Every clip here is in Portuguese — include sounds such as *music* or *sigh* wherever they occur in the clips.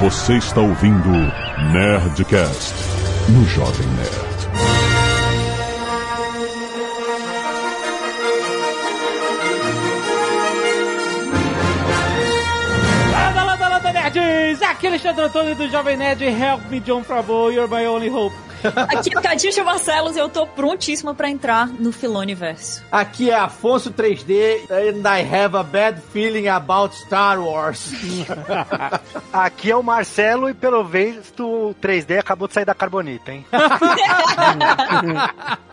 Você está ouvindo Nerdcast no Jovem Nerd. Landa, landa, landa, nerds! Aqui é Alexandre Antônio do Jovem Nerd. Help me, John Favreau, you're my only hope. Aqui é Catixa Barcelos e eu tô prontíssima pra entrar no Filoniverso. Aqui é Afonso 3D and I have a bad feeling about Star Wars. *laughs* Aqui é o Marcelo e pelo visto o 3D acabou de sair da carbonita, hein? *laughs*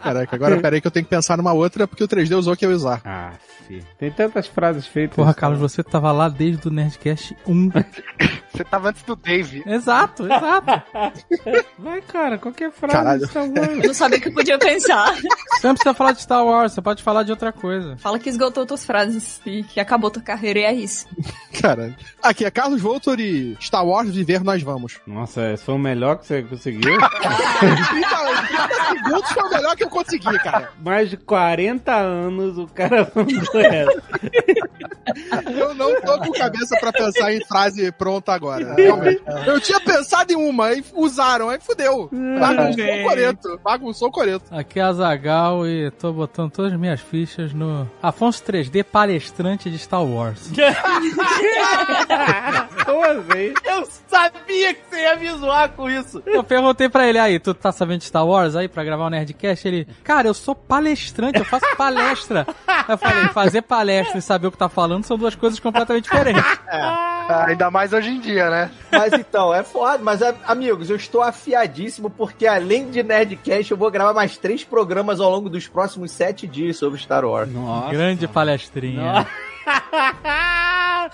Caraca, agora peraí que eu tenho que pensar numa outra, porque o 3D usou que eu ia usar. Ah, fi. Tem tantas frases feitas. Porra, Carlos, você tava lá desde o Nerdcast 1. *laughs* Você tava antes do Dave. exato, exato. *laughs* Vai, cara, qualquer frase Caralho. de Star Wars. Eu não sabia o que eu podia pensar. Você não precisa falar de Star Wars, você pode falar de outra coisa. Fala que esgotou tuas frases e que acabou tua carreira e é isso. Caralho. Aqui é Carlos Voltor e Star Wars Viver Nós Vamos. Nossa, esse foi o melhor que você conseguiu. *laughs* 30, 30 segundos foi o melhor que eu consegui, cara. Mais de 40 anos o cara *laughs* mandou essa. Eu não tô com cabeça pra pensar em frase pronta agora. Realmente. Eu tinha pensado em uma, aí usaram, aí fudeu. Bagunçou o coreto. Bagunçou o coreto. Aqui é a Zagal e tô botando todas as minhas fichas no Afonso 3D palestrante de Star Wars. *laughs* Vezes. Eu sabia que você ia me zoar com isso. Eu perguntei pra ele, aí, tu tá sabendo de Star Wars aí pra gravar o Nerdcast? Ele, cara, eu sou palestrante, eu faço palestra. Aí eu falei, fazer palestra e saber o que tá falando são duas coisas completamente diferentes. Ah, *laughs* Ainda mais hoje em dia, né? Mas então, é foda. Mas, a- amigos, eu estou afiadíssimo porque além de Nerdcast, eu vou gravar mais três programas ao longo dos próximos sete dias sobre Star Wars. Nossa. Grande palestrinha. *laughs*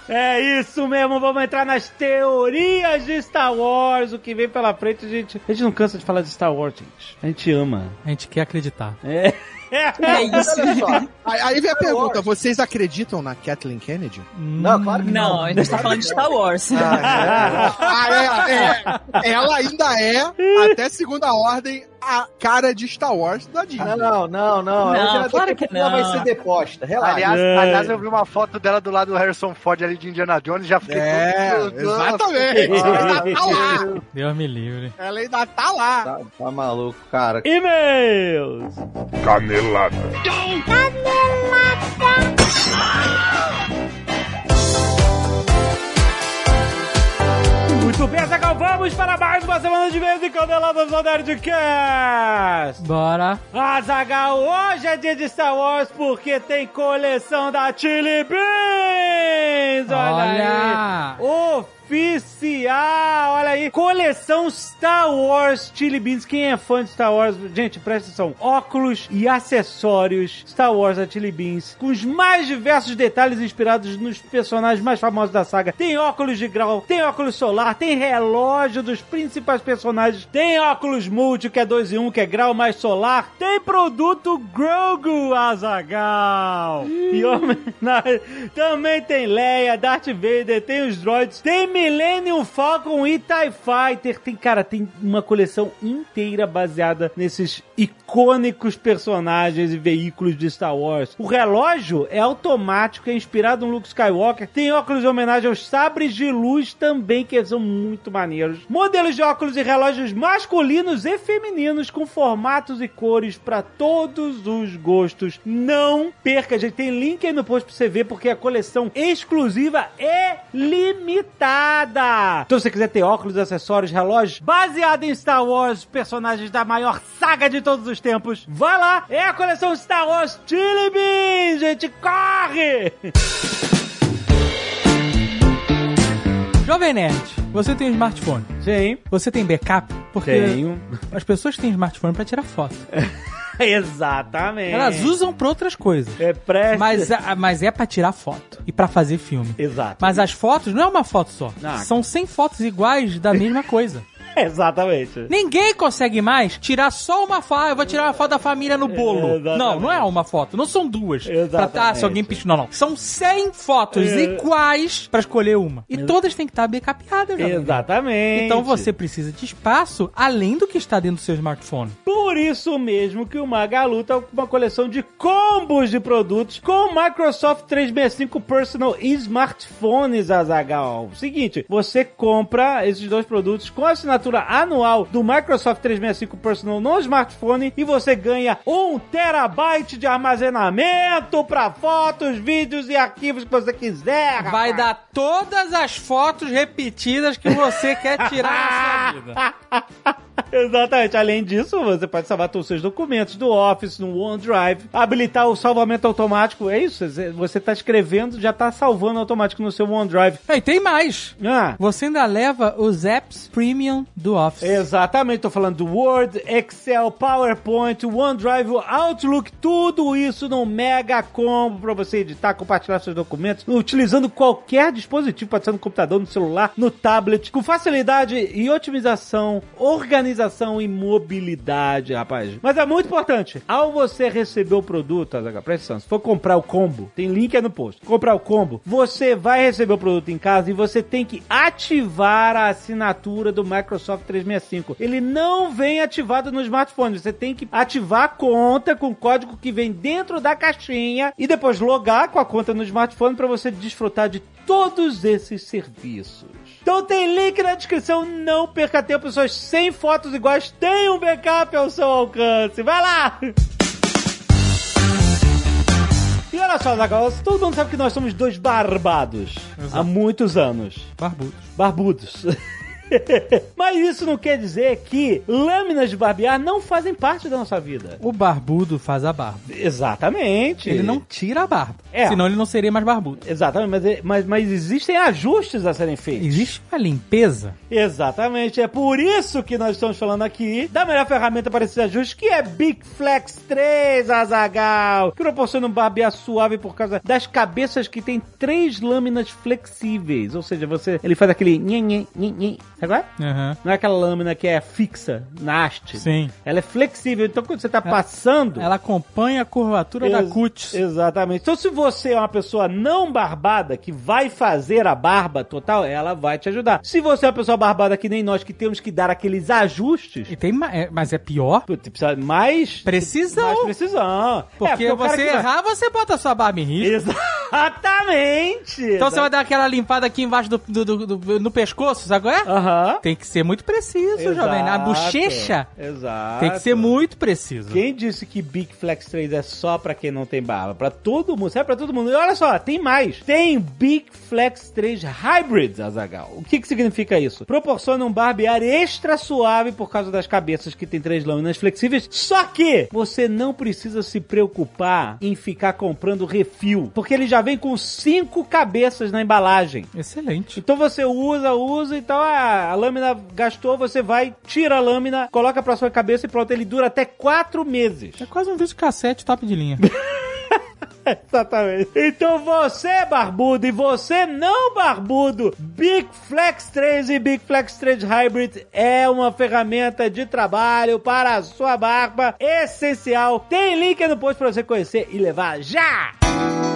É isso mesmo, vamos entrar nas teorias de Star Wars. O que vem pela frente, a gente, a gente não cansa de falar de Star Wars, gente. A gente ama. A gente quer acreditar. É. *laughs* É isso. Olha só. Aí, aí vem a Star pergunta: vocês acreditam na Kathleen Kennedy? Não, claro que não. Não, a gente tá falando de Star Wars. Ah, é, é. Ela ainda é, até segunda ordem, a cara de Star Wars da Disney. Não, não, não. Não, claro a que pouco Ela não. vai ser deposta. Relaxa. Aliás, É. aliás, eu vi uma foto dela do lado do Harrison Ford ali de Indiana Jones e já fiquei É, todo- exatamente. Ela ainda tá lá. Deus me livre. Ela ainda tá lá. Tá, tá maluco, cara. E-mails. Canelada. Muito bem, Zagal, vamos para mais uma semana de vez em Caneladas do Nerdcast. Bora. Azagal, hoje é dia de Star Wars porque tem coleção da Chili Beans! Olha, Olha. aí! Oficial! Olha aí! Coleção Star Wars Chili Beans. Quem é fã de Star Wars, gente, presta atenção. Óculos e acessórios Star Wars da Chili Beans. Com os mais diversos detalhes inspirados nos personagens mais famosos da saga. Tem óculos de grau, tem óculos solar, tem relógio dos principais personagens, tem óculos multi, que é 2 em 1, um, que é grau mais solar, tem produto Grogu Azagal. E homenagem. Também tem Leia, Darth Vader, tem os droids, tem Millennium Falcon e TIE Fighter. Tem, cara, tem uma coleção inteira baseada nesses icônicos personagens e veículos de Star Wars. O relógio é automático, é inspirado no Luke Skywalker. Tem óculos em homenagem aos sabres de luz também, que são muito maneiros. Modelos de óculos e relógios masculinos e femininos com formatos e cores para todos os gostos. Não perca, gente. Tem link aí no post pra você ver, porque a coleção exclusiva é limitada. Então, se você quiser ter óculos, acessórios, relógios, baseado em Star Wars, personagens da maior saga de todos os tempos, vai lá. É a coleção Star Wars Chili Beans, gente. Corre! Jovem Nerd, você tem um smartphone. Sim, Você tem backup? Porque tenho. as pessoas têm smartphone pra tirar foto. *laughs* *laughs* Exatamente. Elas usam pra outras coisas. É presta. Mas, a- mas é pra tirar foto e pra fazer filme. Exato. Mas as fotos não é uma foto só. Ah. São 100 fotos iguais da mesma coisa. *laughs* Exatamente. Ninguém consegue mais tirar só uma foto. Eu vou tirar uma foto da família no bolo. Exatamente. Não, não é uma foto. Não são duas. Pra, Exatamente. ah, se alguém pediu. Não, não. São 100 fotos É. iguais pra escolher uma. E todas têm que estar backupadas, jovem. Exatamente. Então você precisa de espaço além do que está dentro do seu smartphone. Por isso mesmo que o Magalu tá com uma coleção de combos de produtos com o Microsoft 365 Personal e Smartphones, Azagal. Seguinte, você compra esses dois produtos com a assinatura anual do Microsoft 365 Personal no smartphone e você ganha um terabyte de armazenamento para fotos, vídeos e arquivos que você quiser. Vai rapaz. dar todas as fotos repetidas que você *laughs* quer tirar na sua vida. *laughs* Exatamente. Além disso, você pode salvar todos os seus documentos do Office, no OneDrive, habilitar o salvamento automático. É isso, você está escrevendo, já está salvando automático no seu OneDrive. E tem mais. Ah, Você ainda leva os apps premium do Office. exatamente, tô falando do Word, Excel, PowerPoint, OneDrive, Outlook, tudo isso num mega combo para você editar, compartilhar seus documentos, utilizando qualquer dispositivo, pode ser no computador, no celular, no tablet, com facilidade e otimização, organização e mobilidade, rapaz. Mas é muito importante, ao você receber o produto, Azaghal, presta atenção, se for comprar o combo, tem link aí no post, comprar o combo, você vai receber o produto em casa e você tem que ativar a assinatura do Microsoft 365. Ele não vem ativado no smartphone, você tem que ativar a conta com o código que vem dentro da caixinha e depois logar com a conta no smartphone para você desfrutar de todos esses serviços. Então tem link na descrição, não perca tempo, pessoas 100 fotos iguais, tem um backup ao seu alcance. Vai lá! E olha só, Zagal, todo mundo sabe que nós somos dois barbados Exato. há muitos anos. Barbudo. Barbudos. *laughs* *laughs* Mas isso não quer dizer que lâminas de barbear não fazem parte da nossa vida. O barbudo faz a barba. Exatamente. Ele não tira a barba. É. Senão ele não seria mais barbudo. Exatamente, mas, mas, mas existem ajustes a serem feitos. Existe uma limpeza. Exatamente, é por isso que nós estamos falando aqui da melhor ferramenta para esses ajustes, que é Big Flex 3, Azagal, que proporciona um barbear suave por causa das cabeças que tem três lâminas flexíveis, ou seja, você ele faz aquele nhe, nhe, nhe, nhe, sabe qual é? Não é aquela lâmina que é fixa na haste. Sim. Ela é flexível, então quando você tá passando... Ela acompanha a curvatura da cutis. Exatamente. Então, se você é uma pessoa não barbada, que vai fazer a barba total, ela vai te ajudar. Se você é uma pessoa barbada que nem nós, que temos que dar aqueles ajustes, E tem é, mas é pior precisa mais... Precisão. Mais precisão. porque, É, cara você vai- errar, você bota a sua barba em risco. Exatamente! Então você vai dar aquela limpada aqui embaixo do, do- do- do- no pescoço, sabe qual é? Aham. Tem que ser muito preciso, jovem. A Exato. bochecha Exato. tem que ser muito preciso. Quem disse que Big Flex 3 é só pra quem não tem barba? Pra todo mundo, serve pra todo mundo. E olha só, tem mais. Tem Big Flex 3 Hybrids, Azagal. O que que significa isso? Proporciona um barbear extra suave por causa das cabeças que tem três lâminas flexíveis. Só que você não precisa se preocupar em ficar comprando refil, porque ele já vem com cinco cabeças na embalagem. Excelente. Então você usa, usa, então a, a lâmina gastou, você vai, tira a lâmina, coloca pra sua cabeça e pronto, ele dura até quatro meses. É quase um vídeo cassete top de linha. *laughs* Exatamente. Então você, barbudo, e você não barbudo, Big Flex 3 e Big Flex 3 Hybrid é uma ferramenta de trabalho para a sua barba essencial. Tem link no post pra você conhecer e levar já! E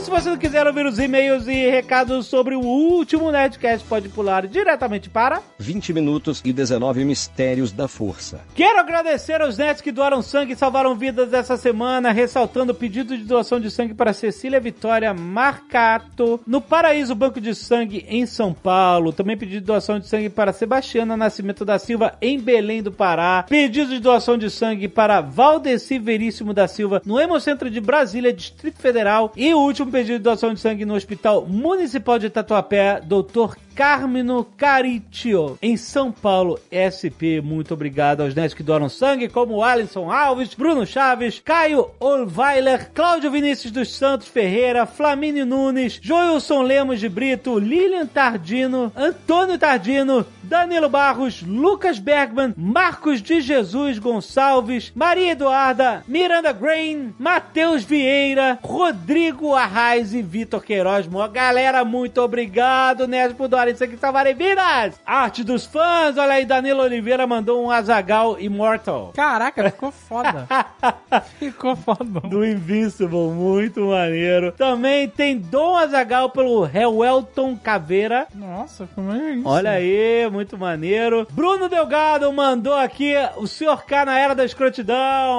se você não quiser ouvir os e-mails e recados sobre o último Nerdcast, pode pular diretamente para 20 minutos e 19 mistérios da força. Quero agradecer aos netos que doaram sangue e salvaram vidas essa semana, ressaltando o pedido de doação de sangue para Cecília Vitória Marcato, no Paraíso Banco de Sangue, em São Paulo. Também pedido de doação de sangue para Sebastiana Nascimento da Silva, em Belém do Pará. Pedido de doação de sangue para Valdeci Veríssimo da Silva, no Hemocentro de Brasília, Distrito Federal. E o último pedido de doação de sangue no Hospital Municipal de Tatuapé, Dr. Carmino Caritio, em São Paulo, SP. Muito obrigado aos nerds que doaram sangue, como Alisson Alves, Bruno Chaves, Caio Olweiler, Cláudio Vinícius dos Santos Ferreira, Flamínio Nunes, Joilson Lemos de Brito, Lilian Tardino, Antônio Tardino, Danilo Barros, Lucas Bergman, Marcos de Jesus Gonçalves, Maria Eduarda, Miranda Grain, Matheus Vieira, Rodrigo Arraes e Vitor Queiroz. Mó galera, muito obrigado, Nerd, por doarem isso aqui salvarem vidas. Arte dos fãs, olha aí, Danilo Oliveira mandou um Azagal Immortal. Caraca, ficou foda. *laughs* ficou foda. Do Invincible, muito maneiro. Também tem Dom Azagal pelo Helwelton Caveira. Nossa, como é isso? Olha aí, muito maneiro. Bruno Delgado mandou aqui o Sr. K na Era da Escrotidão.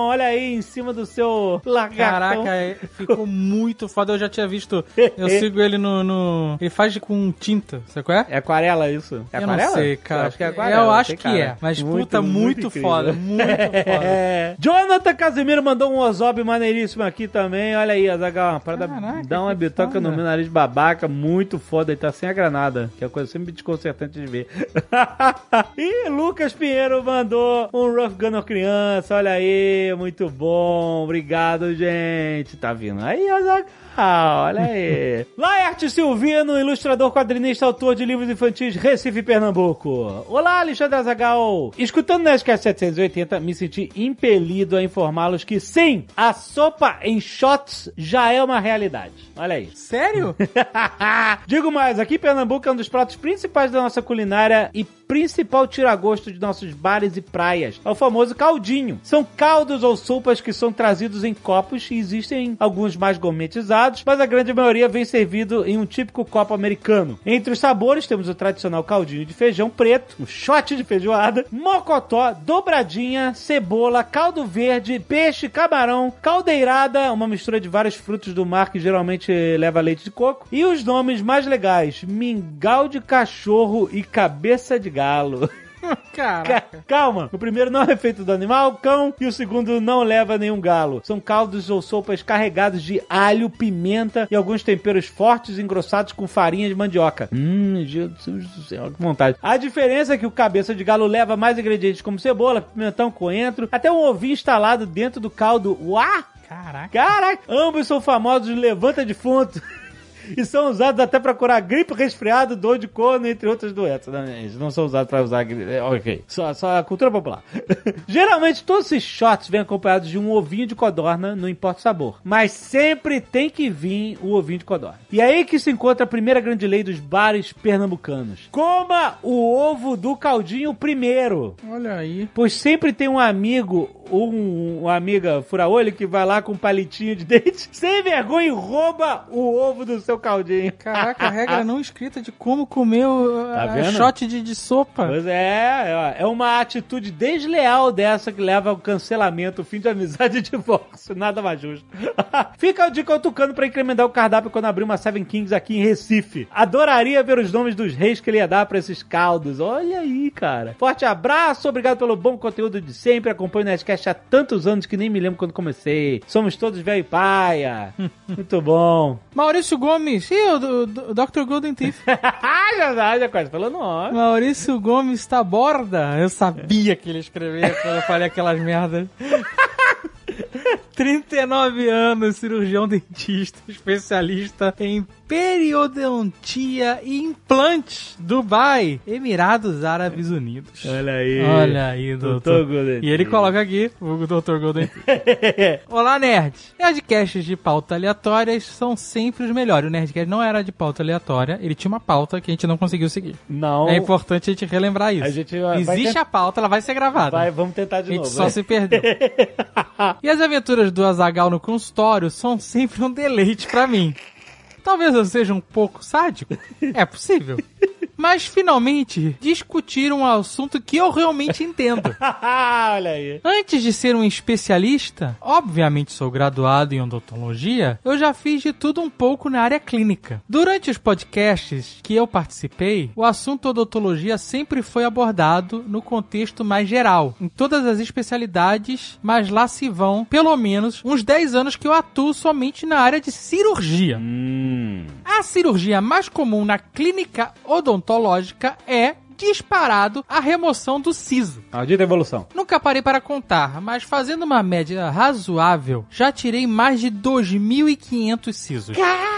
Olha aí, em cima do seu lagartão. Caraca, é- ficou *laughs* muito foda. Eu já tinha visto. Eu *laughs* sigo ele no. no- Ele faz com tinta, sabe qual é? É aquarela isso? É eu aquarela? não sei, cara. Eu acho que é aquarela. Eu acho que cara. é. Mas puta, muito, incrível. foda. Muito *laughs* foda. É. Jonathan Casimiro mandou um Ozob maneiríssimo aqui também. Olha aí, Azagal, parada, Caraca, dá uma bitoca foda. no meu nariz babaca, muito foda. Ele tá sem a granada, que é uma coisa sempre desconcertante de ver. *laughs* e Lucas Pinheiro mandou um Rough Gunner criança. Olha aí, muito bom. Obrigado, gente. Tá vindo aí, Azagal. Olha aí. *laughs* Laerte Silvino, ilustrador, quadrinista, autor de livros infantis, Recife, Pernambuco. Olá, Alexandre Azagal. Escutando Nerdcast 780, me senti impelido a informá-los que sim, a sopa em shots já é uma realidade. Olha aí. Sério? *laughs* Digo mais, aqui em Pernambuco é um dos pratos principais da nossa culinária e principal tiragosto de nossos bares e praias. É o famoso caldinho. São caldos ou sopas que são trazidos em copos e existem alguns mais gourmetizados, mas a grande maioria vem servido em um típico copo americano. Entre os sabores temos o tradicional caldinho de feijão preto, o shot de feijoada, mocotó, dobradinha, cebola, caldo verde, peixe, camarão, caldeirada, uma mistura de vários frutos do mar que geralmente leva leite de coco, e os nomes mais legais, mingau de cachorro e cabeça de galo. *laughs* Caraca. Ca- Calma, o primeiro não é feito do animal, cão, e o segundo não leva nenhum galo. São caldos ou sopas carregados de alho, pimenta e alguns temperos fortes engrossados com farinha de mandioca. Hum, Jesus do céu, que vontade. A diferença é que o cabeça de galo leva mais ingredientes como cebola, pimentão, coentro, até um ovinho instalado dentro do caldo. Uá! Caraca. Caraca! Ambos são famosos de levanta defunto. *laughs* E são usados até pra curar gripe, resfriado, dor de corno, entre outras doenças. Não, eles não são usados pra usar gripe. é, Ok. Só, só a cultura popular. *laughs* Geralmente todos esses shots vêm acompanhados de um ovinho de codorna, não importa o sabor. Mas sempre tem que vir o ovinho de codorna. E é aí que se encontra a primeira grande lei dos bares pernambucanos. Coma o ovo do caldinho primeiro. Olha aí. Pois sempre tem um amigo ou um, uma amiga fura-olho que vai lá com um palitinho de *laughs* dente, sem vergonha, e rouba o ovo do seu caldinho. Caraca, a regra *laughs* não escrita de como comer o Tá shot de, de sopa. Pois é, é uma atitude desleal dessa que leva ao cancelamento, fim de amizade e *laughs* divórcio. Nada mais justo. *laughs* Fica a dica Tucano pra incrementar o cardápio quando abrir uma Seven Kings aqui em Recife. Adoraria ver os nomes dos reis que ele ia dar pra esses caldos. Olha aí, cara. Forte abraço, obrigado pelo bom conteúdo de sempre. Acompanho o Nerdcast há tantos anos que nem me lembro quando comecei. Somos todos velho e paia. Muito bom. Maurício Gomes. Ih, o do- Dr. Golden Teeth. Ai, verdade, é quase pelo nome. Maurício Gomes tá borda. Eu sabia que ele escrevia quando eu falei aquelas merdas. *laughs* 39 anos, cirurgião dentista, especialista em periodontia e implantes, Dubai, Emirados Árabes Unidos. Olha aí. Olha aí, doutor. Golden E ele coloca aqui o Dr. Golden. *laughs* Olá, nerd. Nerdcasts de pauta aleatórias são sempre os melhores. O Nerdcast não era de pauta aleatória, ele tinha uma pauta que a gente não conseguiu seguir. Não. É importante a gente relembrar isso. A gente Existe tent- a pauta, ela vai ser gravada. Vai, vamos tentar de a gente novo. só vai. se perdeu. *laughs* e as aventuras do Azagal no consultório são sempre um deleite pra mim. Talvez eu seja um pouco sádico. É possível. Mas finalmente discutir um assunto que eu realmente entendo. *laughs* Olha aí. Antes de ser um especialista, obviamente sou graduado em odontologia, eu já fiz de tudo um pouco na área clínica. Durante os podcasts que eu participei, o assunto odontologia sempre foi abordado no contexto mais geral, em todas as especialidades, mas lá se vão pelo menos uns 10 anos que eu atuo somente na área de cirurgia. Hum. A cirurgia mais comum na clínica odontológica é disparado a remoção do siso. Maldita evolução. Nunca parei para contar, mas fazendo uma média razoável, já tirei mais de 2.500 sisos. Caraca!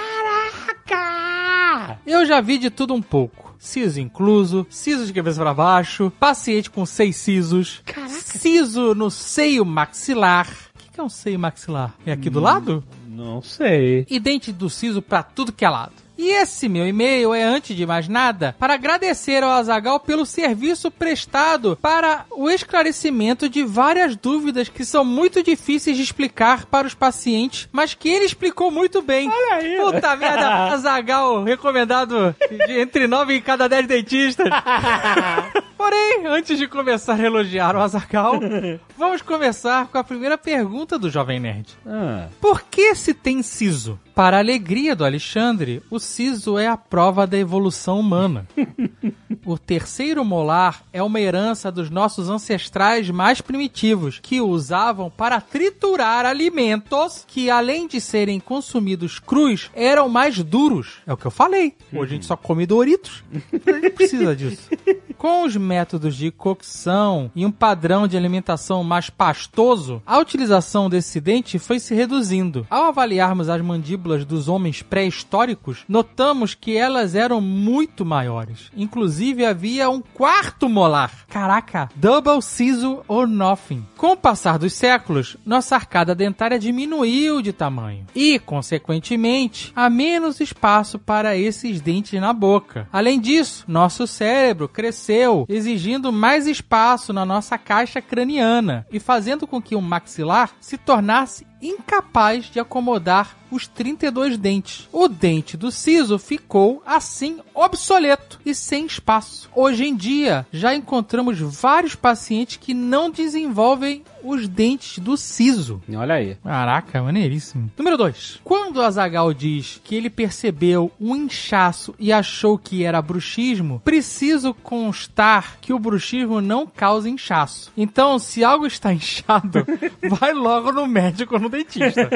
Eu já vi de tudo um pouco. Siso incluso, siso de cabeça para baixo, paciente com seis sisos, siso no seio maxilar. O que que é um seio maxilar? É aqui do lado? Não sei. e dente do siso pra tudo que é lado. E esse meu e-mail é, antes de mais nada, para agradecer ao Azagal pelo serviço prestado para o esclarecimento de várias dúvidas que são muito difíceis de explicar para os pacientes, mas que ele explicou muito bem. Olha aí. Puta merda, *laughs* Azagal, recomendado de entre nove em cada dez dentistas. *laughs* Porém, antes de começar a elogiar o Azagal, *laughs* vamos começar com a primeira pergunta do Jovem Nerd. Ah, Por que se tem siso? Para a alegria do Alexandre, o siso é a prova da evolução humana. *laughs* O terceiro molar é uma herança dos nossos ancestrais mais primitivos, que o usavam para triturar alimentos que, além de serem consumidos crus, eram mais duros. É o que eu falei. Hoje a gente só come Doritos. Não precisa disso. *laughs* Com os métodos de cocção e um padrão de alimentação mais pastoso, a utilização desse dente foi se reduzindo. Ao avaliarmos as mandíbulas dos homens pré-históricos, notamos que elas eram muito maiores. Inclusive havia um quarto molar. Caraca, double siso or nothing. Com o passar dos séculos, nossa arcada dentária diminuiu de tamanho e, consequentemente, há menos espaço para esses dentes na boca. Além disso, nosso cérebro cresceu, exigindo mais espaço na nossa caixa craniana e fazendo com que o maxilar se tornasse incapaz de acomodar os 32 dentes. O dente do siso ficou assim obsoleto e sem espaço. Hoje em dia, já encontramos vários pacientes que não desenvolvem os dentes do siso. olha aí. Caraca, maneiríssimo. Número 2. Quando o Azagal diz que ele percebeu um inchaço e achou que era bruxismo, preciso constar que o bruxismo não causa inchaço. Então, se algo está *laughs* inchado, vai logo no médico no dentista.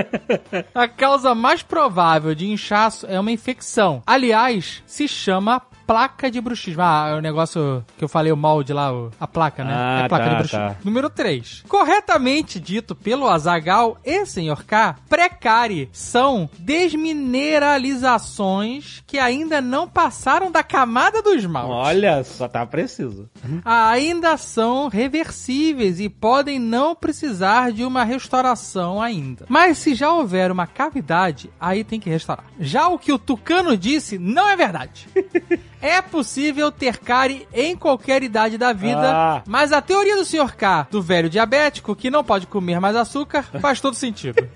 A causa mais provável de inchaço é uma infecção. Aliás, se chama placa de bruxismo. Ah, é o negócio que eu falei, o molde lá, a placa, né? Ah, é placa tá, de bruxismo. tá. Número 3. Corretamente dito pelo Azagal e Sr. K, precari são desmineralizações que ainda não passaram da camada do esmalte. Olha, só tá preciso. Ainda são reversíveis e podem não precisar de uma restauração ainda. Mas se já houver uma cavidade, aí tem que restaurar. Já o que o Tucano disse não é verdade. *laughs* É possível ter cárie em qualquer idade da vida, Ah. mas a teoria do Sr. K, do velho diabético que não pode comer mais açúcar, *laughs* faz todo sentido.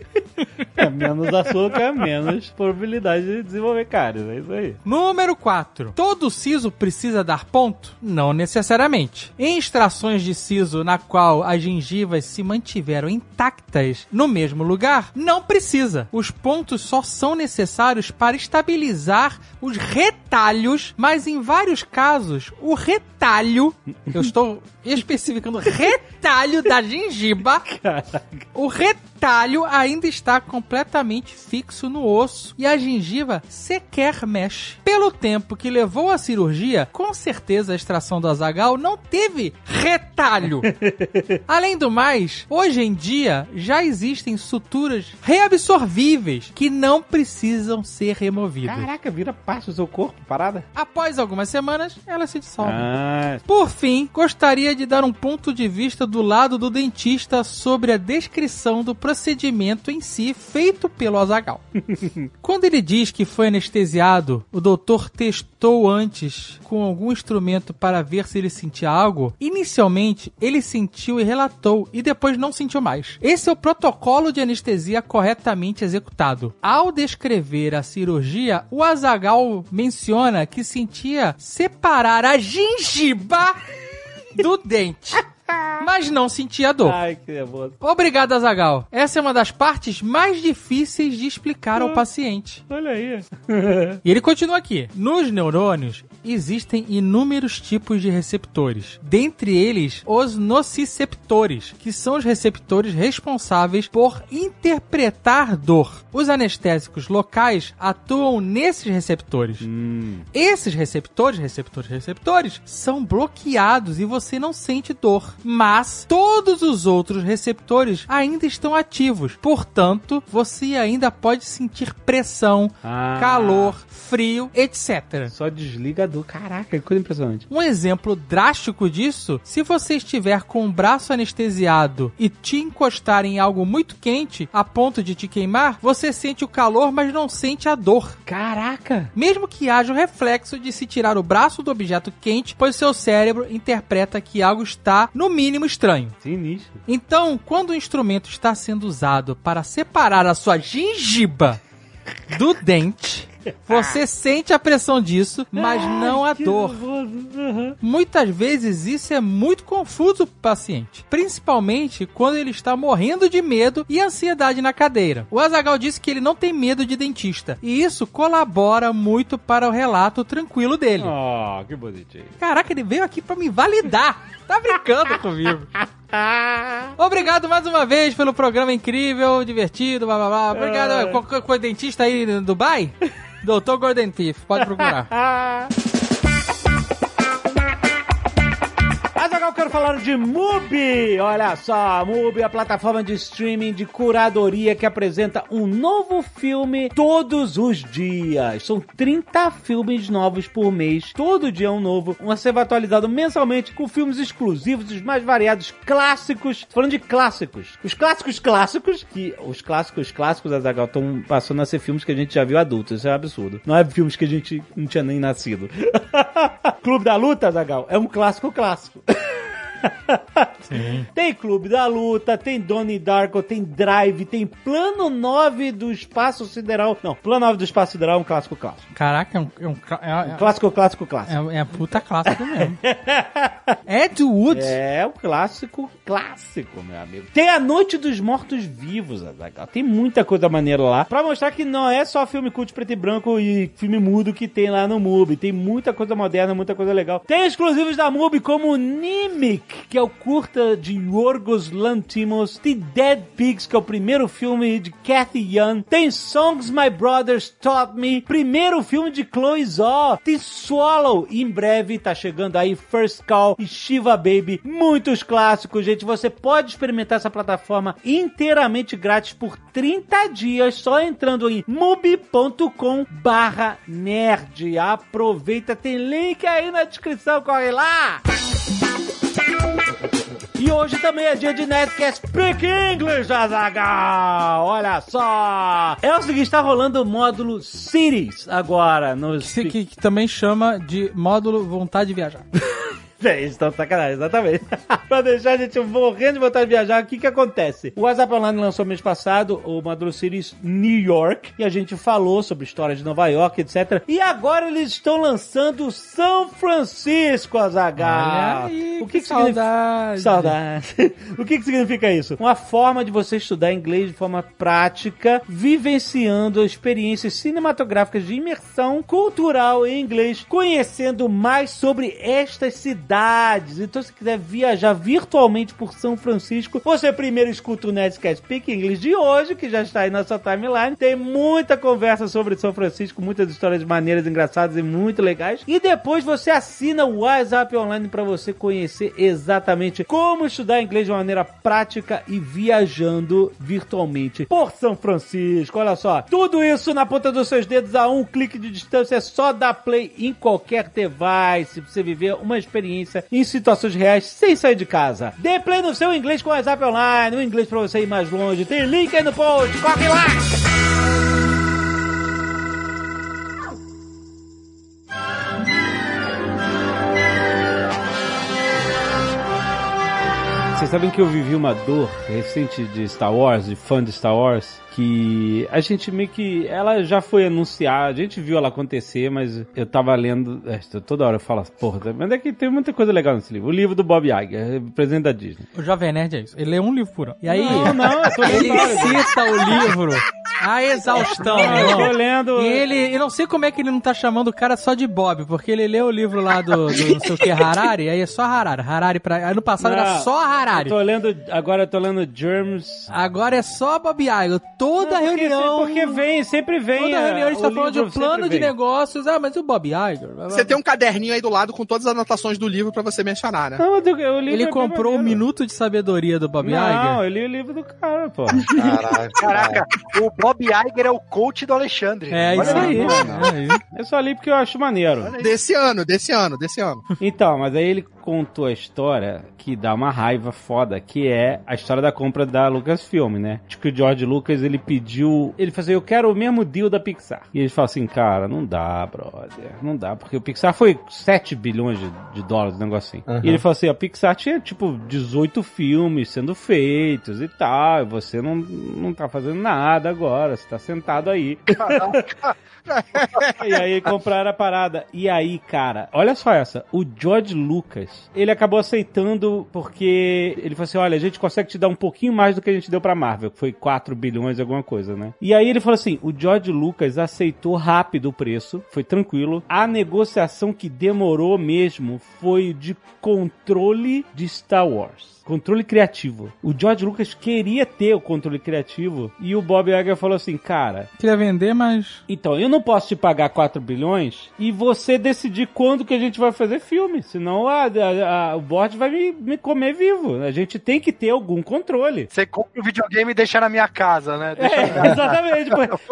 É, menos açúcar, menos probabilidade de desenvolver cáries. É isso aí. Número 4. Todo siso precisa dar ponto? Não necessariamente. Em extrações de siso na qual as gengivas se mantiveram intactas no mesmo lugar, não precisa. Os pontos só são necessários para estabilizar os retalhos, mas em vários casos, o retalho, eu estou *laughs* especificando retalho da gengiba, o retalho ainda está completamente fixo no osso e a gengiva sequer mexe. Pelo tempo que levou a cirurgia, com certeza a extração do azagal não teve retalho. *laughs* Além do mais, hoje em dia já existem suturas reabsorvíveis que não precisam ser removidas. Caraca, vira parte do seu corpo, parada? Após algumas semanas, elas se dissolvem. Ah, Por fim, gostaria de dar um ponto de vista do lado do dentista sobre a descrição do procedimento em si feito pelo Azagal. *laughs* Quando ele diz que foi anestesiado, o doutor testou antes com algum instrumento para ver se ele sentia algo. Inicialmente, ele sentiu e relatou, e depois não sentiu mais. Esse é o protocolo de anestesia corretamente executado. Ao descrever a cirurgia, o Azagal menciona que sentia separar a gengiba *laughs* do dente. Mas não sentia dor. Ai, que nervoso. Obrigado, Azagal. Essa é uma das partes mais difíceis de explicar ao paciente. Olha aí. *laughs* E ele continua aqui. Nos neurônios existem inúmeros tipos de receptores. Dentre eles, os nociceptores, que são os receptores responsáveis por interpretar dor. Os anestésicos locais atuam nesses receptores. Esses receptores, receptores, receptores, são bloqueados e você não sente dor. Mas todos os outros receptores ainda estão ativos. Portanto, você ainda pode sentir pressão, Ah. calor, frio, etc. Só desliga do. Caraca, que coisa impressionante. Um exemplo drástico disso, se você estiver com o braço anestesiado e te encostar em algo muito quente a ponto de te queimar, você sente o calor, mas não sente a dor. Caraca! Mesmo que haja o reflexo de se tirar o braço do objeto quente, pois seu cérebro interpreta que algo está, no mínimo, estranho. Sinistro. Então, quando o instrumento está sendo usado para separar a sua gengiba do dente, você sente a pressão disso, mas não a dor. Uhum. Muitas vezes isso é muito confuso para o paciente, principalmente quando ele está morrendo de medo e ansiedade na cadeira. O Azagal disse que ele não tem medo de dentista, e isso colabora muito para o relato tranquilo dele. Oh, que bonitinho. Caraca, ele veio aqui para me validar. Tá brincando *laughs* comigo. Obrigado mais uma vez pelo programa incrível, divertido, blá blá blá. Obrigado. Qualquer coisa dentista aí em Dubai? *laughs* Doutor Gordon Thief, pode procurar. *laughs* Falar de Mubi. Olha só, Mubi a plataforma de streaming de curadoria que apresenta um novo filme todos os dias. São 30 filmes novos por mês, todo dia um novo. Um a ser atualizado mensalmente com filmes exclusivos, os mais variados, clássicos. Tô Falando de clássicos. Os clássicos clássicos, que os clássicos clássicos, Azaghal, estão passando a ser filmes que a gente já viu adultos. Isso é um absurdo. Não é filmes que a gente não tinha nem nascido. *laughs* Clube da Luta, Azaghal, é um clássico clássico. *laughs* Tem Clube da Luta, tem Donnie Darko, tem Drive, tem Plano 9 do Espaço Sideral. Não, Plano 9 do Espaço Sideral é um clássico clássico. Caraca, é um, é um é- é- Clássico, clássico, clássico. É, é puta clássico mesmo. *laughs* Ed Wood. É um clássico clássico, meu amigo. Tem a Noite dos Mortos Vivos, Azaghal. Tem muita coisa maneira lá. Pra mostrar que não é só filme cult preto e branco e filme mudo que tem lá no MUBI. Tem muita coisa moderna, muita coisa legal. Tem exclusivos da MUBI como Nimic, que é o curta de Yorgos Lantimos. Tem Dead Pigs, que é o primeiro filme de Cathy Young. Tem Songs My Brothers Taught Me, primeiro filme de Chloe Zhao. Tem Swallow, em breve tá chegando aí First Call e Shiva Baby. Muitos clássicos, gente. Você pode experimentar essa plataforma inteiramente grátis por 30 dias, só entrando em mubi.com barra nerd. Aproveita, tem link aí na descrição, corre lá! E hoje também é dia de Nerdcast Speak English, Azagal! Olha só! É o seguinte, tá rolando o módulo Cities agora no Que, que- que também chama de módulo vontade de viajar. *laughs* É, eles estão sacanagem, exatamente. *laughs* pra deixar a gente morrendo de vontade de viajar, o que que acontece? O WhatsApp Online lançou mês passado o Módulo Series New York, e a gente falou sobre história de Nova York, etc. E agora eles estão lançando São Francisco, Azaghal. Aí, o que, que que significa? saudade. Saudade. *laughs* o que, que significa isso? Uma forma de você estudar inglês de forma prática, vivenciando experiências cinematográficas de imersão cultural em inglês, conhecendo mais sobre estas cidades. Então, se quiser viajar virtualmente por São Francisco, você primeiro escuta o Nerdcast Speak English de hoje, que já está aí na sua timeline. Tem muita conversa sobre São Francisco, muitas histórias maneiras, engraçadas e muito legais. E depois você assina o WhatsApp Online para você conhecer exatamente como estudar inglês de uma maneira prática e viajando virtualmente por São Francisco. Olha só, tudo isso na ponta dos seus dedos a um clique de distância. É só dar play em qualquer device pra você viver uma experiência em situações reais sem sair de casa. Dê play no seu inglês com o WhatsApp Online, o inglês pra você ir mais longe. Tem link aí no post, corre lá! Sabem que eu vivi uma dor recente de Star Wars, de fã de Star Wars, que a gente meio que. Ela já foi anunciada, a gente viu ela acontecer, mas eu tava lendo. é, Toda hora eu falo, porra, mas é que tem muita coisa legal nesse livro. O livro do Bob Iger, presidente da Disney. O Jovem Nerd é isso. Ele lê um livro por ano. E aí, Não, não, eu tô lendo ele cita o livro a exaustão, Não, eu lendo. E ele, eu não sei como é que ele não tá chamando o cara só de Bob, porque ele leu o livro lá do, do não sei o que, Harari, aí é só Harari. Harari pra. Aí no passado era Não, só Harari. Eu tô lendo. Agora eu tô lendo Germs. Agora é só Bob Iger. Toda Não, porque- reunião. Porque vem, sempre vem. Toda a- reunião a gente tá falando de um plano de vem. negócios. Ah, mas e o Bob Iger? Você tem um caderninho aí do lado com todas as anotações do livro pra você mencionar, né? Não, eu, eu li Ele comprou o maneiro. Minuto de Sabedoria do Bob Não, Iger. eu li o livro do cara, pô. Caralho. Caraca, o Bob Iger é o coach do Alexandre. É Olha isso aí. lá. É isso. Eu só li porque eu acho maneiro. Desse ano, desse ano, desse ano. Então, mas aí ele contou a história que dá uma raiva foda, que é a história da compra da Lucasfilm, né? Acho que o George Lucas, ele pediu... Ele falou assim, eu quero o mesmo deal da Pixar. E ele falou assim, cara, não dá, brother. Não dá, porque o Pixar foi 7 bilhões de, de dólares, um negócio assim. E ele falou assim, a Pixar tinha, tipo, 18 filmes sendo feitos e tal, e você não, não tá fazendo nada agora, você tá sentado aí. *laughs* *laughs* E aí compraram a parada. E aí, cara, olha só essa. O George Lucas, ele acabou aceitando porque ele falou assim: olha, a gente consegue te dar um pouquinho mais do que a gente deu pra Marvel, que foi 4 bilhões, alguma coisa, né? E aí ele falou assim: o George Lucas aceitou rápido o preço, foi tranquilo. A negociação que demorou mesmo foi de controle de Star Wars. Controle criativo. O George Lucas queria ter o controle criativo e o Bob Iger falou assim, cara, Queria vender, mas. então, eu não posso te pagar 4 bilhões e você decidir quando que a gente vai fazer filme. Senão a, a- a- o board vai me, me comer vivo. A gente tem que ter algum controle. Você compra o videogame e deixa na minha casa, né? Deixa É, exatamente.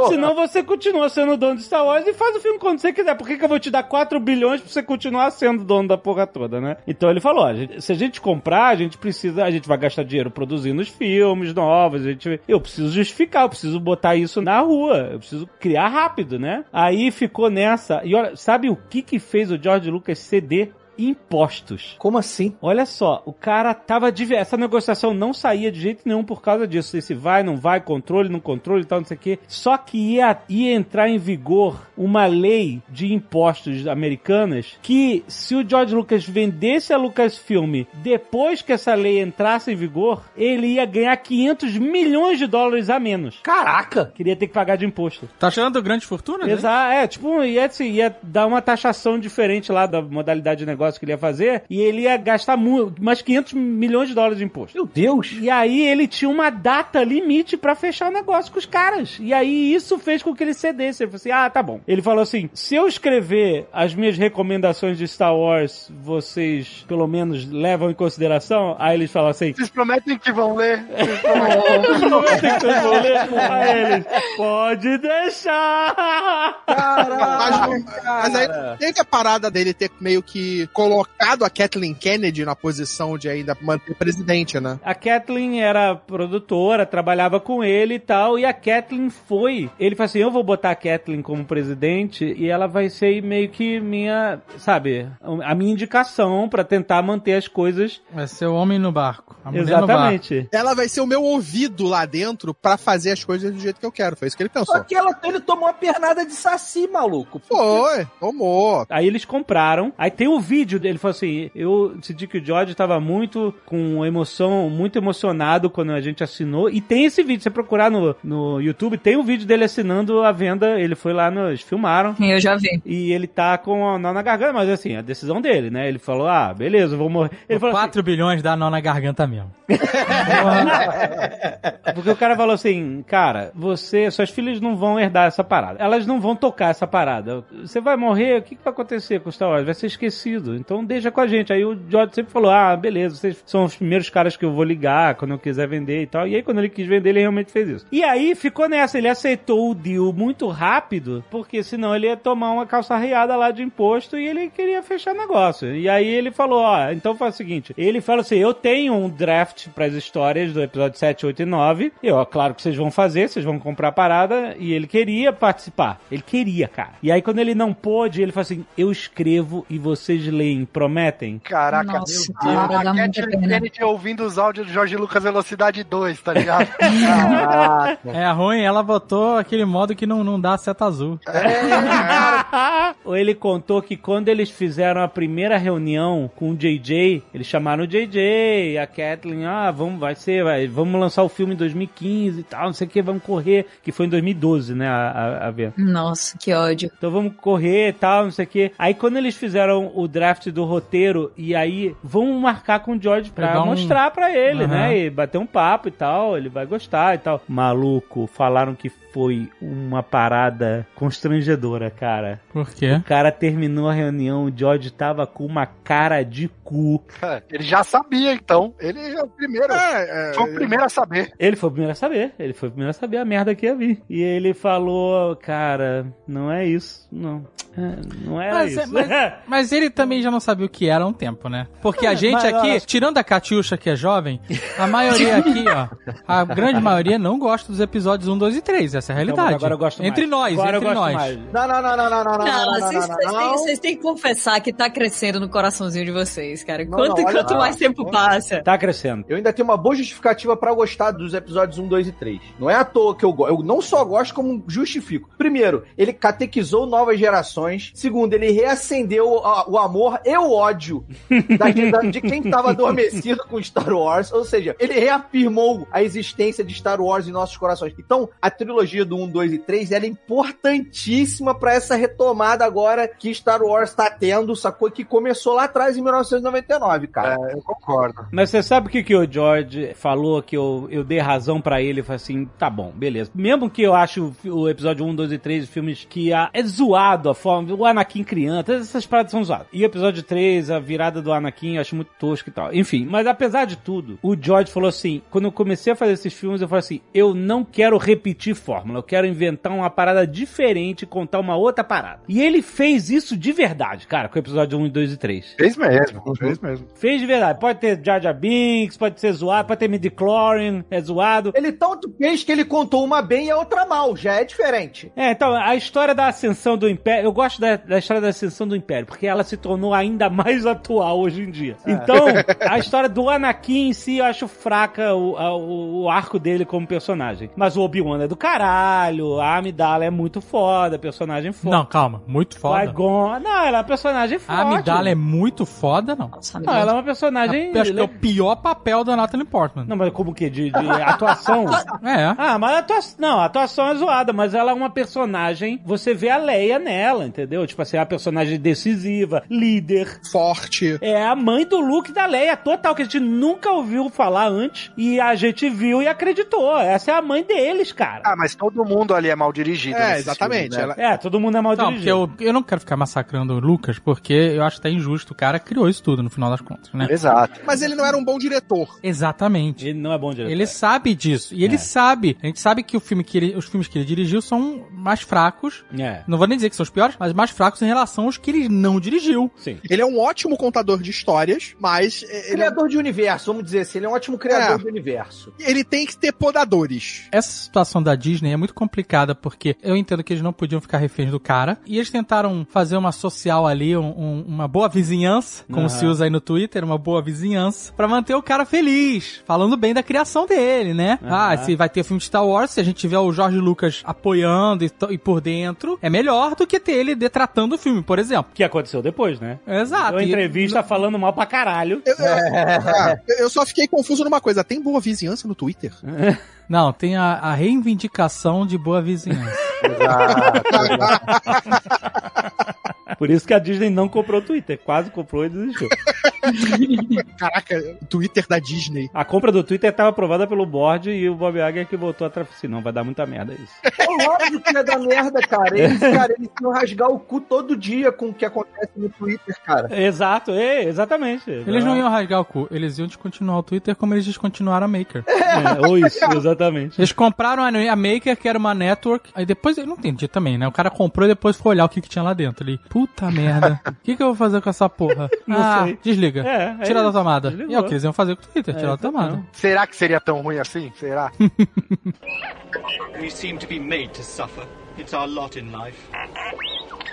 Senão você continua sendo dono de Star Wars e faz o filme quando você quiser. Por que, que eu vou te dar 4 bilhões pra você continuar sendo dono da porra toda, né? Então ele falou: ó, a gente- se a gente comprar, a gente precisa, a gente vai gastar dinheiro produzindo os filmes novos. A gente, eu preciso justificar, eu preciso botar isso na rua, eu preciso criar rápido, né? Aí ficou nessa. E olha, sabe o que que fez o George Lucas ceder? Impostos. Como assim? Olha só, o cara tava de... Essa negociação não saía de jeito nenhum por causa disso. Esse vai, não vai, controle, não controle e tal, não sei o quê. Só que ia, ia entrar em vigor uma lei de impostos americanas que, se o George Lucas vendesse a Lucasfilm depois que essa lei entrasse em vigor, ele ia ganhar 500 milhões de dólares a menos. Caraca! Queria ter que pagar de imposto. Tá achando grande fortuna? né? Exato, é, tipo, ia, assim, ia dar uma taxação diferente lá da modalidade de negócio que ele ia fazer, e ele ia gastar mais 500 milhões de dólares de imposto. Meu Deus! E aí ele tinha uma data limite pra fechar o negócio com os caras. E aí isso fez com que ele cedesse. Ele falou assim: ah, tá bom. Ele falou assim: se eu escrever as minhas recomendações de Star Wars, vocês pelo menos levam em consideração? Aí eles falam assim: Vocês prometem que vão ler? *laughs* prometem que vocês vão ler? Aí eles: pode deixar! Mas, mas aí teve a parada dele ter meio que colocado a Kathleen Kennedy na posição de ainda manter presidente, né? A Kathleen era produtora, trabalhava com ele e tal, e a Kathleen foi. Ele falou assim: eu vou botar a Kathleen como presidente e ela vai ser meio que minha, sabe, a minha indicação pra tentar manter as coisas. Vai ser o homem no barco. A mulher no barco. Exatamente. Ela vai ser o meu ouvido lá dentro pra fazer as coisas do jeito que eu quero. Foi isso que ele pensou. Só que ela, ele tomou uma pernada de saci, maluco. Foi, tomou. Aí eles compraram. Aí tem o vídeo dele. Falou assim: eu senti que o George tava muito com emoção, muito emocionado quando a gente assinou. E tem esse vídeo. Você procurar no, no YouTube, tem o vídeo dele assinando a venda. Ele foi lá, nos filmaram. Eu já vi. E ele tá com a nó na garganta, mas assim, a decisão dele, né? Ele falou, ah, beleza, eu vou morrer. Ele falou assim, 4 bilhões dá nó na garganta mesmo. *laughs* porque o cara falou assim, cara, você, suas filhas não vão herdar essa parada. Elas não vão tocar essa parada. Você vai morrer, o que, que vai acontecer com o Star Wars? Vai ser esquecido. Então deixa com a gente. Aí o George sempre falou, ah, beleza, vocês são os primeiros caras que eu vou ligar quando eu quiser vender e tal. E aí quando ele quis vender, ele realmente fez isso. E aí ficou nessa, ele aceitou o deal muito rápido, porque senão ele ia tomar uma calçarreada lá de imposto e ele queria fechar negócio. E aí ele falou, ó, então faz o seguinte, ele falou assim, eu tenho um draft para as histórias do episódio 7, 8 e 9. Eu, ó, claro que vocês vão fazer, vocês vão comprar a parada. E ele queria participar. Ele queria, cara. E aí quando ele não pôde, ele falou assim, eu escrevo e vocês Kathleen prometem? Caraca, Nossa, meu Deus. cara, a Kathleen. Kennedy ouvindo os áudios do Jorge Lucas Velocidade 2, tá ligado? *laughs* Caraca. É ruim, ela botou aquele modo que não, não dá seta azul. *laughs* Ou ele contou que quando eles fizeram a primeira reunião com o JJ, eles chamaram o JJ, a Kathleen, ah, vamos, vai ser, vai, vamos lançar o filme em 2015 e tal, não sei o que, vamos correr, que foi em 2012, né, a, a, a venda. Nossa, que ódio. Então vamos correr e tal, não sei o que. Aí quando eles fizeram o draft do roteiro, e aí vamos marcar com o George pra um- mostrar pra ele, Aham. né? E bater um papo e tal, ele vai gostar e tal. Maluco, falaram que foi uma parada constrangedora, cara. Por quê? O cara terminou a reunião, o George tava com uma cara de cu. Ele já sabia, então. Ele é o primeiro. É, é, Foi o primeiro a saber. Ele foi o primeiro a saber, ele foi o primeiro a saber a merda que ia vir. E ele falou, cara, não é isso, não. É, Não era Mas, isso. mas- *laughs* mas ele também já não sabia o que era há um tempo, né? Porque a gente mas, aqui, tirando a Catiuxa que é jovem, a maioria aqui, ó, a grande maioria não gosta dos episódios 1, 2 e 3. Essa é a realidade. Então, agora eu gosto mais. Entre nós, agora entre eu gosto nós. mais. Não, não, não, não, não, não, não, não, Não, não, vocês, não, vocês não, têm, não. vocês têm que confessar que tá crescendo no coraçãozinho de vocês, cara. Não, Quanto, não, quanto mais tempo passa. Tá crescendo. Eu ainda tenho uma boa justificativa pra gostar dos episódios 1, 2 e 3. Não é à toa que eu gosto. Eu não só gosto, como justifico. Primeiro, ele catequizou novas gerações. Segundo, ele reacendeu a- o amor e o ódio da- da- de quem tava adormecido com Star Wars. Ou seja, ele reafirmou a existência de Star Wars em nossos corações. Então, a trilogia do 1, 2 e 3 ela é importantíssima pra essa retomada agora que Star Wars tá tendo, sacou? Que começou lá atrás em 1999, cara. É, eu concordo. Mas você sabe o que, que o George falou que eu, eu dei razão pra ele? Falei assim, tá bom, beleza. Mesmo que eu acho o, episódio 1, 2 e 3 filmes que ah, é zoado a forma, o Anakin criança, todas essas paradas são zoadas. E o episódio 3, a virada do Anakin, eu acho muito tosco e tal. Enfim, mas apesar de tudo, o George falou assim, quando eu comecei a fazer esses filmes, eu falei assim, eu não quero repetir fórmula, eu quero inventar uma parada diferente, contar uma outra parada. E ele fez isso de verdade, cara, com o episódio 1, 2 e 3. Fez mesmo, fez mesmo. Fez de verdade. Pode ter Jar Jar Binks, pode ser zoado, pode ter Midichlorian, é zoado. Ele tanto fez que ele contou uma bem e a outra mal, já é diferente. É, então, a história da ascensão do Império, eu gosto da, da história da ascensão do Império, porque ela se tornou ainda mais *laughs* atual hoje em dia. Então, a história do Anakin em si, eu acho fraca o, a- o, o arco dele como personagem. Mas o Obi-Wan é do caralho, a Amidala é muito foda, personagem foda. Não, calma, muito foda. Qui-Gon- não, ela é uma personagem forte. A Amidala é muito foda, não. Nossa, Não, ela é uma personagem... Eu acho que é o pior papel da Natalie Portman. Não, mas como que? De, de atuação? *laughs* É. Ah, mas a atuação, não, a atuação é zoada, mas ela é uma personagem, você vê a Leia nela, entendeu? Tipo assim, é a personagem decisiva, líder. Forte. É a mãe do Luke da Leia, total, que a gente nunca ouviu falar antes, e a gente viu e acreditou. Essa é a mãe deles, cara. Ah, mas todo mundo ali é mal dirigido. É, exatamente. filmes, né? Ela- É, todo mundo é mal Não, porque dirigido. eu, eu não quero ficar massacrando o Lucas, porque eu acho até injusto. O cara criou isso tudo, no final das contas, né? Exato. Mas ele não era um bom diretor. Exatamente. Ele não é bom diretor. Ele sabe disso. E ele É. sabe. A gente sabe que, o filme que ele- os filmes que ele dirigiu são mais fracos. É, Não vou nem dizer que são os piores, mas mais fracos em relação aos que ele não dirigiu. sim. Ele é um ótimo contador de histórias, mas ele, é- Criador de universo, vamos dizer assim, ele é um ótimo criador É. de universo. ele tem que ter podadores. Essa situação da Disney é muito complicada, porque eu entendo que eles não podiam ficar reféns do cara. E eles tentaram fazer uma social ali, um- um- uma boa vizinhança, como Aham. se usa aí no Twitter, uma boa vizinhança, pra manter o cara feliz, falando bem da criação dele, né? Aham. Ah, se vai ter filme de Star Wars, se a gente tiver o Jorge Lucas apoiando e, e por dentro, é melhor do que ter ele detratando o filme, por exemplo. Que aconteceu depois, né? Exato. Deu E- entrevista falando mal pra caralho. Eu, eu- eu só fiquei confuso numa coisa. Tem boa vizinhança no Twitter? *laughs* Não, tem a, a reivindicação de boa vizinhança. *laughs* Por isso que a Disney não comprou o Twitter. Quase comprou e desistiu. *laughs* Caraca, o Twitter da Disney. A compra do Twitter estava aprovada pelo board e o Bob Iger que voltou atrás. Assim, não, vai dar muita merda isso. É óbvio que ia dar merda, cara. Eles, *laughs* cara, eles iam rasgar o cu todo dia com o que acontece no Twitter, cara. Exato, é, exatamente. Eles não iam rasgar o cu, eles iam descontinuar o Twitter como eles descontinuaram a Maker. É, ou isso, *laughs* exatamente. Eles compraram a, a Maker, que era uma network, aí depois, eu não entendi também, né? O cara comprou e depois foi olhar o que, que tinha lá dentro. Ele, puta merda, *laughs* o que, que eu vou fazer com essa porra? *laughs* Não ah, sei. desliga. É, é Tira da isso, tomada. desligou. E é o que eles iam fazer com o Twitter, É, tirar da tomada. não. Será que seria tão ruim assim? Será? *laughs* We seem to be made to suffer. It's our lot in life.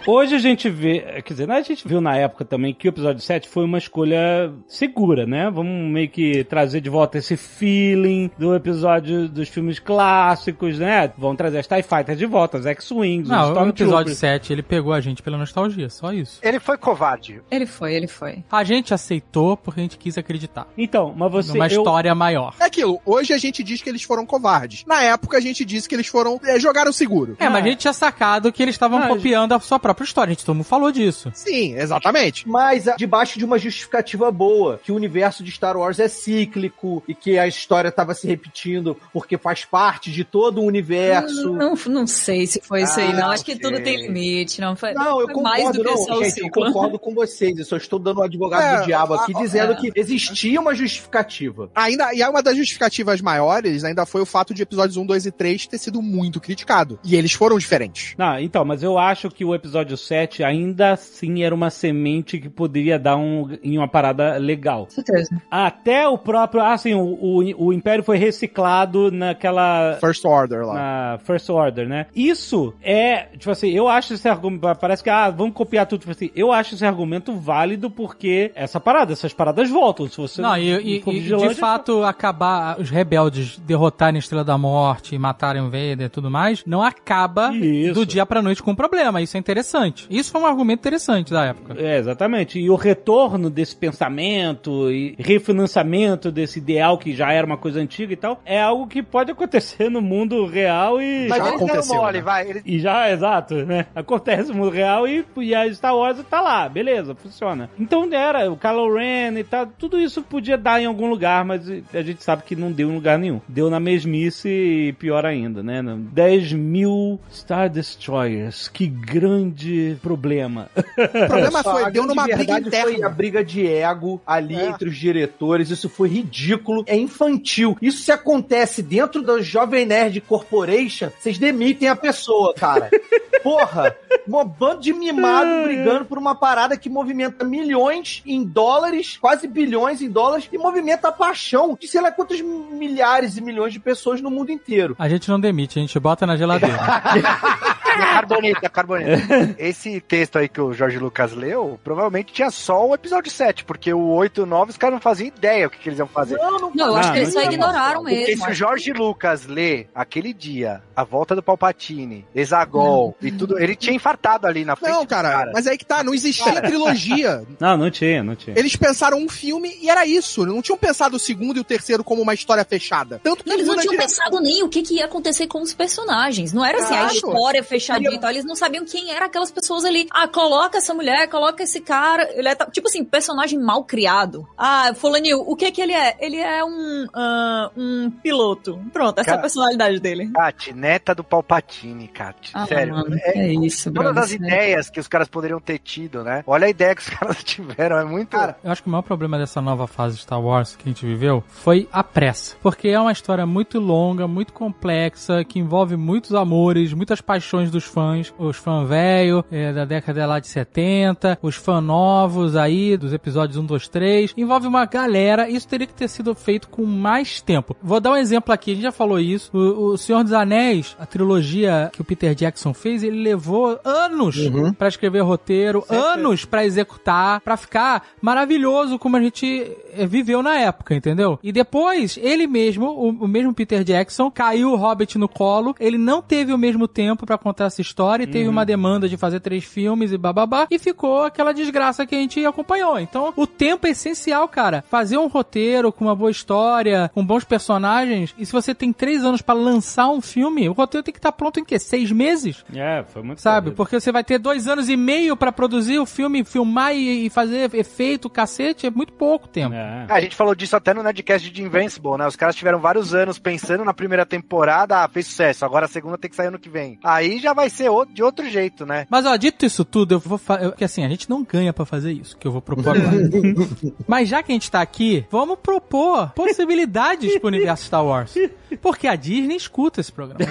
Hoje a gente vê, quer dizer, a gente viu na época também que o episódio 7 foi uma escolha segura, né? Vamos meio que trazer de volta esse feeling do episódio dos filmes clássicos, né? Vão trazer as TIE Fighters de volta, os X-Wings, os Não, o episódio Stormtroopers. 7, ele pegou a gente pela nostalgia, só isso. Ele foi covarde. Ele foi, ele foi. A gente aceitou porque a gente quis acreditar. Então, mas você... numa eu- história maior. É aquilo, hoje a gente diz que eles foram covardes. Na época a gente disse que eles foram. é, jogaram seguro. É, mas a gente tinha sacado que eles estavam Ah, copiando a sua própria história. A gente todo mundo falou disso. Sim, exatamente. Mas ah, debaixo de uma justificativa boa, que o universo de Star Wars é cíclico e que a história estava se repetindo porque faz parte de todo o universo. Não, não sei se foi isso aí, não. Ah, Acho que tudo tem limite. Não, foi, Não, eu foi mais concordo, do que não, gente, eu concordo com vocês. Eu só estou dando um advogado É, do diabo aqui, a- dizendo é. que existia uma justificativa. Ainda, e uma das justificativas maiores ainda foi o fato de episódios 1, 2 e 3 ter sido muito criticado. E eles foram diferentes. Não, então, mas eu acho que o episódio 7 ainda assim era uma semente que poderia dar um, em uma parada legal. Com certeza. Até o próprio. Ah, sim, o, o, o Império foi reciclado naquela. First Order lá. Na First Order, né? Isso é, tipo assim, eu acho esse argumento. Parece que, ah, vamos copiar tudo. Tipo assim, eu acho esse argumento válido porque essa parada, essas paradas voltam. Se você Não, e, e- e, de fato acabar os rebeldes derrotarem a Estrela da Morte e matarem o Vader e tudo mais, não acaba Isso. do dia pra noite com um problema. Isso é interessante. Isso foi um argumento interessante da época. É, exatamente. E o retorno desse pensamento e refinanciamento desse ideal que já era uma coisa antiga e tal, é algo que pode acontecer no mundo real e. Mas Já eles deram aconteceu, mole, né? vai. Eles... E já, exato, né? Acontece no mundo real e, e a Star Wars tá lá, beleza, funciona. Então era o Kylo Ren e tal, tudo isso podia dar em algum lugar, mas a gente sabe que não deu em lugar nenhum. Deu na mesmice e pior ainda, né? 10 mil Star Destroyers, que grande problema. O problema Só, foi, deu grande numa briga verdade Foi a interna. briga de ego ali É. entre os diretores. Isso foi ridículo. É infantil. Isso se acontece dentro da Jovem Nerd Corporation, vocês demitem a pessoa, cara. *laughs* Porra, um bando de mimado brigando por uma parada que movimenta milhões em dólares, quase bilhões em dólares, e movimenta a paixão de sei lá quantos milhares e milhões de pessoas no mundo inteiro. A gente não demite, a gente bota na geladeira. *laughs* A carbonita, a carbonita. *laughs* Esse texto aí que o Jorge Lucas leu, provavelmente tinha só o episódio 7, porque o 8 e o 9 os caras não faziam ideia o que, que eles iam fazer. Não, não, Não, eu Ah, acho que eles só ignoraram Porque mesmo. se o Jorge Lucas lê aquele dia a volta do Palpatine, Exagol e tudo, ele tinha infartado ali na frente. Não, cara, caras. mas aí que tá, não existia trilogia. *laughs* Não, não tinha, não tinha. Eles pensaram um filme e era isso. Não tinham pensado o segundo e o terceiro como uma história fechada. Tanto que Não, eles não tinham dire- pensado nem o que, que ia acontecer com os personagens. Não era assim, a Claro. história fechadinha e tal. Eles não sabiam quem eram aquelas pessoas ali. Ah, coloca essa mulher, coloca esse cara. Ele é, tipo assim, personagem mal criado. Ah, Fulaninho, o que que ele é? Ele é um, ah, um piloto. Pronto, essa é a personalidade dele. Kat, neta do Palpatine, Kat. Ah, Sério. mano, é- é isso, Todas brother, as sério. ideias que os caras poderiam ter tido, né? Olha a ideia que os *laughs* caras tiveram, é muito. Cara, Eu acho que o maior problema dessa nova fase de Star Wars que a gente viveu foi a pressa. Porque é uma história muito longa, muito complexa, que envolve muitos amores, muitas paixões dos fãs. Os fãs velho é, da década lá de 70, os fãs novos aí, dos episódios 1, 2, 3. Envolve uma galera. Isso teria que ter sido feito com mais tempo. Vou dar um exemplo aqui, a gente já falou isso. O, o Senhor dos Anéis, a trilogia que o Peter Jackson fez, ele levou anos pra escrever roteiro, anos pra executar, pra ficar maravilhoso como a gente eh, viveu na época, entendeu? E depois, ele mesmo, o, o mesmo Peter Jackson, caiu o Hobbit no colo, ele não teve o mesmo tempo pra contar essa história, e teve uma demanda de fazer três filmes e bababá, e ficou aquela desgraça que a gente acompanhou. Então, o tempo é essencial, cara. Fazer um roteiro com uma boa história, com bons personagens, e se você tem três anos pra lançar um filme, o roteiro tem que estar pronto em quê? Seis meses? É, foi muito Sabe? corrido. Porque você vai ter dois anos e meio pra produzir o filme, filmar e, e fazer efeito, cacete, é muito pouco tempo. É. A gente falou disso até no Nerdcast de Invincible, né? Os caras tiveram vários anos pensando na primeira temporada, ah, fez sucesso, agora a segunda tem que sair ano que vem. Aí já vai ser outro- de outro jeito, né? Mas ó, dito isso tudo, eu vou fazer. Porque assim, a gente não ganha pra fazer isso, que eu vou propor agora. *laughs* Mas já que a gente tá aqui, vamos propor possibilidades pro universo Star Wars. Porque a Disney escuta esse programa. *laughs*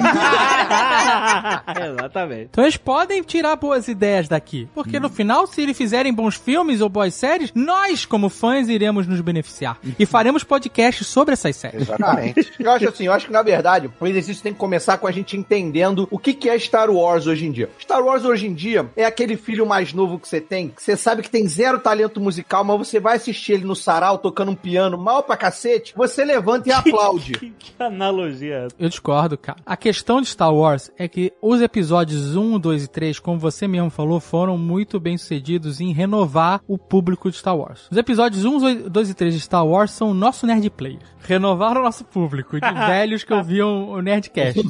Exatamente. Então eles podem tirar boas ideias daqui. Porque no final, se eles fizerem bons filmes ou boas séries, nós, como fãs, iremos nos beneficiar. E faremos podcasts sobre essas séries. Exatamente. Eu acho assim, eu acho que na verdade o exercício tem que começar com a gente entendendo o que, que é Star Wars hoje em dia. Star Wars hoje em dia é aquele filho mais novo que você tem, que você sabe que tem zero talento musical, mas você vai assistir ele no sarau tocando um piano mal pra cacete, você levanta e *laughs* aplaude. Que, que analogia é essa? Eu discordo, cara. A questão de Star Wars é que os episódios 1, 2 e 3, como você mesmo falou, foram muito bem sucedidos em renovar o público de Star Wars. Os episódios 1, 2 e 3 de Star Wars são o nosso nerd player. Renovaram o nosso público de *laughs* velhos que ouviam o Nerdcast. *laughs*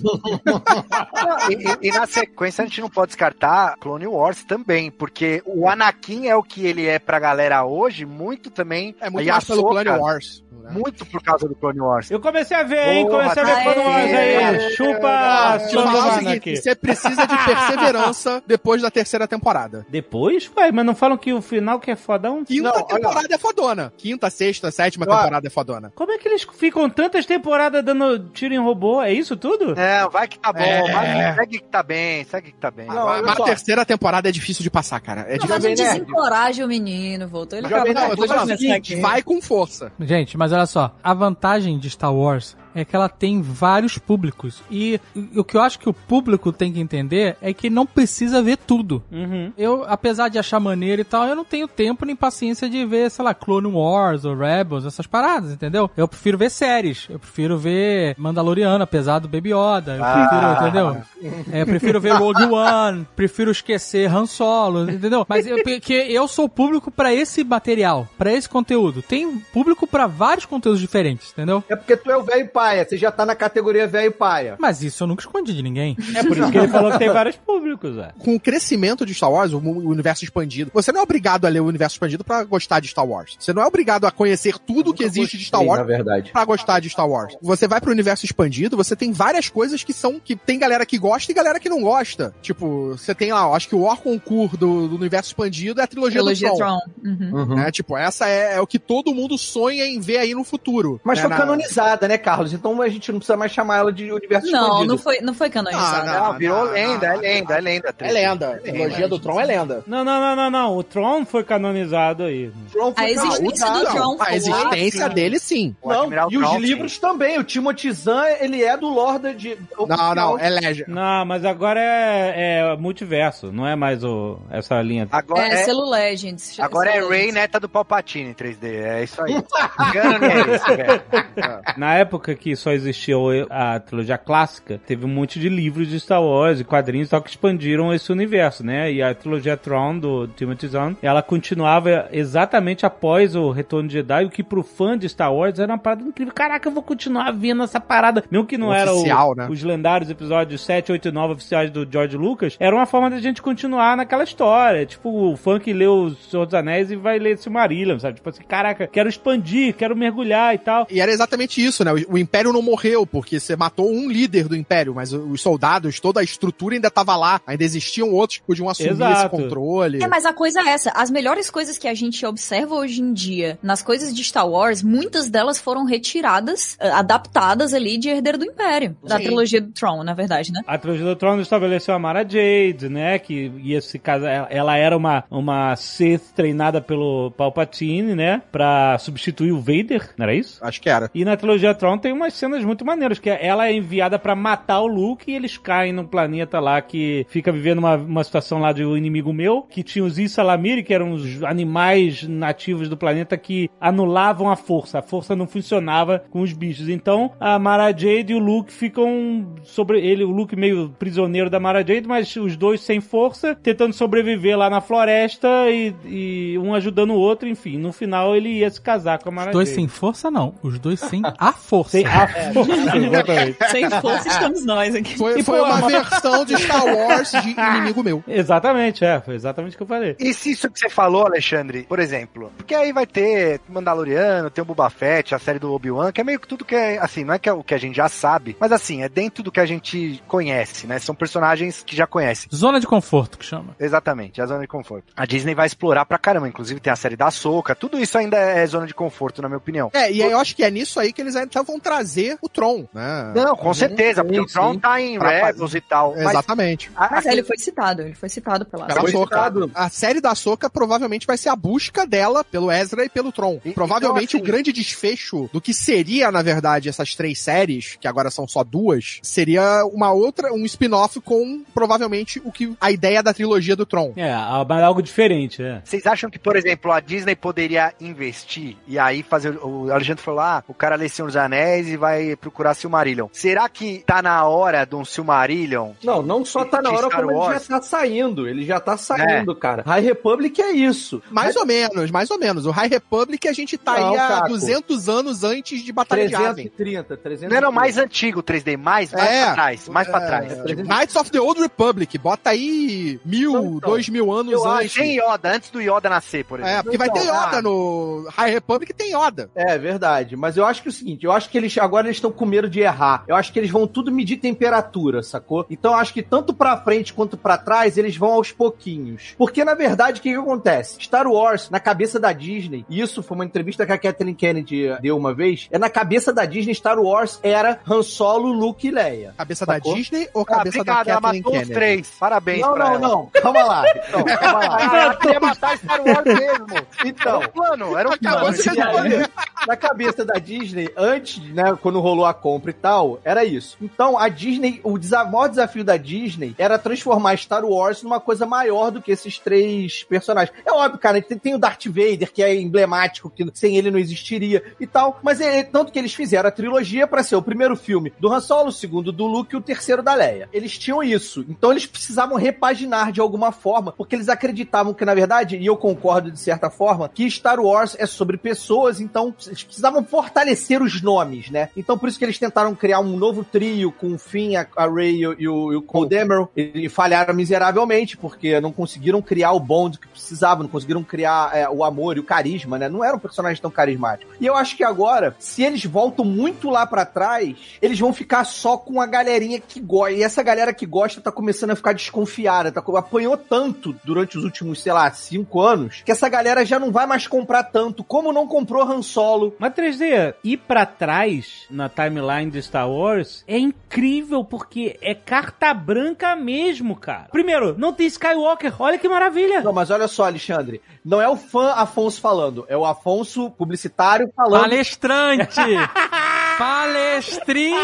E, e- e na sequência a gente não pode descartar Clone Wars também, porque o Anakin é o que ele é pra galera hoje, muito também. É muito mais pelo Clone Wars. né? Muito por causa do Clone Wars. Eu comecei a ver, hein? Porra, Comecei a ver tá Clone Wars aí. aí. Chupa Ah, te falar o Sandman seguinte, aqui. você precisa de *laughs* perseverança depois da terceira temporada. Depois, ué, mas não falam que o final que é fodão? Quinta Não, olha temporada é fodona. Quinta, sexta, sétima temporada é fodona. Como é que eles ficam tantas temporadas dando tiro em robô? É isso tudo? Não, vai que tá bom, É. vai, segue que tá bem, segue que tá bem. Não, a só. terceira temporada é difícil de passar, cara. É Não, difícil. mas desencoraja o menino, voltou. Ele Jovem acaba Não, eu tô falando vai com força. Gente, mas olha só, a vantagem de Star Wars é que ela tem vários públicos. E o que eu acho que o público tem que entender é que não precisa ver tudo. Uhum. Eu, apesar de achar maneiro e tal, eu não tenho tempo nem paciência de ver, sei lá, Clone Wars ou Rebels, essas paradas, entendeu? Eu prefiro ver séries. Eu prefiro ver Mandaloriano, apesar do Baby Yoda. Eu prefiro, Ah. entendeu? É, eu prefiro ver Rogue One, prefiro esquecer Han Solo, entendeu? Mas eu, porque eu sou público pra esse material, pra esse conteúdo. Tem público pra vários conteúdos diferentes, entendeu? É porque tu é o velho paia, você já tá na categoria velho paia. Mas isso eu nunca escondi de ninguém. É por isso que ele falou que tem vários públicos, é. Com o crescimento de Star Wars, o universo expandido, você não é obrigado a ler o universo expandido pra gostar de Star Wars. Você não é obrigado a conhecer tudo que existe de Star Wars na verdade. pra gostar de Star Wars. Você vai pro universo expandido, você tem várias coisas que são que tem galera que gosta e galera que não gosta. Tipo, você tem lá, eu acho que o Or Concur do, do universo expandido é a trilogia, Trilogia do Tron. Tron. Uhum. Uhum. Né? Tipo, essa é, é o que todo mundo sonha em ver aí no futuro. Mas né? foi Na- canonizada, né, Carlos? Então a gente não precisa mais chamar ela de universo Não, expandido. não foi, não foi canonizado. Ah, Não, virou não, lenda, não, é lenda, é lenda. É lenda. A trilogia do Tron é lenda. Não, não, não, não, não. O Tron foi canonizado aí. Tron foi A existência do Tron Não, a existência dele sim. Não, e os livros também. O Timothy Zahn, ele é do Lorda de... Não, não, é legend. Não, mas agora é, é multiverso, não é mais o, essa linha. Agora É, é, Selo Legends. agora é Ray neta do Palpatine em 3D, é isso aí. Engano não é esse, *laughs* velho. Na época que só existia a trilogia clássica, teve um monte de livros de Star Wars e quadrinhos só que expandiram esse universo, né? E a trilogia Tron do Timothy Zahn, ela continuava exatamente após o Retorno de Jedi, o que pro fã de Star Wars era uma parada incrível. Caraca, eu vou continuar vendo essa parada. Mesmo que não era o- Oficial, né? os lendários episódios 7, 8 e 9 oficiais do George Lucas, era uma forma da gente continuar naquela história. Tipo, o fã que leu O Senhor dos Anéis e vai ler Silmarillion, sabe? Tipo assim, caraca, quero expandir, quero mergulhar e tal. E era exatamente isso, né? O, o Império não morreu, porque você matou um líder do Império, mas os soldados, toda a estrutura ainda tava lá. Ainda existiam outros que podiam assumir esse Exato. controle. É, mas a coisa é essa. As melhores coisas que a gente observa hoje em dia nas coisas de Star Wars, muitas delas foram retiradas, eh, adaptadas ali de Herdeiro do Império. Da Sim. trilogia do Tron, na verdade, né? A trilogia do Trono estabeleceu a Mara Jade, né? Que ia se casar. ela- Ela era uma, uma Sith treinada pelo Palpatine, né? Pra substituir o Vader, não era isso? Acho que era. E na trilogia Tron tem umas cenas muito maneiras, que ela é enviada pra matar o Luke e eles caem num planeta lá que fica vivendo uma, uma situação lá de um inimigo meu, que tinha os Isalamiri, que eram os animais nativos do planeta que anulavam a força. A força não funcionava com os bichos. Então, a Mara Jade e o Luke ficam sobre ele, o Luke meio prisioneiro da Mara Jade, mas os dois sem força, tentando sobreviver lá na floresta e, e um ajudando o outro, enfim. No final ele ia se casar com a Mara Os dois Jade. sem força, não. Os dois sem a força. Sem *laughs* exatamente. Sem força estamos nós aqui. Foi, E, foi pô, uma mas- *laughs* versão de Star Wars de inimigo meu. Exatamente, é. Foi exatamente o que eu falei. E se isso que você falou, Alexandre, por exemplo, porque aí vai ter Mandaloriano, tem o Boba Fett, a série do Obi-Wan, que é meio que tudo que é, assim, não é que é o que a gente já sabe, mas assim, é dentro do que a gente conhece, né? São personagens que já conhece. Zona de conforto que chama. Exatamente, é a zona de conforto. A Disney vai explorar pra caramba, inclusive tem a série da Soca, tudo isso ainda é zona de conforto, na minha opinião. É, e aí eu acho que é nisso aí que eles ainda vão trazer o Tron, né? Não, com certeza, porque o Tron sim. tá em Pra Rebels e tal. Mas, Exatamente. a- Mas assim, ele foi citado, ele foi citado pela. Foi citado. A série da Soca provavelmente vai ser a busca dela pelo Ezra e pelo Tron. E- provavelmente então, assim- o grande desfecho do que seria, na verdade, essas três séries, que agora são só duas, seria uma outra, um spin-off com provavelmente o que a ideia da trilogia do Tron. É, mas algo diferente, é. Vocês acham que, por exemplo, a Disney poderia investir e aí fazer. O Alexandre falou: ah, o cara lê Senhor dos Anéis e vai procurar Silmarillion. Será que tá na hora de um Silmarillion? Não, não só tá na De hora, Star como ele já tá saindo. Ele já tá saindo, cara. High Republic é isso. Mais ou menos, mais ou menos. O High Republic a gente tá Não, aí há Caco. 200 anos antes de Batalha de Yavin. 330, 330. Não era o mais antigo 3D, mais, mais É. pra trás, mais pra É, trás. tipo, Knights of the Old Republic, bota aí mil, Não, então, dois mil anos eu antes. Tem Yoda, antes do Yoda nascer, por exemplo. É, porque vai ter Então, Yoda ah. no High Republic, tem Yoda. É, verdade. Mas eu acho que é o seguinte, eu acho que eles agora eles estão com medo de errar. Eu acho que eles vão tudo medir temperatura, sacou? Então eu acho que tanto pra frente quanto pra trás eles vão aos pouquinhos. Porque na verdade o que que acontece? Star Wars na cabeça da Disney, e isso foi uma entrevista que a Kathleen Kennedy deu uma vez, é na cabeça da Disney Star Wars era Han Solo, Luke e Leia. Cabeça Sacou? da Disney ou Ah, cabeça obrigado, da ela Kathleen matou os Kennedy? três. Parabéns Não, pra não, ela. não. Calma lá. Então, *laughs* calma lá. Ah, ela queria matar Star Wars mesmo. Então, Era um plano, era um plano. na cabeça da Disney, antes, né, quando rolou a compra e tal, era isso. Então, a Disney, o maior desafio da Disney era transformar Star Wars numa coisa maior do que esses três personagens. É óbvio, cara, tem, tem o Darth Vader, que é emblemático, que sem ele não existiria e tal, mas é, tanto que eles fizeram a trilogia pra ser o primeiro filme do Han Solo, o segundo do Luke e o terceiro da Leia. Eles tinham isso. Então, eles precisavam repaginar de alguma forma, porque eles acreditavam que, na verdade, e eu concordo de certa forma, que Star Wars é sobre pessoas, então eles precisavam fortalecer os nomes, né? Então por isso que eles tentaram criar um novo trio com o Finn, a, a Rey e o, e o, e o Cole Dameron, e, e falharam miseravelmente, porque não conseguiram criar o bond que precisavam, não conseguiram criar é, o amor e o carisma, né? Não eram personagens tão carismáticos. E eu acho que agora, se eles voltam muito lá pra trás, eles vão ficar só com a galerinha que gosta. E essa galera que gosta tá começando a ficar desconfiada, tá, apanhou tanto durante os últimos, sei lá, cinco anos, que essa galera já não vai mais comprar tanto, como não comprou Han Solo. Mas 3D, ir pra trás na timeline de Star Wars é incrível porque é carta branca mesmo, cara. Primeiro, não tem Skywalker, olha que maravilha. Não, mas olha só, Alexandre, não é o fã Afonso falando, é o Afonso publicitário falando. Palestrante! *laughs* Palestrinha!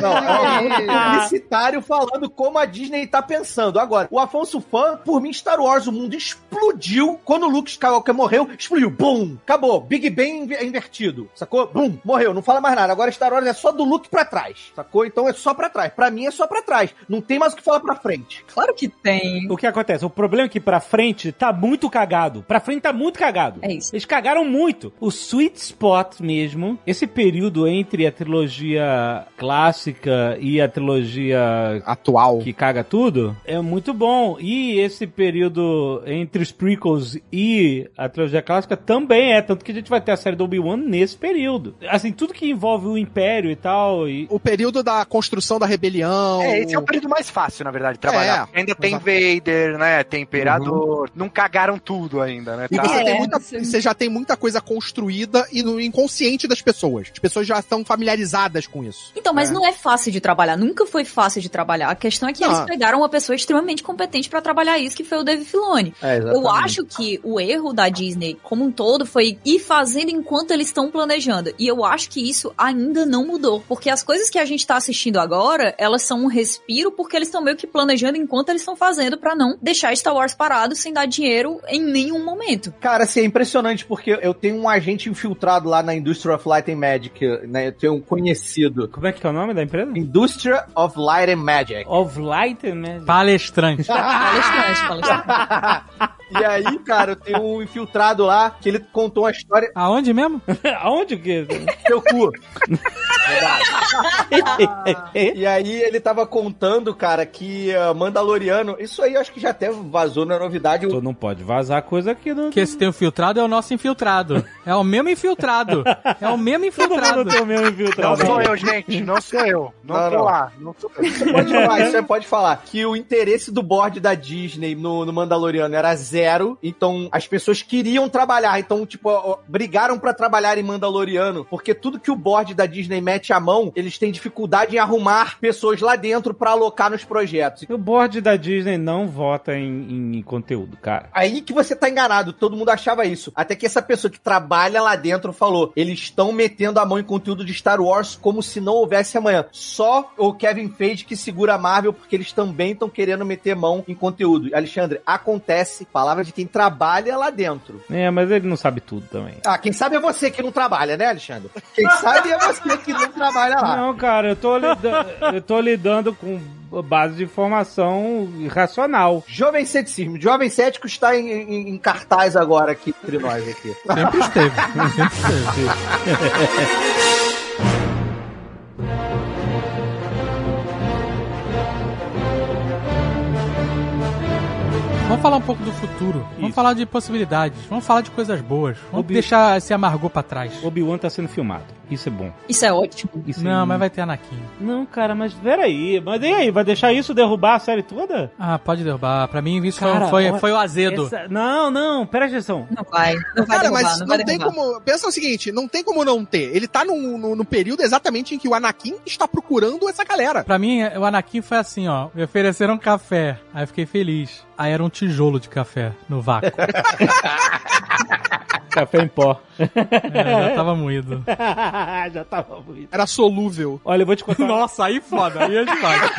Não, é publicitário falando como a Disney tá pensando. Agora, o Afonso fã, por mim, Star Wars, o mundo explodiu quando o Luke Skywalker morreu, explodiu, bum, acabou, Big Bang inver- invertido, sacou? Bum, morreu, não fala mais nada. Agora Star Wars é só do Luke pra trás, sacou? Então é só pra trás. Pra mim é só pra trás, não tem mais o que falar pra frente. Claro que tem. O que acontece? O problema é que pra frente tá muito cagado. Pra frente tá muito cagado. É isso. Eles cagaram muito. O sweet spot mesmo, esse período entre a trilogia clássica e a trilogia Atual. que caga tudo, é muito bom. E esse período entre os prequels e a trilogia clássica também é. Tanto que a gente vai ter a série do Obi-Wan nesse período. Assim, tudo que envolve o Império e tal. E... O período da construção da rebelião. É, esse é o período mais fácil, na verdade, de trabalhar. É, ainda tem exato. Vader, né? Tem Imperador. Não cagaram tudo ainda, né? E Tá- você, É, tem muita, você já tem muita coisa construída e no inconsciente das pessoas. As pessoas já estão familiarizadas com isso. Então, mas não é fácil de trabalhar. Nunca foi fácil de trabalhar. A questão é que Não. eles pegaram uma pessoa extremamente competente pra trabalhar isso, que foi o Dave Filoni. É, Eu acho que o erro da Disney como um todo foi ir fazendo enquanto eles estão planejando. E eu acho que isso ainda não mudou. Porque as coisas que a gente tá assistindo agora, elas são um respiro porque eles estão meio que planejando enquanto eles estão fazendo pra não deixar Star Wars parado sem dar dinheiro em nenhum momento. Cara, assim, é impressionante porque eu tenho um agente infiltrado lá na Industry of Light and Magic, né? Eu tenho um conhecido. Como é que é o nome da empresa? Industry of Light and Magic. Of Light and Magic. Palestrante. *laughs* Palestrante, palestrante. *laughs* E aí, cara, eu tenho um infiltrado lá que ele contou uma história. Aonde mesmo? *laughs* Aonde que... Teu cu. E aí ele tava contando, cara, que uh, Mandaloriano. Isso aí eu acho que já até vazou na novidade. Tu não pode vazar coisa aqui no... Que esse tem o filtrado é o nosso infiltrado. É o mesmo infiltrado. É o mesmo infiltrado. Eu mesmo Não infiltrado. sou eu, gente. Não sou eu. Não, Não, tô não. lá. Não sou eu. Você *laughs* pode falar, isso você pode falar. Que o interesse do board da Disney no, no Mandaloriano era zero. Então, as pessoas queriam trabalhar. Então, tipo, ó, brigaram pra trabalhar em Mandaloriano. Porque tudo que o board da Disney mete a mão, eles têm dificuldade em arrumar pessoas lá dentro pra alocar nos projetos. O board da Disney não vota em, em conteúdo, cara. Aí que você tá enganado, todo mundo achava isso. Até que essa pessoa que trabalha lá dentro falou: eles estão metendo a mão em conteúdo de Star Wars como se não houvesse amanhã. Só o Kevin Feige que segura a Marvel, porque eles também estão querendo meter mão em conteúdo. Alexandre, acontece, palavra de quem trabalha lá dentro. É, mas ele não sabe tudo também. Ah, quem sabe é você que não trabalha, né, Alexandre? Quem sabe é você que não trabalha lá. Não, cara, eu tô, lida- eu tô lidando com base de informação racional. Jovem ceticismo, jovem cético está em, em- em cartaz agora aqui entre nós aqui. Sempre esteve. *laughs* Sempre esteve. Vamos falar um pouco do futuro. Vamos Isso. falar de possibilidades. Vamos falar de coisas boas. Vamos Obi- deixar esse amargor pra trás. Obi-Wan tá sendo filmado. Isso é bom. Isso é ótimo. Isso Não, é... mas vai ter Anakin. Não, cara, mas peraí. Mas e aí, vai deixar isso derrubar a série toda? Ah, pode derrubar. Pra mim, isso Cara, foi, foi o azedo. Essa- Não, não, presta atenção. Não vai. Não vai Cara, derrubar, mas não não, vai tem derrubar. como. Pensa o seguinte: não tem como não ter. Ele tá no, no, no período exatamente em que o Anakin está procurando essa galera. Pra mim, o Anakin foi assim, ó. Me ofereceram café. Aí eu fiquei feliz. Aí era um tijolo de café no vácuo. *laughs* Café em pó. É, já tava moído. *laughs* Já tava muito. Era solúvel. Olha, eu vou te contar. Nossa, aí foda. Aí é demais. *laughs*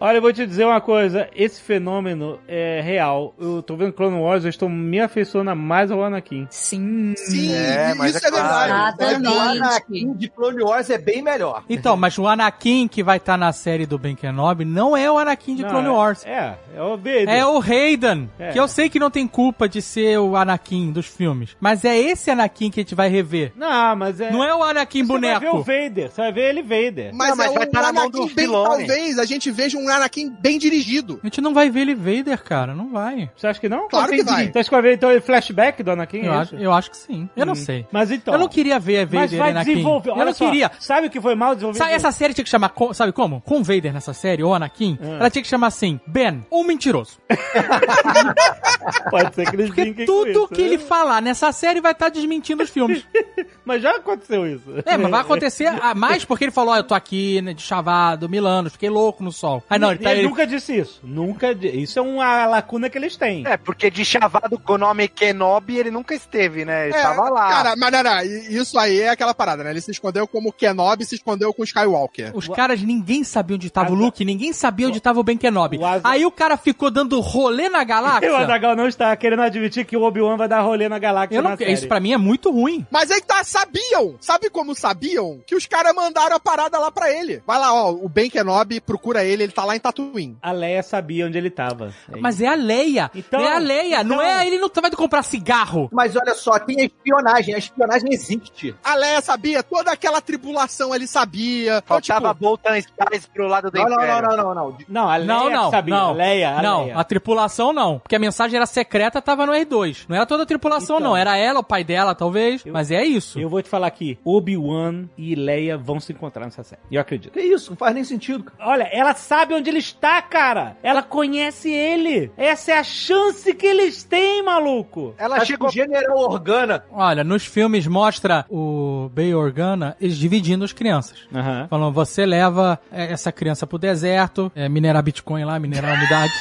Olha, eu vou te dizer uma coisa. Esse fenômeno é real. Eu tô vendo Clone Wars, eu estou me afeiçoando mais ao Anakin. Sim. Sim, É, mas isso é é, verdade. Exatamente. O Anakin de Clone Wars é bem melhor. Então, mas o Anakin que vai estar na série do Ben Kenobi não é o Anakin de Não, Clone é- Wars. É, é o Vader. É o Hayden, É. que eu sei que não tem culpa de ser o Anakin dos filmes, mas é esse Anakin que a gente vai rever. Não, mas é... Não é o Anakin Você vai ver o boneco. Vader, você vai ver ele Vader. Mas, Não, mas é vai um tá na mão Anakin do bem, talvez a gente veja um Anakin bem dirigido. A gente não vai ver ele Vader, cara, não vai. Você acha que não? Claro que vai. Você acha que vai ver então flashback do Anakin? Eu é acho, isso? eu acho que sim. Eu não Hum. sei. Mas então... Eu não queria ver Mas Vader e vai Anakin. desenvolver. Eu Olha não só, queria. Sabe o que foi mal desenvolvido? Sabe, essa série tinha que chamar, sabe como? Com o Vader nessa série, ou Anakin, Ah. ela tinha que chamar assim, Ben, um mentiroso. *laughs* Pode ser que eles Porque tudo isso, que né? ele falar nessa série vai estar desmentindo os filmes. *laughs* Mas já aconteceu isso. É, mas vai acontecer a mais *laughs* porque ele falou, ó, eu tô aqui, né, de chavado, Milano, fiquei louco no sol. Aí não, ele tá... ele Ele... nunca disse isso. Nunca. Isso é uma lacuna que eles têm. É, porque de chavado com o nome Kenobi ele nunca esteve, né? Ele É, tava lá. Cara, mas não, não, isso aí é aquela parada, né? Ele se escondeu como Kenobi se escondeu com Skywalker. Os caras, ninguém sabia onde tava o Luke, ninguém sabia onde tava o Ben Kenobi. O Aí o cara ficou dando rolê na E *laughs* o galáxia. Adagal não está querendo admitir que o Obi-Wan vai dar rolê na galáxia. Eu não, na série. isso pra mim é muito ruim. Mas aí tá, sabiam! Sabe como sabiam? Que os caras mandaram a parada lá pra ele. Vai lá, ó, o Ben Kenobi procura ele, ele tá lá em Tatooine. A Leia sabia onde ele tava. É Mas é a Leia. Então- é a Leia. Não então- é ele não vai comprar cigarro. Mas olha só, tem a espionagem. A espionagem existe. A Leia sabia, toda aquela tribulação ele sabia. Então, Faltava tipo, Boltan Spies pro lado do Não, não, não, não, não, não. Não, a Leia Não, não, sabia. não. A Leia, a não, Leia. a tripulação não. Porque a mensagem era secreta, tava no R2. Não era toda a tripulação, Então. não. Era ela, o pai dela, talvez. Eu- Mas é isso. Eu vou te falar aqui, Obi-Wan e Leia vão se encontrar nessa série. Eu acredito. Que isso? Não faz nem sentido. cara. Olha, ela sabe onde ele está, cara. Ela conhece ele. Essa é a chance que eles têm, maluco. Ela Acho chegou. que o General Organa. Olha, nos filmes mostra o Bay Organa, eles dividindo as crianças. Aham. Falando, você leva é, essa criança pro deserto, é, minerar Bitcoin lá, minerar umidade.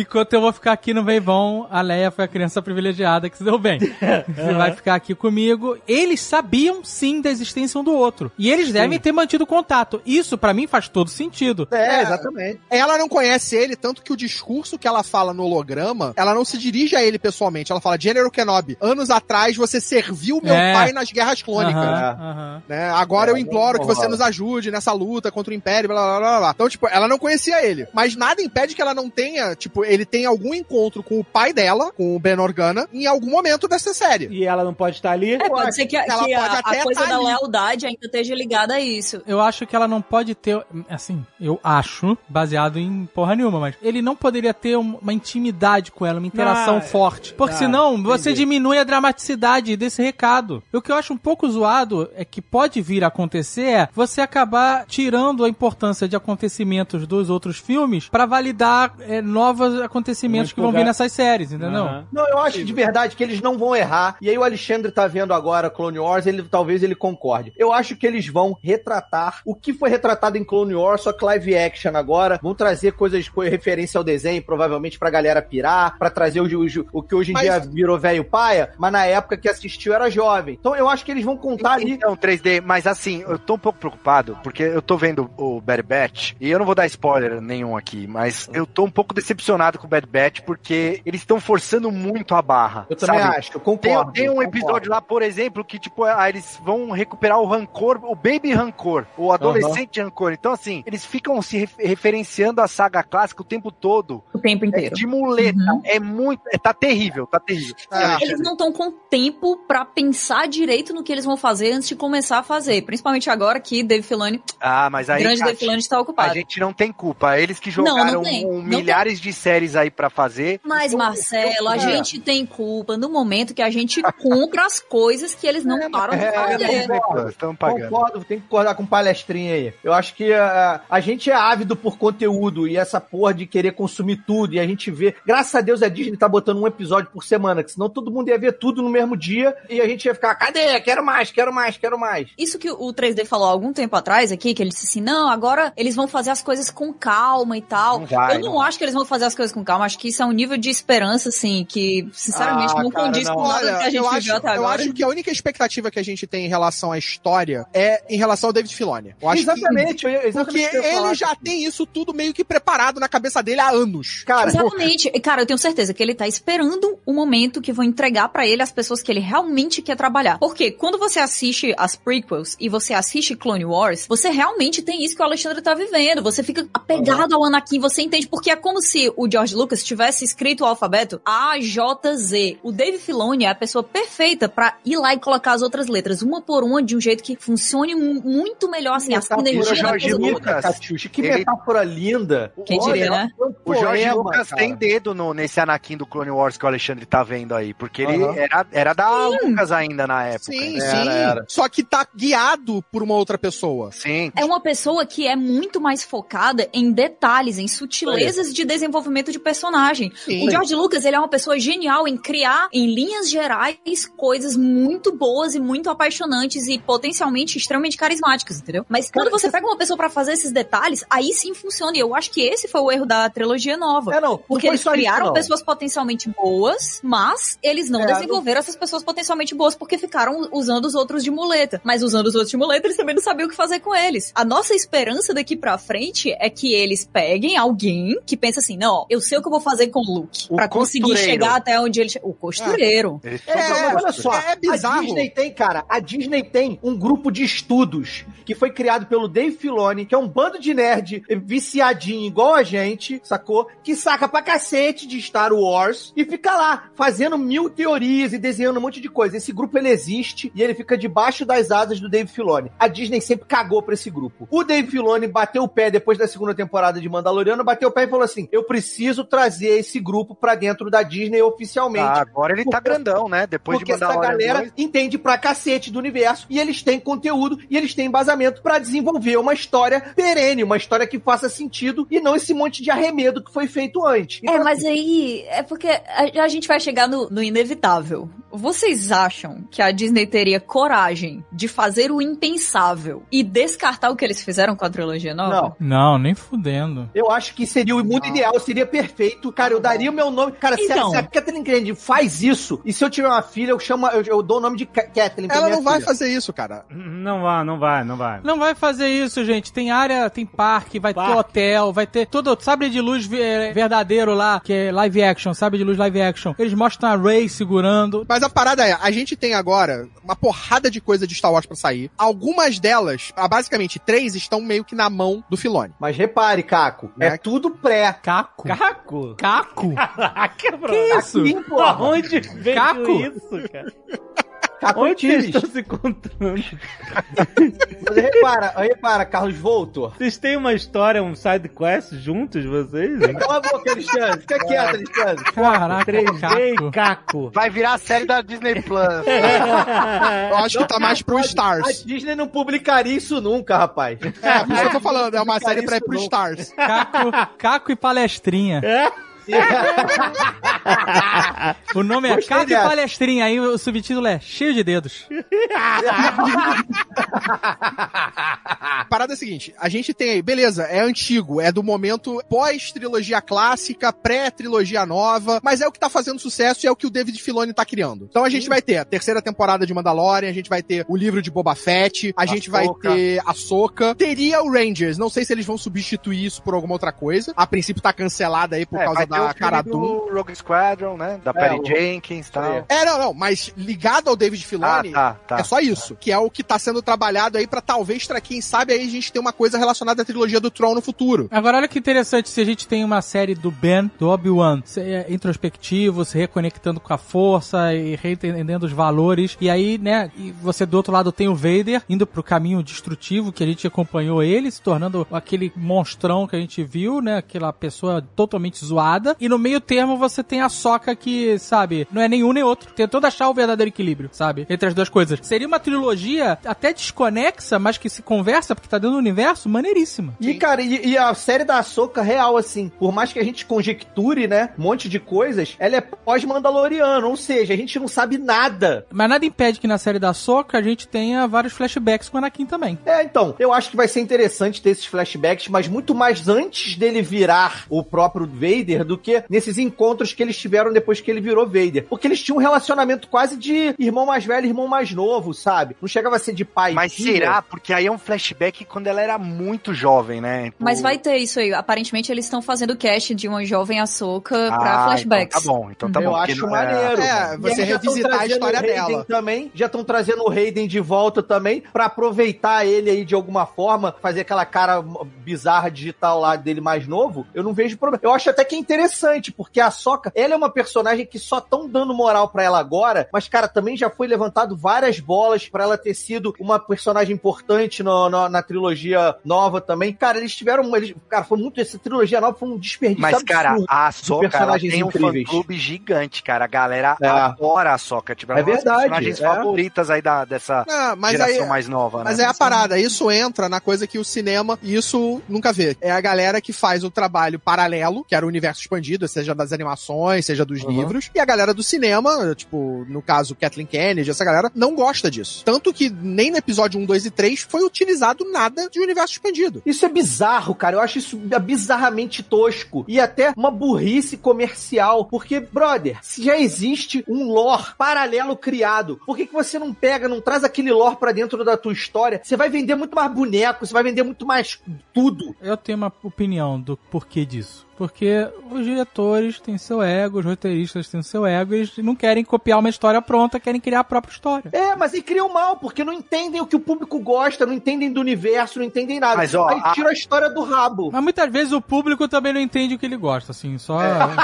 Enquanto eu vou ficar aqui no Bem Bom, a Leia foi a criança privilegiada que se deu bem. *laughs* Você vai ficar aqui comigo. Eles sabiam sim da existência um do outro. E eles devem ter mantido contato. Isso pra mim faz todo sentido. É, exatamente. ela não conhece ele, tanto que o discurso que ela fala no holograma, ela não se dirige a ele pessoalmente. Ela fala, General Kenobi, anos atrás você serviu meu É. pai nas guerras clônicas. Aham, aham. Né? Agora É, eu imploro que você nos ajude nessa luta contra o Império, blá, blá, blá, blá. Então, tipo, ela não conhecia ele. Mas nada impede que ela não tenha, tipo, ele tem algum encontro com o pai dela, com o Ben Organa, em algum momento dessa série. E ela não pode estar ali? É, pode ser que, a- ela que a, pode a até coisa tá da ali. lealdade ainda esteja ligada a isso. Eu acho que ela não pode ter, assim, eu acho, baseado em porra nenhuma, mas ele não poderia ter um- uma intimidade com ela, uma interação Ah, forte. Porque tá, senão você entendi. diminui a dramaticidade desse recado. O que eu acho um pouco zoado é que pode vir a acontecer é você acabar tirando a importância de acontecimentos dos outros filmes pra validar é, acontecimentos Muito que vão vir nessas séries, entendeu? Aham. Não, eu acho de verdade que eles não vão errar. E aí o Alexandre tá vendo agora Clone Wars, ele talvez ele concorde. Eu acho que eles vão retratar o que foi retratado em Clone Wars, só que live action agora. Vão trazer coisas com referência ao desenho, provavelmente pra galera pirar, pra trazer o, o, o que hoje em Mas- dia virou velho paia, mas na época que assistiu era jovem. Então eu acho que eles vão contar ali. Então, 3D, mas assim, eu tô um pouco preocupado, porque eu tô vendo o Bad Batch, e eu não vou dar spoiler nenhum aqui, mas eu tô um pouco decepcionado com o Bad Batch, porque eles estão forçando muito a barra. Eu também sabe? acho, eu Tem, concordo. tem um concordo. episódio lá, por exemplo, que tipo, ah, eles vão recuperar o rancor, o baby rancor, o adolescente rancor. Então, assim, eles ficam se ref- referenciando a saga clássica o tempo todo. O tempo É, inteiro. de muleta. Uhum. É muito. é, tá terrível, tá terrível. É. Eles não estão com tempo pra pensar direito no que eles vão fazer antes de começar a fazer. Principalmente agora que Dave Filoni, Ah, mas aí. grande Kátia, Dave Filoni, está A ocupado. gente não tem culpa. Eles que Não, não jogaram tem, um- não milhares de séries aí pra fazer. Mas, Então, Marcelo, a é. gente tem culpa no momento que a gente compra as coisas que eles não param de é, fazer. é, Estão pagando. Concordo, tem que concordar com palestrinha aí. Eu acho que ah, a gente é ávido por conteúdo e essa porra de querer consumir tudo e a gente vê. Graças a Deus a Disney tá botando um episódio por semana, que senão todo mundo ia ver tudo no mesmo dia e a gente ia ficar, cadê? Quero mais, quero mais, quero mais. Isso que o 3D falou há algum tempo atrás aqui, que ele disse assim, não, agora eles vão fazer as coisas com calma e tal. Não vai, eu não, não acho que eles vão fazer as coisas com calma, acho que isso é um nível de esperança, assim, que, sinceramente, Ah, não cara, condiz não. com nada do que a Olha, gente eu viveu acho, até eu agora. acho que a única expectativa que a gente tem em relação à história é em relação ao David Filoni. Eu acho que- exatamente, eu ia- exatamente porque que eu ele falar. já tem isso tudo meio que preparado na cabeça dele há anos. Cara, Exatamente. E, Cara, eu tenho certeza que ele tá esperando o momento que vão entregar pra ele as pessoas que ele realmente quer trabalhar. Porque quando você assiste as prequels e você assiste Clone Wars, você realmente tem isso que o Alexandre tá vivendo. Você fica apegado ao Anakin, você entende porque é como se o George Lucas tivesse escrito o alfabeto A, J, Z. O Dave Filoni é a pessoa perfeita pra ir lá e colocar as outras letras uma por uma de um jeito que funcione mu- muito melhor assim, a sinergia da Jorge coisa toda. Lucas. Catiuxa, que Ele- metáfora linda. Quem diria, né? é O Jorge poema, Lucas cara. tem dedo no, nesse Anakin do Clone Wars que o Alexandre tá vendo aí, porque ele Aham. era, era da Lucas ainda na época. Sim, né? sim. Era, era. Só que tá guiado por uma outra pessoa. Sim. É uma pessoa que é muito mais focada em detalhes, em sutilezas de desenvolvimento de personagem. Sim. O George Lucas, ele é uma pessoa genial em criar, em linhas gerais, coisas muito boas e muito apaixonantes e potencialmente extremamente carismáticas, entendeu? Mas quando você pega uma pessoa pra fazer esses detalhes, aí sim funciona. E eu acho que esse foi o erro da trilogia nova. É, não, não Porque eles isso, criaram não. pessoas potencialmente boas, mas eles não É, desenvolveram essas pessoas potencialmente boas porque ficaram usando os outros de muleta. Mas usando os outros de muleta, eles também não sabiam o que fazer com eles. A nossa esperança daqui pra frente é que eles peguem alguém que pensa assim: não, eu sei o que eu vou fazer com o Luke. O pra conseguir chegar até onde ele. O costureiro. Ele É, É, olha só, é bizarro. a Disney tem, cara, a Disney tem um grupo de estudos que foi criado pelo Dave Filoni, que é um bando de nerd viciadinho igual a gente, sacou? Que saca pra cacete de Star Wars e fica lá fazendo mil teorias e desenhando um monte de coisa. Esse grupo ele existe e ele fica debaixo das asas do Dave Filoni. A Disney sempre cagou pra esse grupo. O Dave Filoni bateu o pé depois da segunda temporada de Mandaloriano, bateu o pé e falou assim: "Eu preciso trazer esse grupo pra dentro da Disney oficialmente". Ah, agora ele tá grandão, né? Depois Porque de essa galera 2. entende pra cacete do universo e eles têm conteúdo e eles têm embasamento pra desenvolver uma história perene, uma história que faça sentido e não esse monte de arremedo que foi feito antes. É, mas aí é porque a, a gente vai chegar no, no inevitável. Vocês acham que a Disney teria coragem de fazer o impensável e descartar o que eles fizeram com a trilogia nova? Não. Não, nem fudendo. Eu acho que seria o mundo ideal, seria perfeito. Cara, eu daria o meu nome. Cara, se, a, Então. se a Kathleen Kennedy faz isso, e se eu tiver uma filha, eu chamo, eu, eu dou o nome de Ka- Kathleen. Ela não vai filha. fazer isso, cara. Não vai, não vai, não vai. Não vai fazer isso, gente. Tem área, tem parque, vai Parque. ter hotel, vai ter todo sabre de luz ve- verdadeiro lá, que é live action, sabre de luz live action. Eles mostram a Ray segurando. Mas a parada é, a gente tem agora uma porrada de coisa de Star Wars pra sair. Algumas delas, ah, basicamente três, estão meio que na mão do Filone. Mas repare, Caco, é, É. tudo pré. Caco. Caco? Caco? Caraca, bro. Que isso? Aqui, porra. Onde veio Caco? isso, cara? Caco Onde vocês Tires. estão se encontrando? Mas repara, repara, Carlos Voltor. Vocês têm uma história, um side quest juntos, vocês? Cala a boca, Alexandre. Fica quieto, Alexandre. Caraca, 3D Caco. e Caco. Vai virar a série da Disney Plus. *laughs* Eu acho que tá mais pro A Stars. Disney não publicaria isso nunca, rapaz. É, por isso que eu tô falando, é uma série pra ir pro. Stars. *laughs* Caco, Caco e palestrinha. *laughs* O nome é Caco e palestrinha. Aí o subtítulo é cheio de dedos. A *laughs* parada é a seguinte, a gente tem aí, beleza, é antigo, é do momento pós-trilogia clássica, pré-trilogia nova, mas é o que tá fazendo sucesso e é o que o David Filoni tá criando. Então a gente vai ter a terceira temporada de Mandalorian, a gente vai ter o livro de Boba Fett, a gente vai ter a Soca, teria o Rangers, não sei se eles vão substituir isso por alguma outra coisa. A princípio tá cancelada aí por É, causa da filme cara do Rogue Squadron, né? Da É, Patty o- Jenkins e tal. É, não, não, mas ligado ao David Ah, Filoni, tá, tá. é só isso, que é o que tá sendo trabalhado aí pra talvez, pra quem sabe, aí a gente ter uma coisa relacionada à trilogia do Tron no futuro. Agora, olha que interessante, se a gente tem uma série do Ben, do Obi-Wan, é introspectivo, se reconectando com a força e reentendendo os valores, e aí, né, e você do outro lado tem o Vader indo pro caminho destrutivo, que a gente acompanhou ele, se tornando aquele monstrão que a gente viu, né, aquela pessoa totalmente zoada, e no meio termo você tem a Soca que, sabe, não é nenhum nem outro, tentou achar o verdadeiro equilíbrio, sabe, entre as duas coisas. Seria uma trilogia até desconexa, mas que se conversa, porque tá dentro do universo, maneiríssima. E, cara, e, e a série da Ahsoka, real, assim, por mais que a gente conjecture, né, um monte de coisas, ela é pós-Mandaloriano, ou seja, a gente não sabe nada. Mas nada impede que na série da Soca a gente tenha vários flashbacks com o Anakin também. É, então, eu acho que vai ser interessante ter esses flashbacks, mas muito mais antes dele virar o próprio Vader do que nesses encontros que eles tiveram depois que ele virou Vader. Porque eles tinham um relacionamento quase de irmão mais velho e irmão mais novo, sabe? Não chegava a ser de pai e Mas filha. será? Porque aí é um flashback quando ela era muito jovem, né? Mas O- vai ter isso aí. Aparentemente eles estão fazendo cast de uma jovem Ahsoka Ah, pra flashbacks. Então tá bom, então tá eu bom. porque acho não é- maneiro. É, você revisitar a história dela. Também, já estão trazendo o Hayden de volta também, pra aproveitar ele aí de alguma forma, fazer aquela cara bizarra digital lá dele mais novo. Eu não vejo problema. Eu acho até que é interessante, porque a Soca, ela é uma personagem que só tão dando moral pra ela agora, mas, cara, também já foi levantado várias bolas pra ela ter sido uma personagem importante no- no- na trilogia nova também. Cara, eles tiveram. Eles, cara, foi muito. Essa trilogia nova foi um desperdício. Mas, cara, a Soca ela tem um incríveis. fã-clube gigante, cara. A galera É. adora a Soca. Tipo, É uma das verdade, personagens é. favoritas aí da, dessa Ah, mas geração aí, mais nova, né? Mas é a parada, isso entra na coisa que o cinema, isso nunca vê. É a galera que faz o trabalho paralelo, que era o universo expandido, seja das animações, seja dos Uhum. livros, e a galera do cinema, tipo, no caso, Kathleen Kennedy, essa galera, não gosta disso. Tanto que nem no episódio 1, 2 e 3 foi utilizado nada de universo expandido. Isso é bizarro, cara. Eu acho isso bizarramente tosco. E até uma burrice comercial. Porque, brother, se já existe um lore paralelo criado, por que, que você não pega, não traz aquele lore pra dentro da tua história? Você vai vender muito mais boneco, você vai vender muito mais tudo. Eu tenho uma opinião do porquê disso. Porque os diretores têm seu ego, os roteiristas têm seu ego, eles não querem copiar uma história pronta, querem criar a própria história. É, mas aí criam mal, porque não entendem o que o público gosta, não entendem do universo, não entendem nada. Mas, ó, aí a- tira a história do rabo. Mas muitas vezes o público também não entende o que ele gosta, assim, só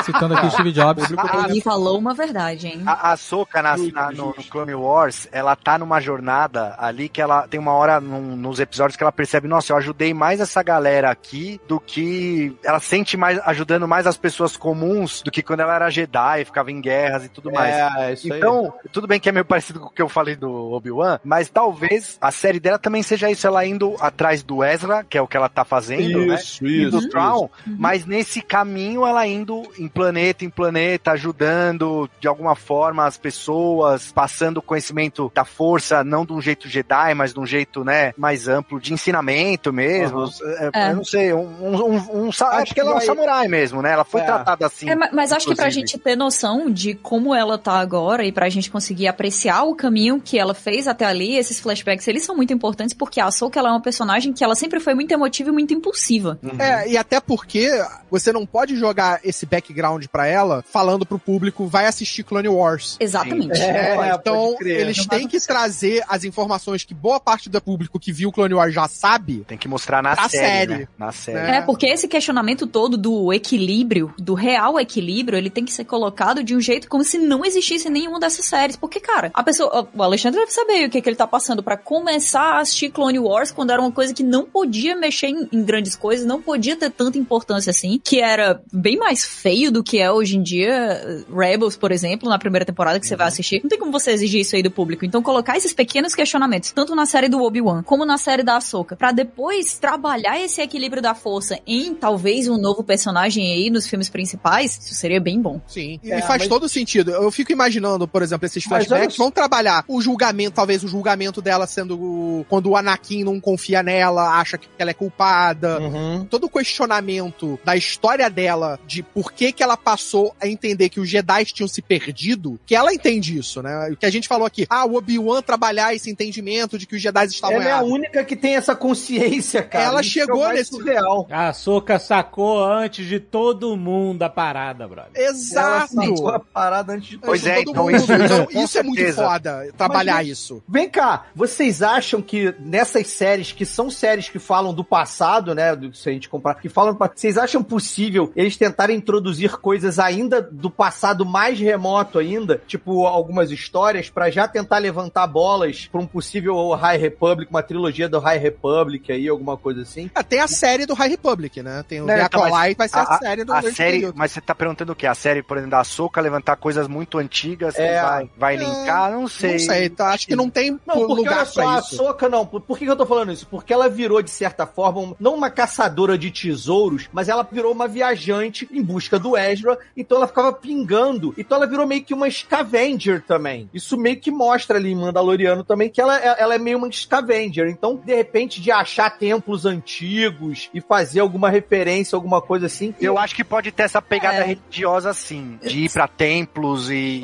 citando aqui o Steve Jobs. Ele falou uma verdade, hein? A, a Soka na, na- no, no Clone Wars, ela tá numa jornada ali que ela tem uma hora num- nos episódios que ela percebe, nossa, eu ajudei mais essa galera aqui do que ela sente mais ajudando mais as pessoas comuns do que quando ela era Jedi, ficava em guerras e tudo mais. É, isso aí. Então, tudo bem que é meio parecido com o que eu falei do Obi-Wan, mas talvez a série dela também seja isso, ela indo atrás do Ezra, que é o que ela tá fazendo, né? isso, E do isso. Thrawn, mas nesse caminho ela indo em planeta em planeta, ajudando de alguma forma as pessoas, passando o conhecimento da força, não de um jeito Jedi, mas de um jeito, né, mais amplo, de ensinamento mesmo. Uhum. É, É. Eu não sei, um, um, um, um Acho que ela é um vai- samurai mesmo, né? Ela foi É. tratada assim. É, ma- mas acho que pra gente ter noção de como ela tá agora e pra gente conseguir apreciar o caminho que ela fez até ali, esses flashbacks, eles são muito importantes porque a Ahsoka ela é uma personagem que ela sempre foi muito emotiva e muito impulsiva. É, e até porque você não pode jogar esse background pra ela falando pro público, vai assistir Clone Wars. Exatamente. É, É, então, eles Não têm que trazer as informações que boa parte do público que viu Clone Wars já sabe. Tem que mostrar na série, série. né? Na série. É. É, porque esse questionamento todo do equilíbrio, do real equilíbrio, ele tem que ser colocado de um jeito como se não existisse nenhuma dessas séries. Porque, cara, a pessoa. O Alexandre deve saber o que, que ele tá passando pra começar a assistir Clone Wars quando era uma coisa que não podia mexer em, em grandes coisas, não podia ter tanta importância assim, que era bem mais feio do que é hoje em dia. Rebels, por exemplo, na primeira temporada que você vai assistir. Não tem como você exigir isso aí do público. Então, colocar esses pequenos questionamentos, tanto na série do Obi-Wan como na série da Ahsoka, pra depois trabalhar esse equilíbrio da força em talvez um novo personagem aí nos filmes principais, isso seria bem bom. Sim. E É, faz mas- todo sentido. Eu fico imaginando, por exemplo, esses flashbacks vão trabalhar o julgamento, talvez o julgamento dela sendo o- quando o Anakin não confia nela, acha que ela é culpada. Uhum. Todo o questionamento da história dela, de por que que ela passou a entender que os Jedi tinham se perdido, que ela entende isso, né? O que a gente falou aqui, ah, o Obi-Wan trabalhar esse entendimento de que os Jedi estavam Ela é a errados. única que tem essa consciência, cara. Ela Isso chegou é o mais nesse- surreal. A Soca sacou antes de todo mundo a parada, brother. Ela Exato! sacou a parada antes de Pois Antes de é, todo então mundo. isso- Então, com isso é muito foda, trabalhar Mas- isso. Vem cá, vocês acham que nessas séries, que são séries que falam do passado, né? Do, se a gente comprar, que falam Vocês acham possível eles tentarem introduzir coisas ainda do passado mais remoto ainda? Tipo, algumas histórias, pra já tentar levantar bolas pra um possível High Republic, uma trilogia do High Republic aí, alguma coisa assim? Ah, tem a série do High Republic, né? Tem o Né, The então, mas Acolyte, vai ser a, a- série do A série, período. mas você tá perguntando o quê? A série, por exemplo, da Soca levantar coisas muito antigas, É. vai, vai É, linkar? Não sei. Não sei, tá? acho que não tem Não, porque olha lugar só, pra a isso. Soca não. Por, por que que eu tô falando isso? Porque ela virou, de certa forma, um- não uma caçadora de tesouros, mas ela virou uma viajante em busca do Ezra, então ela ficava pingando. Então ela virou meio que uma scavenger também. Isso meio que mostra ali em Mandaloriano também que ela, é- ela é meio uma scavenger. Então, de repente, de achar templos antigos e fazer alguma referência, alguma coisa assim. Eu acho que pode ter essa pegada É. religiosa assim, de ir pra templos e.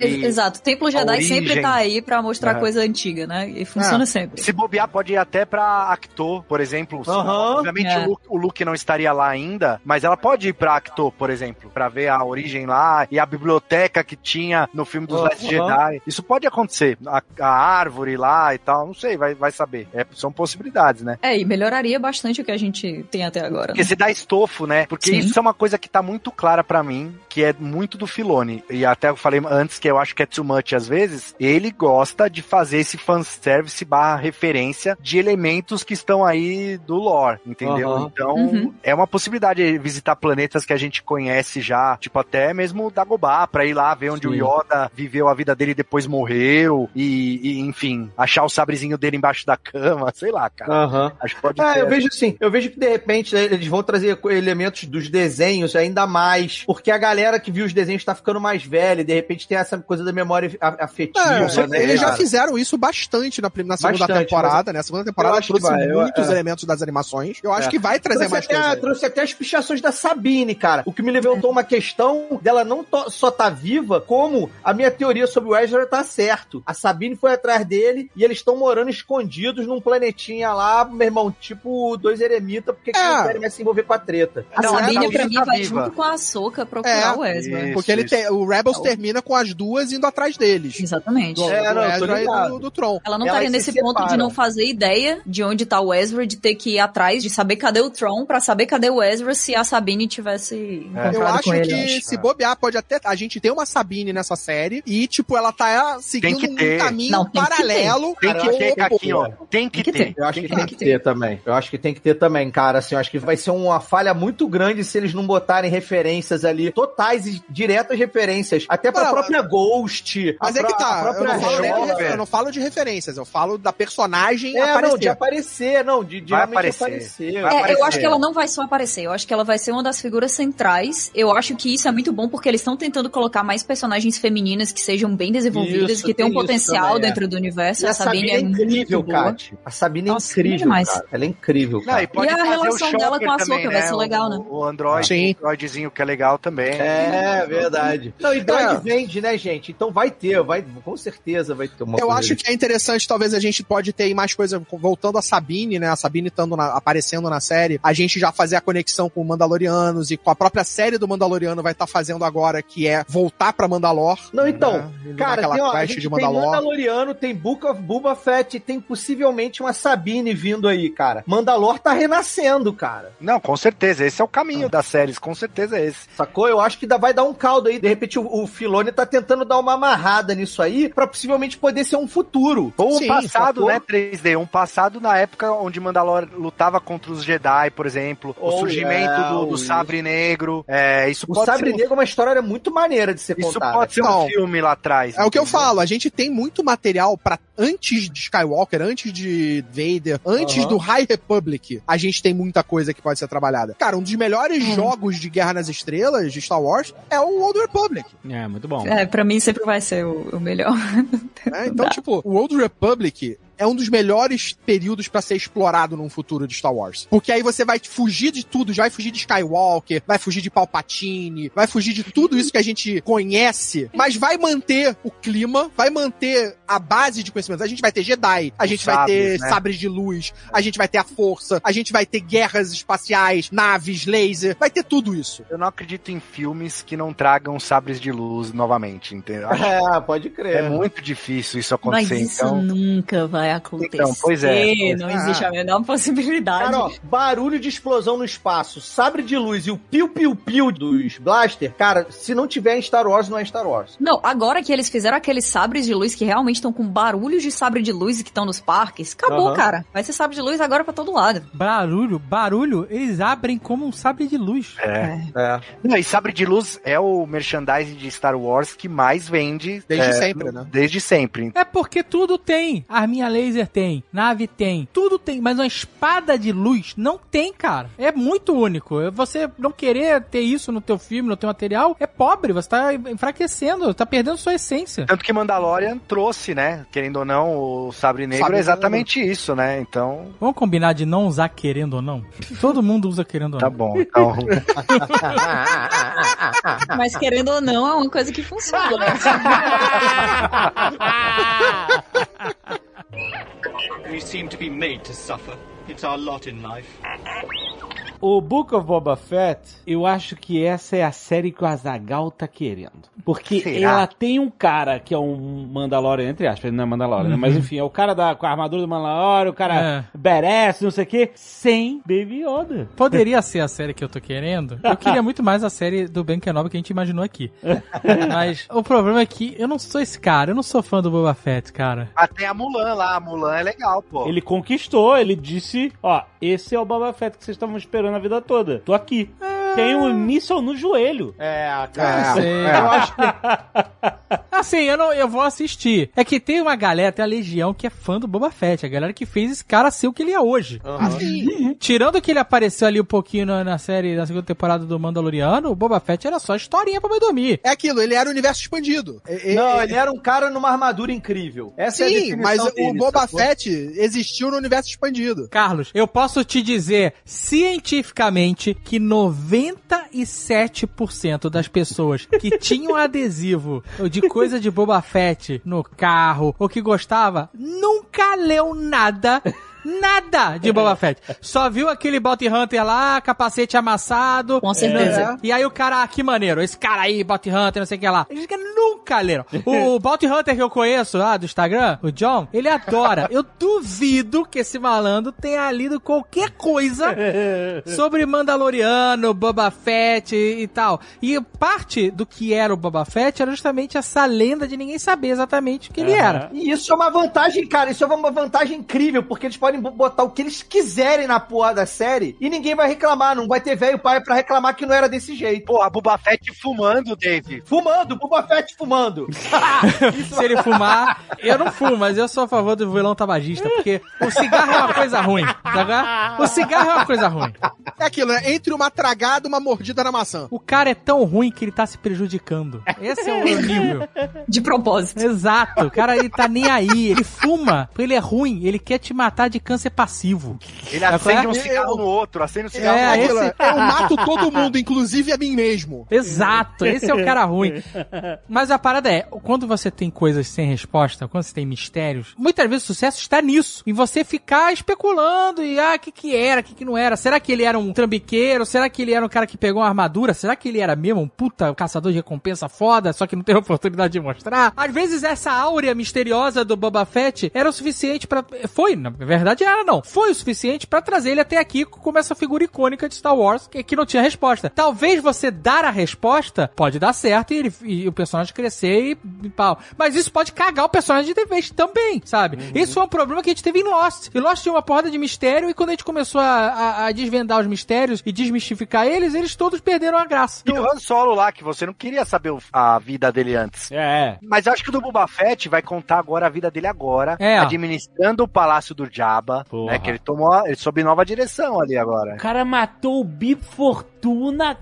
Ex- e- Exato, o Templo Jedi origem. sempre tá aí pra mostrar É. coisa antiga, né? E funciona sempre. Se bobear, pode ir até pra Acto, por exemplo. Obviamente É. o, Luke, o Luke não estaria lá ainda, mas ela pode ir pra Acto, por exemplo, pra ver a origem lá e a biblioteca que tinha no filme dos. Last Jedi. Isso pode acontecer. A, a árvore lá e tal, não sei, vai, vai saber. É, são possibilidades, né? É, e melhoraria bastante o que a gente tem até agora. Porque Né? se dá estofo, né? Porque Sim. isso é uma coisa que tá muito clara pra mim, que é muito do Filone. E até eu falei antes que eu acho que é too much às vezes. Ele gosta de fazer esse fanservice barra referência de elementos que estão aí do lore, entendeu? Aham. Então, Uhum. é uma possibilidade de visitar planetas que a gente conhece já, tipo até mesmo Dagobah, pra ir lá ver onde Sim. o Yoda viveu a vida dele e depois morreu, e, e, enfim, achar o sabrezinho dele embaixo da cama, *laughs* sei lá, cara. Aham. Acho que pode É, ter. eu vejo assim, eu vejo que de repente né, eles vão trazer elementos dos desenhos ainda mais, porque a galera que viu os desenhos tá ficando mais velha, e de repente tem essa coisa da memória afetiva, É, né? eles já fizeram isso bastante na, na segunda Bastante, temporada, né? A segunda temporada eu trouxe vai, eu- muitos é. elementos das animações. Eu acho É. que vai trazer trouxe mais até, coisa. aí. trouxe até as pichações da Sabine, cara. O que me levantou uma questão dela não to- só tá viva, como a minha teoria sobre o Ezra tá certo. A Sabine foi atrás dele e eles estão morando escondidos num planetinha lá, meu irmão, tipo dois eremitas, porque que É. não querem mais se envolver com a treta. A Não, Sabine, a pra mim, tá vai viva. junto com a Soca procurar É. o Ezra. Isso, Porque ele isso. tem, o Rebels termina com as duas indo atrás deles. Exatamente. Do, É, do Ezra e do, do Tron. Ela não Elas estaria se nesse ponto de separam. não fazer ideia de onde tá o Ezra, de ter que ir atrás, de saber cadê o Tron, pra saber cadê o Ezra se a Sabine tivesse encontrado Eu acho com ele. que antes. se bobear, pode até. A gente tem uma Sabine nessa série e, tipo, ela tá seguindo que um caminho Não, tem que paralelo. Tem com que ter, o- aqui, ó. Tem que Tem que ter. Eu acho que Tem tem que que ter também. Eu acho que tem que ter também, cara. Assim, eu acho que vai ser uma falha muito grande se eles não botarem referências ali, totais e diretas referências, até pra Não, própria Ghost. Mas é que pró- a tá, eu não, falo nem de, Chopper. eu não falo de referências, eu falo da personagem É, aparecer. não, de aparecer, não, de, de aparecer. aparecer. É, eu aparecer. acho que ela não vai só aparecer, eu acho que ela vai ser uma das figuras centrais. Eu acho que isso é muito bom porque eles estão tentando colocar mais personagens femininas que sejam bem desenvolvidas, Isso, que tenham um potencial também, é. dentro do universo. E a Sabine é incrível, muito boa. Kat. A Sabine é Nossa, incrível, cara. Ela é incrível, Não, cara. e, pode E a fazer o relação dela com a Ahsoka vai ser legal, né? O, o Android, Sim. o Androidzinho que é legal também. É, verdade. Não, e droid É. vende, né, gente? Então vai ter, vai, com certeza vai ter uma Eu acho que é interessante, talvez a gente pode ter aí mais coisa, voltando a Sabine, né? A Sabine estando na- aparecendo na série, a gente já fazer a conexão com o Mandalorianos e com a própria série do Mandaloriano vai estar fazendo agora, que é voltar pra Mandalor. Não, então, né? Cara, tem, ó, a gente de tem Mandalor. Mandaloriano, tem Book of Boba Fett, e tem possivelmente uma Sabine vindo aí, cara. Mandalor tá renascendo, cara. Não, com certeza. Esse é o caminho das séries. Com certeza é esse. Sacou? Eu acho que dá- vai dar um caldo aí. De repente o, o Filone tá tentando dar uma amarrada nisso aí pra possivelmente poder ser um futuro. Ou um Sim, passado, né, 3D. Um passado na época onde Mandalor lutava contra os Jedi, por exemplo. o Oh, surgimento é, do, do o- Sabre Negro. É, isso O pode Sabre ser, um- Negro é uma história muito maneira de ser Isso contada. pode ser um Não. filme lá atrás. É o que eu entendeu? falo, a gente tem muito material pra antes de Skywalker, antes de Vader, antes do High Republic, a gente tem muita coisa que pode ser trabalhada. Cara, um dos melhores É. jogos de Guerra nas Estrelas de Star Wars é o Old Republic. É, muito bom. É, pra mim sempre vai ser o, o melhor. né? Então, *laughs* tipo, o Old Republic é um dos melhores períodos pra ser explorado num futuro de Star Wars. Porque aí você vai fugir de tudo, já vai fugir de Skywalker, vai fugir de Palpatine, vai fugir de tudo isso que a gente conhece, mas vai manter o clima, vai manter a base de conhecimento. A gente vai ter Jedi, a gente vai ter sabres, né? sabres de luz, a gente vai ter a força, a gente vai ter guerras espaciais, naves, laser, vai ter tudo isso. Eu não acredito em filmes que não tragam sabres de luz novamente, entendeu? Acho *laughs* É, pode crer. É muito difícil isso Mas acontecer, isso então. nunca vai acontecer. Então, pois é, pois Não é. existe a menor possibilidade. Cara, ó, barulho de explosão no espaço, sabre de luz e o piu-piu-piu dos blaster, cara, se não tiver em Star Wars, não é Star Wars. Não, agora que eles fizeram aqueles sabres de luz que realmente estão com barulhos de sabre de luz e que estão nos parques, acabou, Aham. cara. Vai ser sabre de luz agora pra todo lado. Barulho, barulho, eles abrem como um sabre de luz. É. É. Não, e sabre de luz é o merchandising de Star Wars que mais vende. Desde é, sempre, né? Desde sempre. É porque tudo tem. Arminha laser tem, nave tem, tudo tem, mas uma espada de luz não tem, cara. É muito único. Você não querer ter isso no teu filme, no teu material, é pobre, você tá enfraquecendo, tá perdendo sua essência. Tanto que Mandalorian trouxe, né? Querendo ou não, o sabre negro Sabre é exatamente isso, né? Então, Vamos combinar de não usar querendo ou não? Todo mundo usa querendo ou tá não. bom. Então, *laughs* Mas querendo ou não, é uma coisa que funciona. *laughs* We seem to be made to suffer. It's our lot in life. O Book of Boba Fett, eu acho que essa é a série que o Azagal tá querendo. Porque Será? ela tem um cara que é um Mandalorian, entre aspas, ele não é Mandalorian, né? mas enfim, é o cara da, com a armadura do Mandalorian, o cara É. badass, não sei o quê, sem Baby Yoda. Poderia ser a série que eu tô querendo. Eu queria muito mais a série do Ben Kenobi que a gente imaginou aqui. *laughs* Mas o problema é que eu não sou esse cara, eu não sou fã do Boba Fett, cara. tem a Mulan lá. A Mulan é legal, pô. Ele conquistou, ele disse, ó, esse é o Boba Fett que vocês estavam esperando a vida toda. Tô aqui. Tem um míssil no joelho. É, É, cara. sei. Eu acho que Assim, eu, não, eu vou assistir. É que tem uma galera, tem a Legião que é fã do Boba Fett, a galera que fez esse cara ser o que ele é hoje. Assim, Tirando que ele apareceu ali um pouquinho na, na série, na segunda temporada do Mandaloriano, o Boba Fett era só historinha pra me dormir. é aquilo, ele era o universo expandido. É- é- Não, ele era um cara numa armadura incrível. Essa é a Sim, definição mas o dele, Boba sacou? Fett existiu no universo expandido. Carlos, eu posso te dizer cientificamente que 97% das pessoas que tinham adesivo de coisa de Boba Fett no carro ou que gostava nunca leu nada. Nada de Boba Fett. Só viu aquele Bounty Hunter lá, capacete amassado. Com certeza. É. E aí o cara, ah, que maneiro, esse cara aí, Bounty Hunter, não sei o que lá. Eles nunca leram. O Bounty Hunter que eu conheço lá do Instagram, o John, ele adora. Eu duvido que esse malandro tenha lido qualquer coisa *laughs* sobre Mandaloriano, Boba Fett e, e tal. E parte do que era o Boba Fett era justamente essa lenda de ninguém saber exatamente o que ele era. E isso é uma vantagem, cara. Isso é uma vantagem incrível, porque eles podem botar o que eles quiserem na porra da série e ninguém vai reclamar. Não vai ter velho pai pra reclamar que não era desse jeito. Pô, a Boba Fett fumando, Dave. Fumando, Boba Fett fumando. *laughs* Se ele fumar, eu não fumo, mas eu sou a favor do vilão tabagista, porque o cigarro é uma coisa ruim, tá O cigarro é uma coisa ruim. É aquilo, né? Entre uma tragada e uma mordida na maçã. O cara é tão ruim que ele tá se prejudicando. Esse é o nível. De propósito. Exato. O cara, ele tá nem aí. Ele fuma. Ele é ruim. Ele quer te matar de câncer passivo. Ele É, acende um eu- cigarro no outro, acende um cigarro É, no esse- outro. Eu mato todo mundo, inclusive a mim mesmo. Exato, esse é o cara ruim. Mas a parada é, quando você tem coisas sem resposta, quando você tem mistérios, muitas vezes o sucesso está nisso. Em você ficar especulando e, ah, o que que era, o que que não era. Será que ele era um trambiqueiro? Será que ele era um cara que pegou uma armadura? Será que ele era mesmo um puta caçador de recompensa foda, só que não teve oportunidade de mostrar? Às vezes essa áurea misteriosa do Boba Fett era o suficiente pra... Foi, na verdade era não. Foi o suficiente pra trazer ele até aqui como essa figura icônica de Star Wars que, que não tinha resposta. Talvez você dar a resposta pode dar certo e, ele- e o personagem crescer e, e pau. Mas isso pode cagar o personagem de vez também, sabe? Isso é um problema que a gente teve em Lost. E Lost tinha uma porrada de mistério e quando a gente começou a, a- a desvendar os mistérios e desmistificar eles, eles todos perderam a graça. E o Han Solo lá, que você não queria saber a vida dele antes. É. Mas acho que o do Boba Fett vai contar agora a vida dele agora, É. administrando o palácio do Jabba, Porra. né? Que ele tomou, ele soube nova direção ali agora. O cara matou o Bib Fortuna,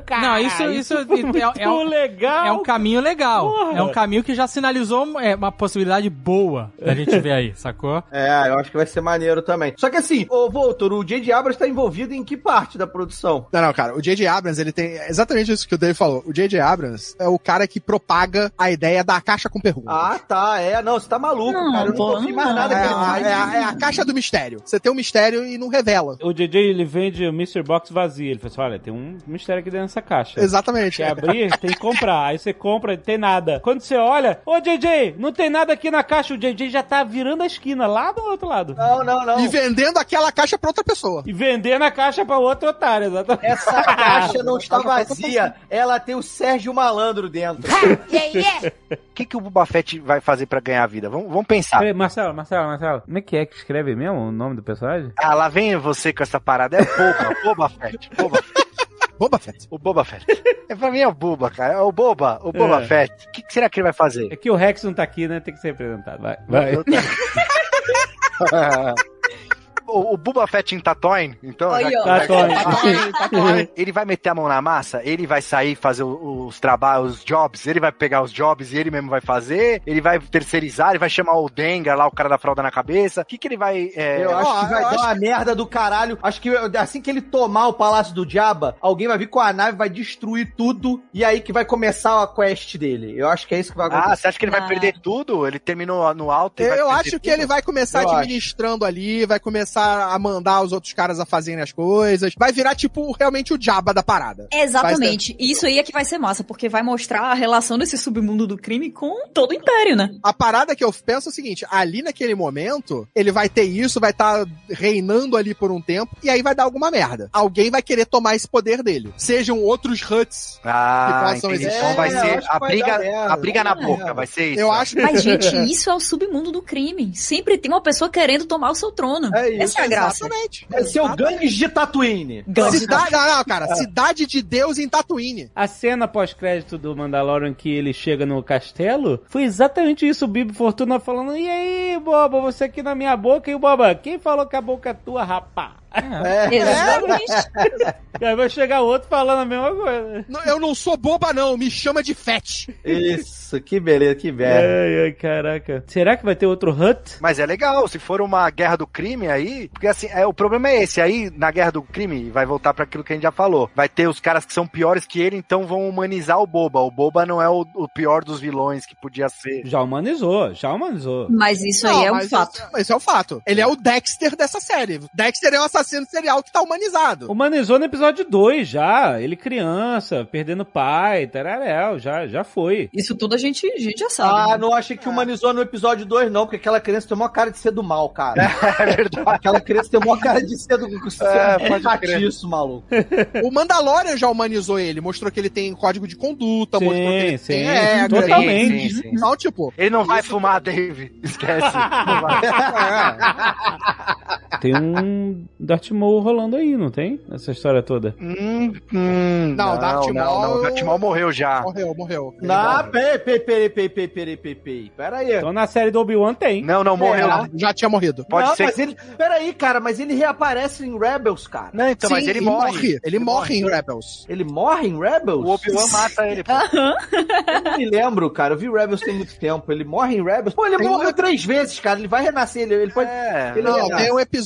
cara. Não, isso- isso é- muito é- é um- legal. É um caminho legal. Porra. É um caminho que já sinalizou é, uma possibilidade boa da gente *laughs* ver aí, sacou? É, eu acho que vai ser maneiro também. Só que assim, ô Voltor, o J.J. Abrams tá envolvido em que parte da produção? Não, não, cara, o J.J. Abrams, ele tem é exatamente isso que o Dave falou. O J.J. Abrams é o cara que propaga a ideia da caixa com perguntas. Ah, tá, é. Não, você tá maluco, Não, cara. Eu não confio mais nada É que ele a, faz. é a- é a caixa do mistério. Você tem um mistério e não revela. O JJ, ele vende o Mystery Box vazio. Ele fala assim, olha, tem um mistério aqui dentro dessa caixa. Exatamente. Quer abrir? Tem que comprar. Aí você compra e tem nada. Quando você olha, ô JJ, não tem nada aqui na caixa. O JJ já tá virando a esquina, lá do outro lado. Não, não, não. E vendendo aquela caixa pra outra pessoa. E vendendo a caixa pra outro otário, exatamente. Essa *laughs* caixa não está vazia. Ela tem o Sérgio Malandro dentro. *laughs* O que, que o Boba Fett vai fazer pra ganhar a vida? Vamos, vamos pensar. Peraí, Marcelo, Marcelo, Marcelo. Como é que é que escreve mesmo o nome do personagem? Ah, lá vem você com essa parada. É Boba, Boba Fett. Boba Fett. Boba Fett. O Boba Fett. *laughs* É, pra mim é o Boba, cara. É o Boba, o Boba É. Fett. O que, que será que ele vai fazer? É que o Rex não tá aqui, né? Tem que ser representado. Vai, vai. *laughs* *laughs* o, o Boba Fett em Tatooine, então... Aí, já- ó. Tatooine. Ele vai meter a mão na massa, ele vai sair fazer os trabalhos, os jobs, ele vai pegar os jobs e ele mesmo vai fazer, ele vai terceirizar, ele vai chamar o Dengar lá, o cara da fralda na cabeça. O que que ele vai... é, Eu acho que vai dar acho uma merda do caralho. Acho que assim que ele tomar o Palácio do Jabba, alguém vai vir com a nave, vai destruir tudo, e aí que vai começar a quest dele. Eu acho que é isso que vai Ah, acontecer. você acha que ele vai Ah. perder tudo? Ele terminou no alto e vai Eu acho que tudo? ele vai começar Eu acho. administrando ali, vai começar a mandar os outros caras a fazerem as coisas. Vai virar, tipo, realmente o Jabba da parada. Exatamente. E Isso aí é que vai ser massa, porque vai mostrar a relação desse submundo do crime com todo o Império, né? A parada que eu penso é o seguinte: ali naquele momento, ele vai ter isso, vai estar reinando ali por um tempo, e aí vai dar alguma merda. Alguém vai querer tomar esse poder dele. Sejam outros Huts. Ah, que possam entendi. existir. Então vai É, ser a vai briga, a briga na dar boca, vai ser isso. Eu acho Mas, gente, isso é o submundo do crime. Sempre tem uma pessoa querendo tomar o seu trono. É isso, Essa é a graça. Exatamente. Vai ser o Gangues de Tatooine. Cidade, não, não, cara, cidade de Deus em Tatooine. A cena pós-crédito do Mandalorian que ele chega no castelo foi exatamente isso. O Bibi Fortuna falando: E aí, Boba, você aqui na minha boca? E o Boba, quem falou que a boca é tua, rapá? É. Exatamente. E aí vai chegar outro falando a mesma coisa. Não, Eu não sou boba, não, me chama de Fett. Isso, que beleza, que merda. Ai, ai, caraca. Será que vai ter outro Hut? Mas é legal, se for uma guerra do crime aí, porque assim, é, o problema é esse, aí na guerra do crime vai voltar pra aquilo que a gente já falou. Vai ter os caras que são piores que ele, então vão humanizar o Boba. O Boba não é o, o pior dos vilões que podia ser. Já humanizou, já humanizou. Mas isso aí Não, é um fato. Isso, mas isso é um fato. Ele é o Dexter dessa série. Dexter é um assassino serial que tá humanizado. Humanizou no episódio 2 já. Ele criança, perdendo pai, tararéu, já, já foi. Isso tudo a gente, a gente já sabe. Ah, né? não achei que humanizou no episódio 2, não, porque aquela criança tem uma cara de ser do mal, cara. *laughs* É verdade. Aquela criança tem uma cara de ser do É, é, pode patiço, maluco. O Mandalorian já humanizou ele, mostrou que ele tem código de conduta, Sim, mostrou que ele sim, tem regra. totalmente. Sim, sim, sim. Não, tipo, Ele não vai fumar, Dave. Esquece. *laughs* Não vai. *laughs* tem um Darth Maul rolando aí, não tem? Essa história toda. Hum, hum, não, o Darth Maul... Não, não, Darth Maul morreu já. Morreu, morreu. Não, peraí, peraí, peraí, peraí, peraí, peraí, peraí. Então na série do Obi-Wan tem. Não, não, morreu. É, já tinha morrido. Pode não, ser. Mas ele, peraí, cara, mas ele reaparece em Rebels, cara. Não, então, Sim, mas ele, morre. morre. Ele, morre, em Rebels. Ele morre em Rebels? O Obi-Wan mata ele. Pô. Eu não me lembro, cara. Eu vi Rebels tem muito tempo. Ele morre em Rebels. Pô, ele tem morreu três vezes, cara. Ele vai renascer. Ele, ele pode... É. Ele não, renasce. tem um episódio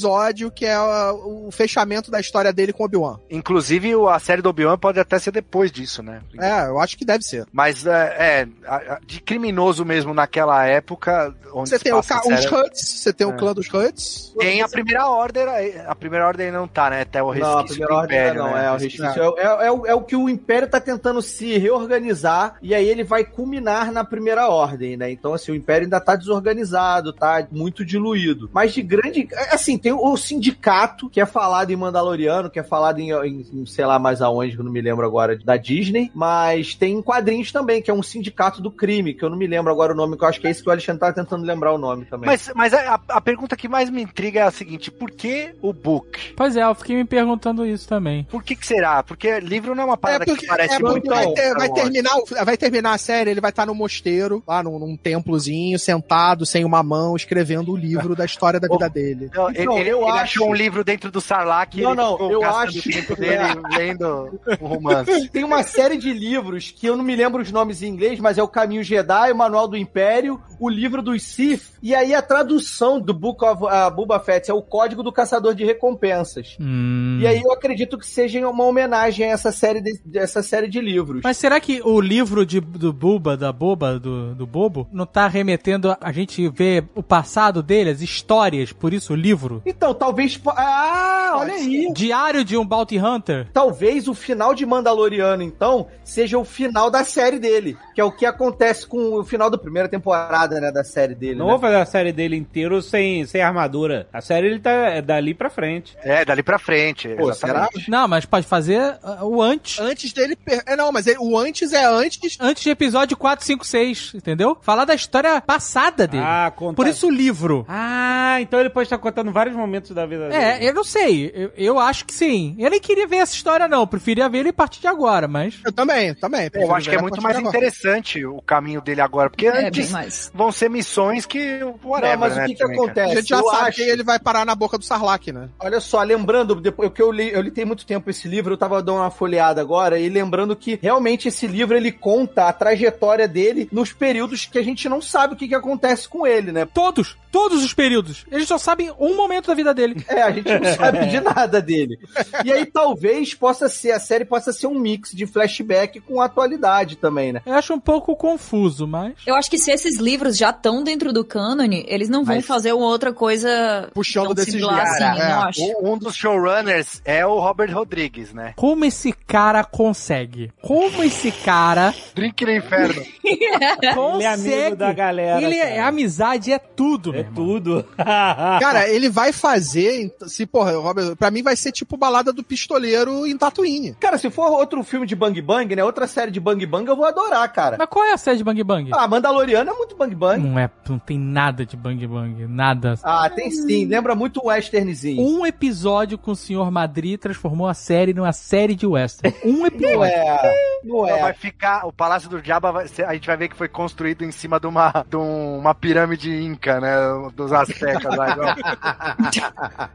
que é o, o fechamento da história dele com Obi-Wan. Inclusive, o- a série do Obi-Wan pode até ser depois disso, né? É, eu acho que deve ser. Mas é, é, de criminoso mesmo naquela época. Onde Você se tem o série, os Huts, você tem o É. clã dos Huts. Tem a primeira ordem, a primeira ordem ainda não tá, né? Até o Não, a resquício primeira do ordem Império, não, né? é o resquício. É, é- é o- é o que o Império tá tentando se reorganizar e aí ele vai culminar na primeira ordem, né? Então, assim, o Império ainda tá desorganizado, tá muito diluído. Mas de grande. Assim, tem o sindicato, que é falado em Mandaloriano, que é falado em, em- em sei lá mais aonde, que eu não me lembro agora, da Disney. Mas tem quadrinhos também, que é um sindicato do crime, que eu não me lembro agora o nome, que eu acho que é esse que o Alexandre tá tentando lembrar o nome também. Mas, mas a, a pergunta que mais me intriga é a seguinte: por que o book? Pois é, eu fiquei me perguntando isso também. Por que, que será? Porque livro não é uma É parada porque, que parece é muito. vai, ter- vai Wars. terminar, vai terminar a série, ele vai estar no mosteiro, lá num, num templozinho, sentado, sem uma mão, escrevendo o livro da história da *laughs* vida dele. Não, Então, ele, eu ele acho- achou um livro dentro do Sarlacc Não, ele não, eu acho- tempo dele *laughs* lendo um romance. Tem uma série de livros que eu não me lembro os nomes em inglês, mas é o Caminho Jedi, o Manual do Império, o livro dos Sith, e aí a tradução do Book of uh, Boba Fett é o Código do Caçador de Recompensas. Hum. E aí eu acredito que seja uma homenagem a essa série de, dessa série de livros. Mas será que o livro de, do Buba, da Boba, do, do Bobo, não tá remetendo a, a gente ver o passado dele, as histórias, por isso o livro? Então, talvez. Ah, olha aí! Diário de um Bounty Hunter? Talvez o final de Mandaloriano, então, seja o final da série dele. Que é o que acontece com o final da primeira temporada, né? Da série dele. Não né? vou fazer a série dele inteiro sem, sem armadura. A série ele tá é dali pra frente. É, dali pra frente. Pô, exatamente. Não, mas pode fazer uh, o antes. Antes dele. per- É, não, mas ele- o antes é antes. Antes de episódio 4, 5, 6, entendeu? Falar da história passada dele. Ah, conta. Por isso o livro. Ah, então ele pode estar contando vários momentos da vida É, dele. eu não sei. Eu, eu acho que sim. Eu nem queria ver essa história, não. Eu preferia ver ele a partir de agora, mas. Eu também, também. Eu prefiro acho que é muito mais interessante o caminho dele agora, porque É, antes mais. vão ser missões que whatever, Não, mas né, o que, que também, cara. acontece? A gente já Eu sabe acho- que ele vai parar na boca do Sarlacc, né? Olha só, lembrando, depois que eu li, eu li tem muito tempo esse livro, eu tava dando uma folheada agora, e lembrando que realmente esse livro ele conta a trajetória dele nos períodos que a gente não sabe o que, que acontece com ele, né? Todos, todos os períodos. Eles só sabem um momento da vida dele. É, a gente não *laughs* sabe de nada dele. E aí talvez possa ser, a série possa ser um mix de flashback com atualidade também, né? Eu acho um pouco confuso, mas. Eu acho que se esses livros já estão dentro do cânone, eles não vão Mas- fazer uma outra coisa Puxando desses assim, É. Um dos showrunners é o Robert Rodrigues, né? Como esse cara consegue? Como esse cara Drink no inferno. consegue? *laughs* *laughs* Ele é amigo da galera. Ele é, amizade é tudo, É meu irmão. tudo. *laughs* Cara, ele vai fazer. Se, porra, Robert, pra mim vai ser tipo balada do pistoleiro em Tatooine. Cara, se for outro filme de Bang Bang, né? Outra série de Bang Bang, eu vou adorar, cara. Mas qual é a série de Bang Bang? Ah, Mandaloriano é muito Bang Bang. Não é, não tem nada de Bang Bang, nada. Ah, tem sim. Lembra muito o westernzinho. Um episódio com o Sr. Madrid transformou a série numa série de western. Um Não episódio. é. Não Então vai é. ficar. O Palácio do ser- a gente vai ver que foi construído em cima de uma, de um- uma pirâmide inca, né? Dos aztecas lá. igual-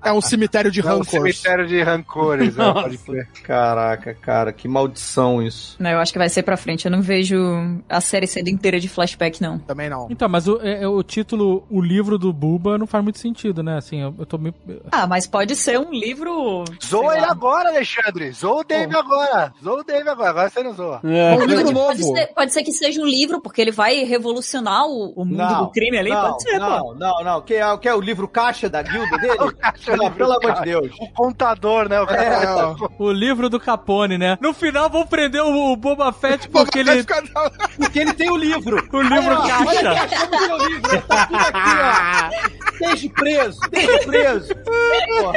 É um cemitério de É um rancores. cemitério de rancores, né? Pode crer. Caraca, cara, que maldição isso. Não, eu acho que vai ser pra frente. Eu não vejo a série sendo inteira de flashback, não. Também não. Então, mas o, é- é o título, o livro do Buba, não faz muito sentido, né? Assim, eu, eu tô meio. Ah, mas pode ser um livro. Zoa ele agora, Alexandre. Zoa o Dave agora. Zoa o Dave agora. Agora você não zoa. É. Um livro Pode, novo. pode ser, pode ser que seja um livro, porque ele vai revolucionar o, o mundo do crime ali. não, pode ser, pô. não, não, não. Quer, é quer o livro caixa da guilda dele? *laughs* caixa, não, livro pelo amor de Deus. O contador, né? O É, ó. O livro do Capone, né? No final vão prender o, o Boba Fett *laughs* porque Vai ele. ficar- Porque ele tem o livro. O livro Aí, ó, Olha caixa. aqui, achamos o livro. Tá tudo aqui, ó. Esteja preso, esteja preso. Porra,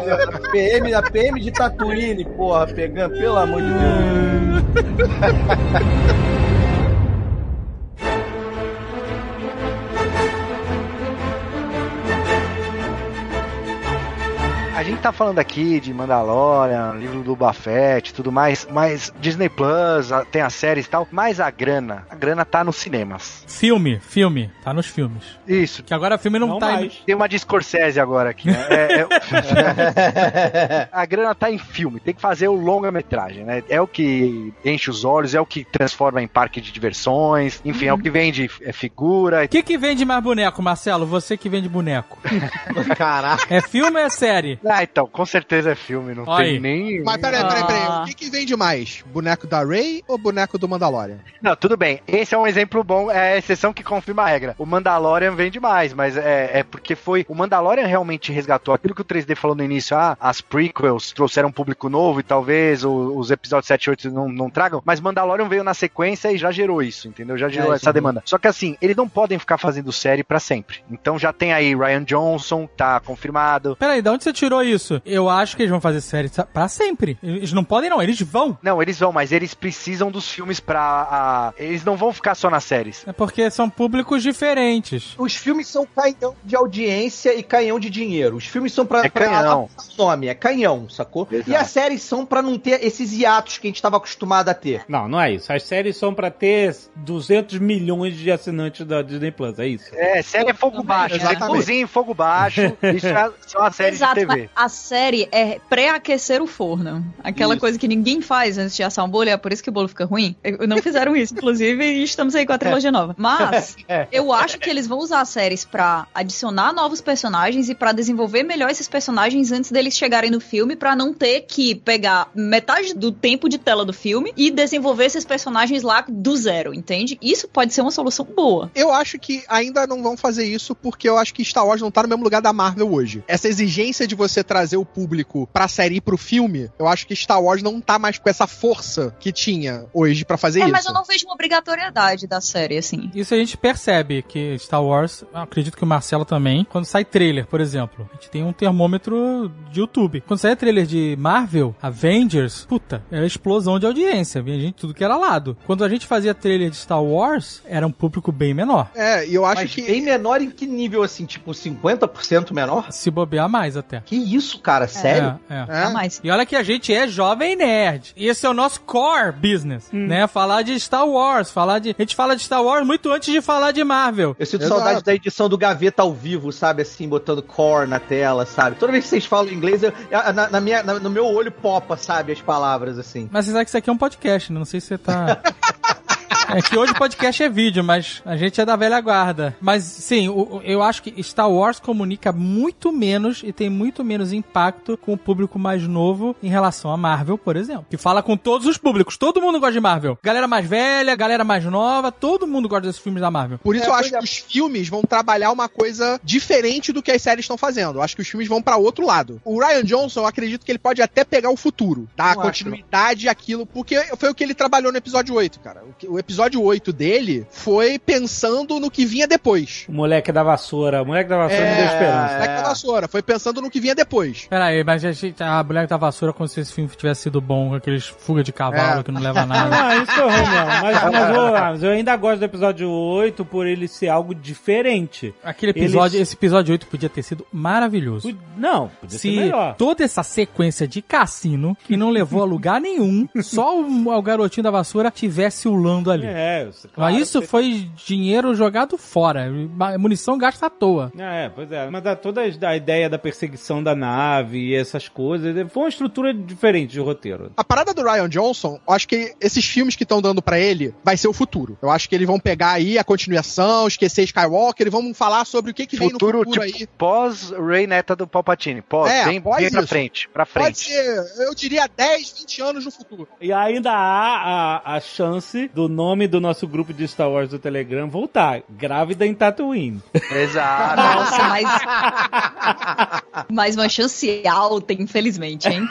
olha, PM, a PM de Tatooine, porra, pegando, pelo amor de Deus. *laughs* gente tá falando aqui de Mandalorian, livro do Buffett tudo mais, mas Disney Plus, tem as séries e tal, mas a grana, a grana tá nos cinemas. Filme, filme. Tá nos filmes. Isso. Que agora filme não, Não tá mais. Tem uma de Scorsese agora aqui, né? É- é- *laughs* a grana tá em filme, tem que fazer o longa-metragem, né? É o que enche os olhos, é o que transforma em parque de diversões, enfim, é o que vende é, figura. O que que vende mais boneco, Marcelo? Você que vende boneco. *laughs* Caraca. É filme ou é série? Ah, então, com certeza é filme, não Olha tem aí. nem. Mas peraí, peraí, peraí. Ah. O que, que vende mais? Boneco da Ray ou boneco do Mandalorian? Não, tudo bem. Esse é um exemplo bom, é a exceção que confirma a regra. O Mandalorian vende mais, mas é, é porque foi. O Mandalorian realmente resgatou aquilo que o 3D falou no início. Ah, as prequels trouxeram um público novo e talvez os episódios 7 e 8 não, não tragam. Mas Mandalorian veio na sequência e já gerou isso, entendeu? Já gerou É, essa sim. demanda. Só que assim, eles não podem ficar fazendo série pra sempre. Então já tem aí Ryan Johnson, tá confirmado. Peraí, de onde você tirou isso? Eu acho que eles vão fazer série pra sempre. Eles não podem, não. Eles vão. Não, eles vão, mas eles precisam dos filmes pra. a- eles não vão ficar só nas séries. É porque são públicos diferentes. Os filmes são canhão de audiência e canhão de dinheiro. Os filmes são pra, É pra canhão. o nome, é canhão, sacou? Exato. E as séries são pra não ter esses hiatos que a gente tava acostumado a ter. Não, não é isso. As séries são pra ter 200 milhões de assinantes da Disney Plus, é isso. É, série é fogo baixo. Você exatamente. cozinha em fogo baixo. *laughs* Isso é só a série Exato, de TV. A série é pré-aquecer o forno. Aquela Isso. coisa que ninguém faz antes de assar um bolo, é por isso que o bolo fica ruim. Eu- Não fizeram isso, inclusive, e estamos aí com a trilogia nova. Mas, *laughs* eu acho que eles vão usar as séries pra adicionar novos personagens e pra desenvolver melhor esses personagens antes deles chegarem no filme, pra não ter que pegar metade do tempo de tela do filme e desenvolver esses personagens lá do zero, entende? Isso pode ser uma solução boa. Eu acho que ainda não vão fazer isso porque eu acho que Star Wars não tá no mesmo lugar da Marvel hoje. Essa exigência de você trazer o público pra série e pro filme, eu acho que Star Wars não tá mais com essa força que tinha hoje pra fazer É, isso. mas eu não vejo uma obrigatoriedade da série, assim. Isso a gente percebe que Star Wars, acredito que o Marcelo também, quando sai trailer, por exemplo, a gente tem um termômetro de YouTube. Quando sai trailer de Marvel, Avengers, puta, era explosão de audiência, vinha gente tudo que era lado. Quando a gente fazia trailer de Star Wars, era um público bem menor. É, e eu acho Mas que bem menor em que nível, assim? Tipo, 50% menor? Se bobear mais até. Que isso, cara? Sério? É, é. É. Jamais. E olha que a gente é jovem nerd. E esse é o nosso core business, né? Falar de Star Wars, falar de... A gente fala de Star Wars muito antes de falar de Marvel. Eu sinto Exato. saudade da edição do Gaveta ao vivo, sabe? Assim, botando core na tela, sabe? Toda vez que vocês falam inglês, eu- na, na minha, na- no meu olho popa, sabe? As palavras, assim. Mas você sabe que isso aqui é um podcast, né? Não sei se você tá... *laughs* É que hoje podcast é vídeo, mas a gente é da velha guarda. Mas sim, o- o- eu acho que Star Wars comunica muito menos e tem muito menos impacto com o público mais novo em relação a Marvel, por exemplo. Que fala com todos os públicos. Todo mundo gosta de Marvel. Galera mais velha, galera mais nova, todo mundo gosta desses filmes da Marvel. Por isso É, eu acho é. que os filmes vão trabalhar uma coisa diferente do que as séries estão fazendo. Eu acho que os filmes vão pra outro lado. O Ryan Johnson, eu acredito que ele pode até pegar o futuro, dar Não continuidade àquilo, porque foi o que ele trabalhou no episódio 8, cara. O, o episódio 8 dele foi pensando no que vinha depois. O moleque da vassoura, o moleque da vassoura me deu É, esperança. Moleque da vassoura, foi pensando no que vinha depois. Pera aí, mas a, gente, a Mulher da Vassoura, como se esse filme tivesse sido bom, com aqueles fuga de cavalo É. que não leva a *laughs* nada. Ah, isso foi ruim mesmo. Mas, mas, ô, mas eu ainda gosto do episódio 8 por ele ser algo diferente. Aquele episódio, Eles- esse episódio 8 podia ter sido maravilhoso. Não, podia ser Se melhor. toda essa sequência de cassino, que não levou a lugar nenhum, só o, o garotinho da vassoura tivesse ulando ali. É, isso, claro, Mas isso você- foi dinheiro jogado fora. Munição gasta à toa. É, pois é. Mas a, toda a ideia da perseguição da nave e essas coisas, foi uma estrutura diferente de roteiro. A parada do Ryan Johnson, eu acho que esses filmes que estão dando pra ele vai ser o futuro. Eu acho que eles vão pegar aí a continuação, esquecer Skywalker, e vão falar sobre o que, que vem no Futuro, futuro tipo, aí. pós Rey Neta do Palpatine. Pós, É, vem, pós vem pra frente, pra Pode frente. ser, eu diria 10, 20 anos no futuro. E ainda há a, a chance do nome do nosso grupo de Star Wars do Telegram voltar. Grávida em Tatooine. Exato. Nossa, mas. *laughs* mas uma chance alta, infelizmente, hein?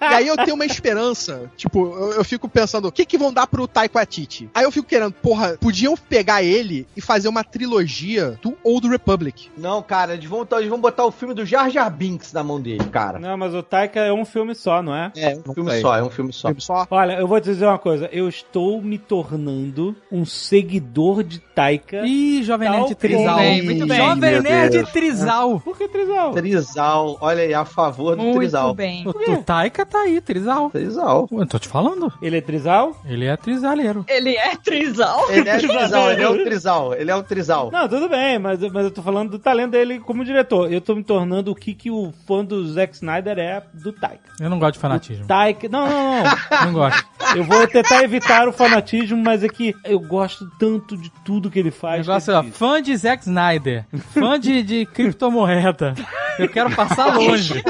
E aí eu tenho uma esperança, tipo, eu, eu fico pensando, o que que vão dar pro Taika Waititi? Aí eu fico querendo, porra, podiam pegar ele e fazer uma trilogia do Old Republic. Não, cara, eles vão, eles vão botar o filme do Jar Jar Binks na mão dele, cara. Não, mas o Taika é um filme só, não é? É, um filme só, é um filme só. Filme só. Olha, eu vou te dizer uma coisa. Eu estou me tornando um seguidor de Taika. Ih, Jovem Nerd Trizal. bem, muito bem. Jovem Nerd Deus. Trizal. Por que Trizal? Trizal, olha aí, a favor do Muito Trizal. bem. O, o Taika tá aí, Trizal. Trizal. Eu tô te falando. Ele é Trizal? Ele é trizaleiro. Ele é trisal. Ele é Trizal, ele é o Trizal, ele é o Trizal. Não, tudo bem, mas, mas eu tô falando do talento dele como diretor. Eu tô me tornando o que, que o fã do Zack Snyder é do Taika. Eu não gosto de fanatismo. Taika. Não, não, não. *laughs* Não gosto. Eu vou tentar evitar o fanatismo, mas é que eu gosto tanto de tudo que ele faz. negócio que é, ó, fã de Zack Snyder, fã de, de criptomoeda. Eu quero passar *laughs* longe.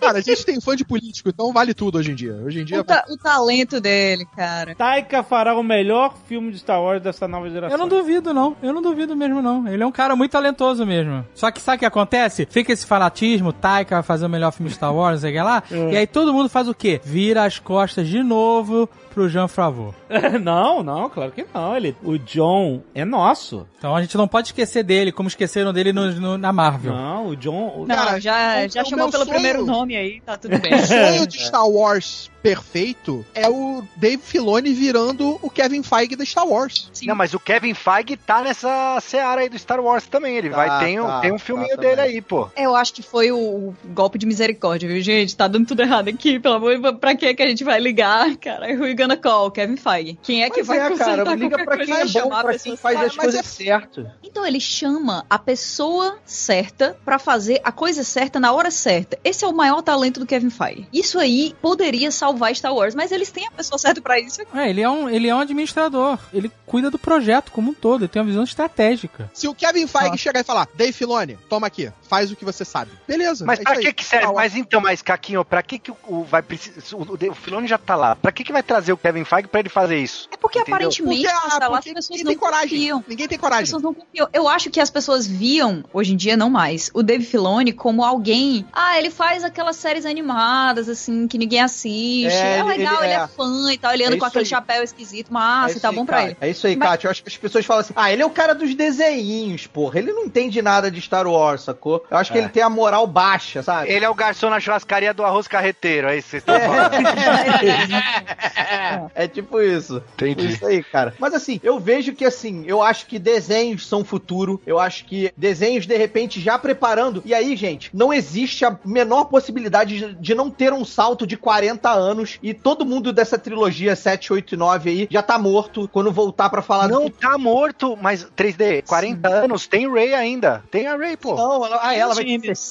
Cara, a gente tem fã de político, então vale tudo hoje em dia. Hoje em dia. O, ta- o talento dele, cara. Taika fará o melhor filme de Star Wars dessa nova geração. Eu não duvido, não. Eu não duvido mesmo, não. Ele é um cara muito talentoso mesmo. Só que sabe o que acontece? Fica esse fanatismo, Taika vai fazer o melhor filme de Star Wars, não sei o que lá. *laughs* E aí todo mundo faz o quê? Vira as costas de novo pro Jean Favreau. *laughs* não, não, claro que não. Ele, o John é nosso. Então a gente não pode esquecer dele, como esqueceram dele no, no- na Marvel. Não, o John. o- Não, Cara, já, o- já o chamou pelo sonho- primeiro nome aí, tá tudo bem. O *laughs* sonho de Star Wars perfeito é o Dave Filoni virando o Kevin Feige da Star Wars. Sim. Não, mas o Kevin Feige tá nessa seara aí do Star Wars também. Ele Tá, vai tem, um- tá, tem um tá filminho também. dele aí, pô. Eu acho que foi o, o golpe de misericórdia, viu, gente? Tá dando tudo errado aqui, pelo amor de Deus. Pra que que a gente vai ligar, cara? Who you gonna call? Kevin Feige. Quem é que Mas vai é, consertar cara, liga pra coisa quem é bom, pra quem faz Mas- as coisas é- certas. Então ele chama a pessoa certa pra fazer a coisa certa na hora certa. Esse é o maior talento do Kevin Feige. Isso aí poderia salvar Star Wars, mas eles têm a pessoa *laughs* certa pra isso. É, ele é, um, ele é um administrador. Ele cuida do projeto como um todo. Ele tem uma visão estratégica. Se o Kevin Feige Ah. chegar e falar, Dave Filoni, toma aqui, faz o que você sabe. Beleza. Mas é pra que que serve? Wars. Mas então, mas Caquinho, pra que que o, o vai precisar... O, o Filoni já tá lá. Pra que que vai trazer o Kevin Feige pra ele fazer isso? É porque Entendeu? aparentemente Porque, ah, sei lá, as porque pessoas ninguém não tem coragem. confiam. Ninguém tem As coragem. pessoas não confiam. Eu acho que as pessoas viam, hoje em dia não mais, o Dave Filoni como alguém. Ah, ele faz aquelas séries animadas, assim, que ninguém assiste. É, É, legal, ele ele, é. é. fã e tal, ele anda É com aquele aí. chapéu esquisito, massa, É tá aí, bom pra Kátia. ele. É isso aí, Mas- Kátia. Eu acho que as pessoas falam assim: ah, ele é o cara dos desenhinhos, porra. Ele não entende nada de Star Wars, sacou? Eu acho que É. ele tem a moral baixa, sabe? Ele é o garçom na churrascaria do arroz carreteiro, é isso que vocês estão falando. É tipo isso. Entendi. Isso aí, cara. Mas assim, eu vejo que assim, eu acho que desenhos são futuro. Eu acho que desenhos, de repente, já preparando. E aí, gente, não existe a menor possibilidade de, de não ter um salto de 40 anos e todo mundo dessa trilogia 7, 8 e 9 aí já tá morto quando voltar pra falar Não do. tá morto, mas 3D, 40 anos, tem Ray ainda. Tem a Ray, pô. Não, ela, ah, ela vai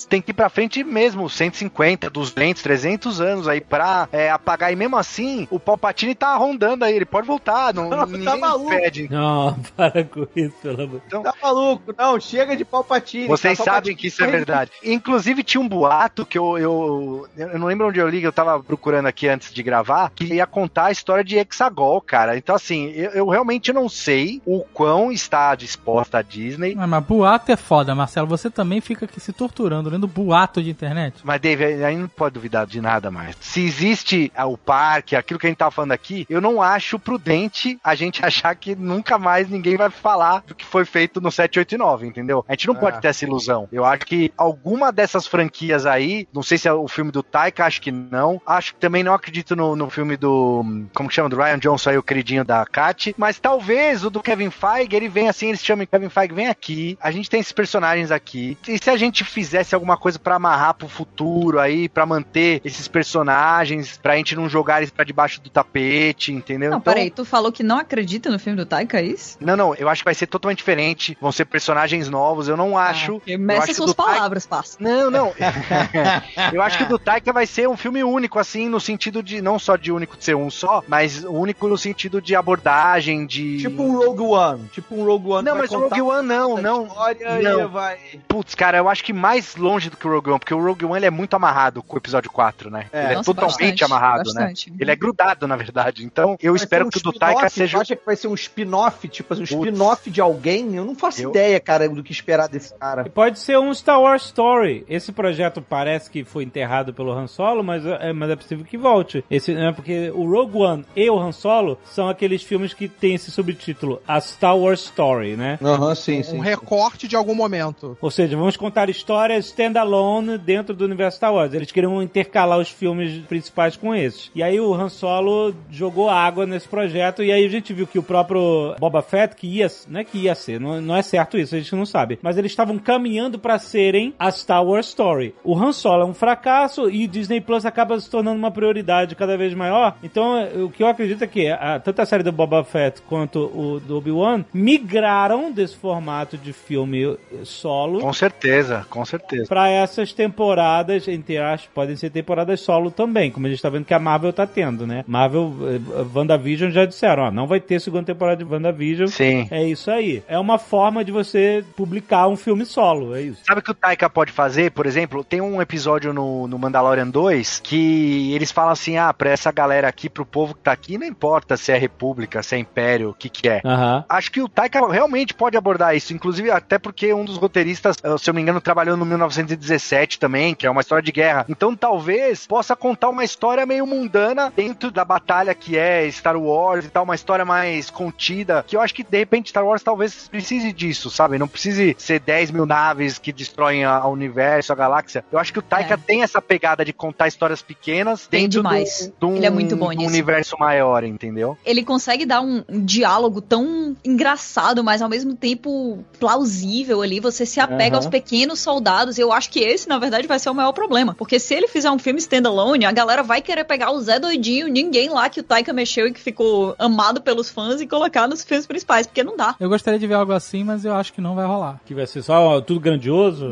Tem que ir pra frente mesmo, 150, 200, 300 anos aí pra é, apagar. E mesmo assim, o Palpatine tá rondando aí, ele pode voltar, não, Não, tá ninguém maluco. impede. Não, *laughs* para com isso, pelo amor. Tá maluco? Não, chega de Palpatine. Vocês tá? sabem que isso é verdade. Inclusive, tinha um boato que eu, eu. Eu não lembro onde eu li, eu tava procurando aqui antes de gravar, que ia contar a história de Hexagol, cara. Então, assim, eu, eu realmente não sei o quão está disposta a Disney. Ah, mas boato é foda, Marcelo. Você também fica aqui se torturando lendo boato de internet. Mas, Dave, aí não pode duvidar de nada mais. Se existe ah, o parque, aquilo que a gente tava falando aqui, eu não acho prudente a gente *laughs* achar que nunca mais ninguém vai falar do que foi feito no 789, entendeu? A gente não É. pode ter essa ilusão. Eu acho que alguma dessas franquias aí, não sei se é o filme do Taika, acho que não. Acho que também não acredito no, no filme do. Como que chama? Do Ryan Johnson aí, o queridinho da Kat. Mas talvez o do Kevin Feige, ele vem assim, eles chamam Kevin Feige, vem aqui. A gente tem esses personagens aqui. E se a gente fizesse alguma coisa pra amarrar pro futuro aí, pra manter esses personagens, pra gente não jogar eles pra debaixo do tapete, entendeu? Não, Então- peraí, tu falou que não acredita no filme do Taika, é isso? Não, não, eu acho que vai ser totalmente diferente. Vão ser personagens novos. Eu não acho. Ah, porque eu meça acho suas do Taika- palavras, parça. Não, não. *laughs* *laughs* eu acho que o do Taika vai ser um filme único, assim, no sentido sentido de não só de único de ser um só, mas único no sentido de abordagem, de. Tipo um Rogue One. Tipo um Rogue One. Não, mas o contar Rogue One não, não. História Não. E vai... Putz, cara, eu acho que mais longe do que o Rogue One, porque o Rogue One ele é muito amarrado com o episódio 4, né? É. ele é Nossa, totalmente bastante, amarrado, né? bastante. Ele é grudado, na verdade. Então, eu Vai espero um que o do? Taika seja. acha que vai ser um spin-off? Tipo assim, um spin-off de alguém? Eu não faço Eu- ideia, cara, do que esperar desse cara. E Pode ser um Star Wars Story. Esse projeto parece que foi enterrado pelo Han Solo, mas é, mas é possível que volte. Esse, né, porque o Rogue One e o Han Solo são aqueles filmes que tem esse subtítulo, a Star Wars Story, né? Aham, sim, Um recorte de algum momento. Ou seja, vamos contar histórias standalone dentro do universo Star Wars. Eles queriam intercalar os filmes principais com esses. E aí o Han Solo jogou água nesse projeto e aí a gente viu que o próprio Boba Fett, que ia, não é que ia ser, não, não é certo isso, a gente não sabe. Mas eles estavam caminhando pra serem a Star Wars Story. O Han Solo é um fracasso e Disney Plus acaba se tornando uma prioridade cada vez maior. Então, o que eu acredito é que a, tanto a série do Boba Fett quanto o do Obi-Wan migraram desse formato de filme solo Com certeza, com certeza. pra essas temporadas, entre aspas, podem ser temporadas solo também, como a gente tá vendo que a Marvel tá tendo, né? Marvel, eh, WandaVision já disseram, ó, não vai ter segunda temporada de WandaVision. Sim. É isso aí. É uma forma de você publicar um filme solo, é isso. Sabe o que o Taika pode fazer, por exemplo? Tem um episódio no, no Mandalorian 2 que eles falam assim: ah, pra essa galera aqui, pro povo que tá aqui, não importa se é república, se é império, o que que é. Aham. Acho que o Taika realmente pode abordar isso, inclusive até porque um dos roteiristas, eh, se eu não me engano, trabalhou no 1917 também, que é uma história de guerra. Então talvez possa contar uma história meio mundana dentro da batalha que é Star Wars e tal, uma história mais contida, que eu acho que de repente Star Wars talvez precise disso, sabe? Não precise ser 10 mil naves que destroem a- o universo, a galáxia. Eu acho que o Taika É. tem essa pegada de contar histórias pequenas dentro demais. de um, Ele é muito bom um nisso. universo maior, entendeu? ele consegue dar um, um diálogo tão engraçado, mas ao mesmo tempo plausível ali. Você se apega Aham. aos pequenos soldados. Eu acho que esse, na verdade, vai ser o maior problema. Porque se ele fizer um filme standalone, a galera vai querer pegar o Zé Doidinho, ninguém lá que o Taika mexeu e que ficou amado pelos fãs e colocar nos filmes principais, porque não dá. Eu gostaria de ver algo assim, mas eu acho que não vai rolar. Que vai ser só tudo grandioso,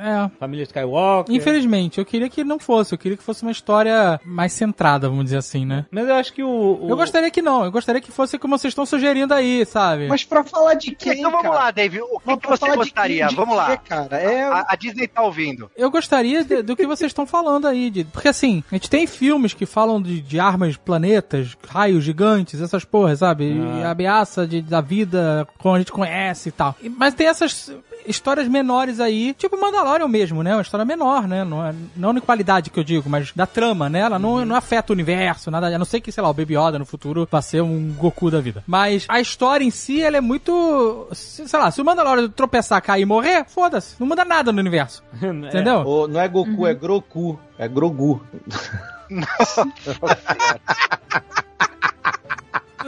É. família Skywalker. Infelizmente, eu queria que não fosse. Eu queria que fosse uma história mais centrada, vamos dizer assim, né? Mas eu acho que o. o- Eu gostaria que não. Eu gostaria que fosse como vocês estão sugerindo aí, sabe? Mas pra falar de quem, então vamos cara? lá, Dave. O que, que você falar de gostaria? quem, de vamos lá. cara? É... A, a Disney tá ouvindo. Eu gostaria de- do que vocês estão falando aí, de- porque assim, a gente tem filmes que falam de, de armas, planetas, raios gigantes, essas porras, sabe? E a ameaça de, da vida como a gente conhece e tal. Mas tem essas histórias menores aí, tipo Mandalorian mesmo, né? Uma história menor, né? Não, é, não em qualidade que eu digo, mas da trama, né? Ela não, não afeta o universo, nada. A não ser que, sei lá, o Baby Yoda no futuro vai ser um Goku da vida. Mas a história em si, ela é muito. Sei lá, se o Mandalorian tropeçar, cair e morrer, foda-se. Não muda nada no universo. *laughs* Entendeu? Ô, não é Goku, é Groku. É Grogu. *laughs* *laughs*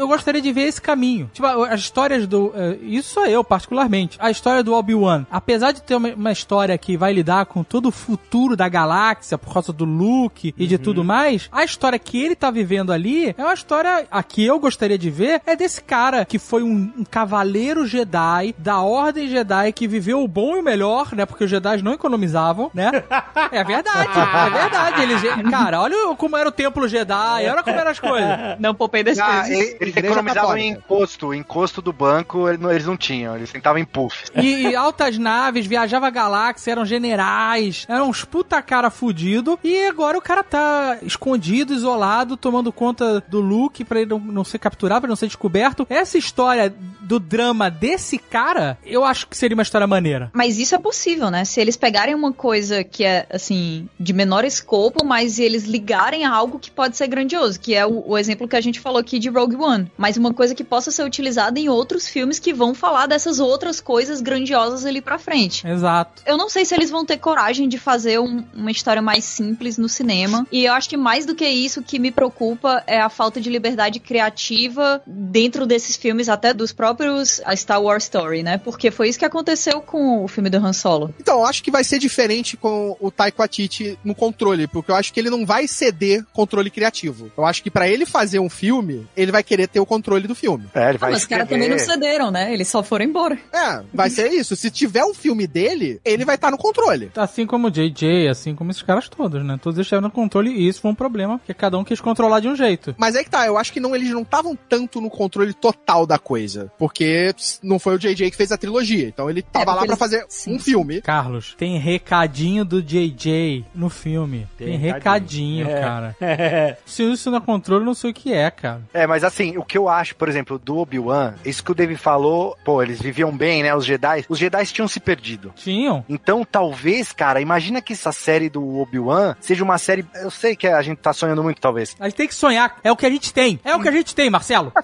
Eu gostaria de ver esse caminho. Tipo, as histórias do. eh, Isso sou eu, particularmente. A história do Obi-Wan. Apesar de ter uma, uma história que vai lidar com todo o futuro da galáxia, por causa do Luke e de tudo mais, a história que ele tá vivendo ali é uma história. A que eu gostaria de ver é desse cara que foi um, um cavaleiro Jedi da Ordem Jedi que viveu o bom e o melhor, né? Porque os Jedi não economizavam, né? É verdade, é verdade. Eles, cara, olha como era o templo Jedi, olha como eram as coisas. Não poupei das Ah, e- eles Igreja economizavam em Católica. imposto. O encosto do banco eles não, eles não tinham. Eles sentavam em puff. E, e altas naves, viajava a galáxia, eram generais, eram uns puta cara fudido. E agora o cara tá escondido, isolado, tomando conta do Luke pra ele não, não ser capturado, pra ele não ser descoberto. Essa história do drama desse cara, eu acho que seria uma história maneira. Mas isso é possível, né? Se eles pegarem uma coisa que é, assim, de menor escopo, mas eles ligarem a algo que pode ser grandioso, que é o, o exemplo que a gente falou aqui de Rogue One. Mas uma coisa que possa ser utilizada em outros filmes que vão falar dessas outras coisas grandiosas ali pra frente. Exato. Eu não sei se eles vão ter coragem de fazer um- uma história mais simples no cinema. E eu acho que mais do que isso, o que me preocupa é a falta de liberdade criativa dentro desses filmes, até dos próprios a Star Wars Story, né? Porque foi isso que aconteceu com o filme do Han Solo. Então, eu acho que vai ser diferente com o Taika Waititi no controle, porque eu acho que ele não vai ceder controle criativo. Eu acho que pra ele fazer um filme, ele vai querer querer ter o controle do filme. É, ele Ah, vai mas os caras também não cederam, né? Eles só foram embora. É, vai ser isso. Se tiver um filme dele, ele vai estar no controle. Assim como o JJ, assim como esses caras todos, né? Todos estiveram no controle e isso foi um problema, porque cada um quis controlar de um jeito. Mas aí que tá, eu acho que não, eles não estavam tanto no controle total da coisa. Porque não foi o JJ que fez a trilogia. Então ele tava lá porque pra eles- fazer sim, um filme. Carlos, tem recadinho do JJ no filme. Tem, Tem recadinho, recadinho, é. cara. *laughs* Se isso não é controle, eu não sei o que é, cara. É, mas assim, o que eu acho, por exemplo, do Obi-Wan, isso que o David falou, pô, eles viviam bem, né? Os Jedi. Os Jedi tinham se perdido. Tinham. Então, talvez, cara, imagina que essa série do Obi-Wan seja uma série. Eu sei que a gente tá sonhando muito, talvez. A gente tem que sonhar. É o que a gente tem. É o que a gente tem, Marcelo. *laughs*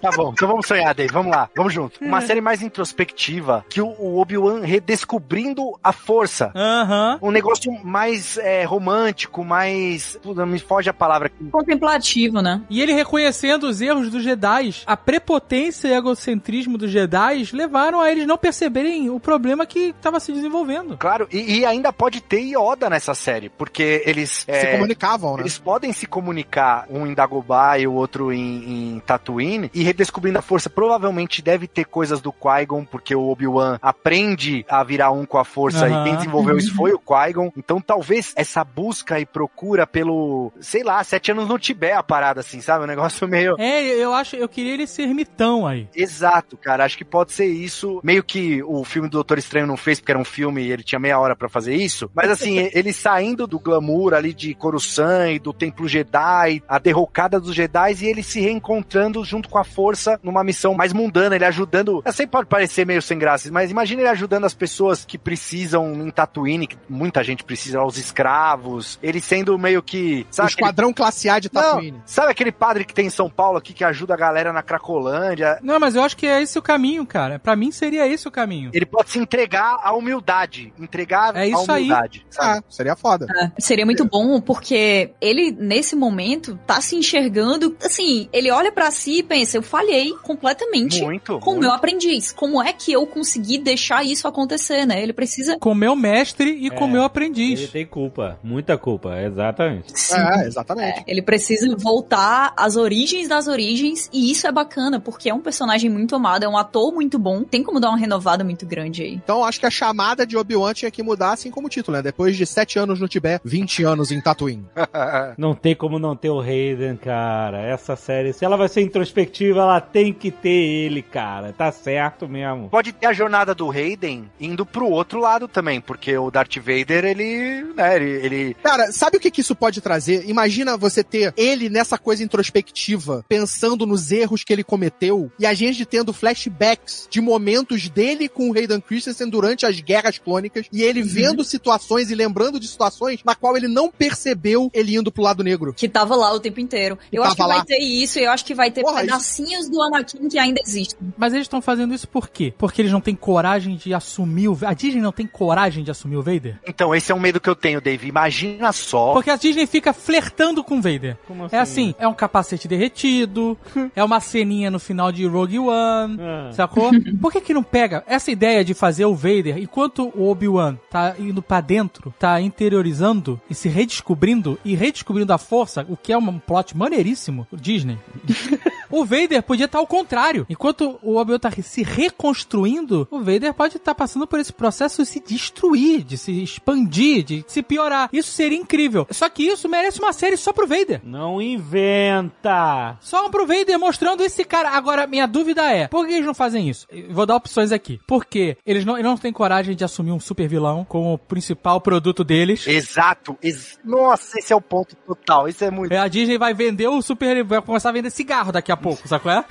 Tá bom, então vamos sonhar, Dave. Vamos lá, vamos junto. Uma série mais introspectiva, que o, Obi-Wan redescobrindo a força. Aham. Um negócio mais é, romântico, mais. Puta, me foge a palavra. Contemplativo, né? E ele reconhecendo os erros dos Jedi, a prepotência e egocentrismo dos Jedi levaram a eles não perceberem o problema que estava se desenvolvendo. Claro, e, e ainda pode ter Yoda nessa série, porque eles. Se é, comunicavam, né? Eles podem se comunicar, um em Dagobah e o outro em, em Tatooine, e redescobrindo a força. Provavelmente deve ter coisas do Qui-Gon, porque o Obi-Wan aprende a virar um com a força Aham. e quem desenvolveu isso foi o *laughs* Qui-Gon. Então talvez essa busca e procura pelo, sei lá, sete anos no Tibete a parada assim, sabe? Um negócio meio. É, eu acho, eu queria ele ser ermitão aí. Exato, cara. Acho que pode ser isso. Meio que o filme do Doutor Estranho não fez, porque era um filme e ele tinha meia hora pra fazer isso. Mas assim, *laughs* ele saindo do glamour ali de Coruscant e do Templo Jedi, a derrocada dos Jedi, e ele se reencontrando junto com a força numa missão mais mundana, ele ajudando. Eu sei pode parecer meio sem graça, mas imagina ele ajudando as pessoas que precisam em Tatooine, que muita gente precisa, os escravos. Ele sendo meio que. O Sabe, aquele- esquadrão classe A de Tatooine. não, sabe aquele padre que tem em São Paulo aqui que ajuda a galera na Cracolândia? Não, mas eu acho que é esse o caminho, cara. Pra mim seria esse o caminho. Ele pode se entregar à humildade. Entregar É isso à aí. humildade. sabe? Ah, seria foda. É, seria muito bom, porque ele, nesse momento, tá se enxergando. Assim, ele olha pra si e pensa: eu falhei completamente Muito. com o meu aprendiz. Como é que eu consegui deixar isso acontecer, né? Ele precisa. Com meu mestre e com É, meu Ele aprendiz. tem culpa, muita culpa, exatamente. É, exatamente. Ele precisa voltar às origens das origens, e isso é bacana, porque é um personagem muito amado, é um ator muito bom, tem como dar uma renovada muito grande aí. Então acho que a chamada de Obi-Wan tinha que mudar assim como o título, né? Depois de sete anos no Tibete, 20 anos em Tatooine. *laughs* Não tem como não ter o Hayden, cara. Essa série, se ela vai ser introspectiva, ela tem que ter ele, cara. Tá certo mesmo. Pode ter a jornada do Hayden indo pro outro lado também, porque o Darth Vader, ele, né, ele, ele- Cara, sabe o que, que isso pode trazer? Imagina você ter ele nessa coisa introspectiva, pensando nos erros que ele cometeu, e a gente tendo flashbacks de momentos dele com o Hayden Christensen durante as guerras clônicas, e ele vendo situações e lembrando de situações na qual ele não percebeu ele indo pro lado negro. Que tava lá o tempo inteiro. Que Eu acho que tava vai lá. ter isso, eu acho que vai ter Porra, pedacinhos do Anakin que ainda existem. Mas eles estão fazendo isso por quê? Porque eles não têm coragem de assumir o... A Disney não tem coragem de assumir o Vader? Então, esse é um medo que eu tenho, Dave. Imagina só. Porque a Disney fica flertando com o Vader. Como É assim, é um capacete derretido, é uma ceninha no final de Rogue One, Ah. sacou? *laughs* Por que que não pega essa ideia de fazer o Vader, enquanto o Obi-Wan tá indo pra dentro, tá interiorizando e se redescobrindo e redescobrindo a força, o que é um plot maneiríssimo, o Disney. *laughs* o Vader podia estar ao contrário. Enquanto o Obi-Wan tá se reconstruindo, o Vader pode estar passando por esse processo de se destruir, de se expandir, de se piorar. Isso seria incrível. Só que isso merece uma série só pro Vader. Não inventa. Só pro Vader mostrando esse cara. Agora, minha dúvida é, por que eles não fazem isso? Eu Vou dar opções aqui. Porque eles não, eles não têm coragem de assumir um super vilão como o principal produto deles. Exato. ex- Nossa, esse é o ponto total. Isso é muito. A Disney vai vender o super... Vai começar a vender cigarro daqui a pouco, sabe qual é?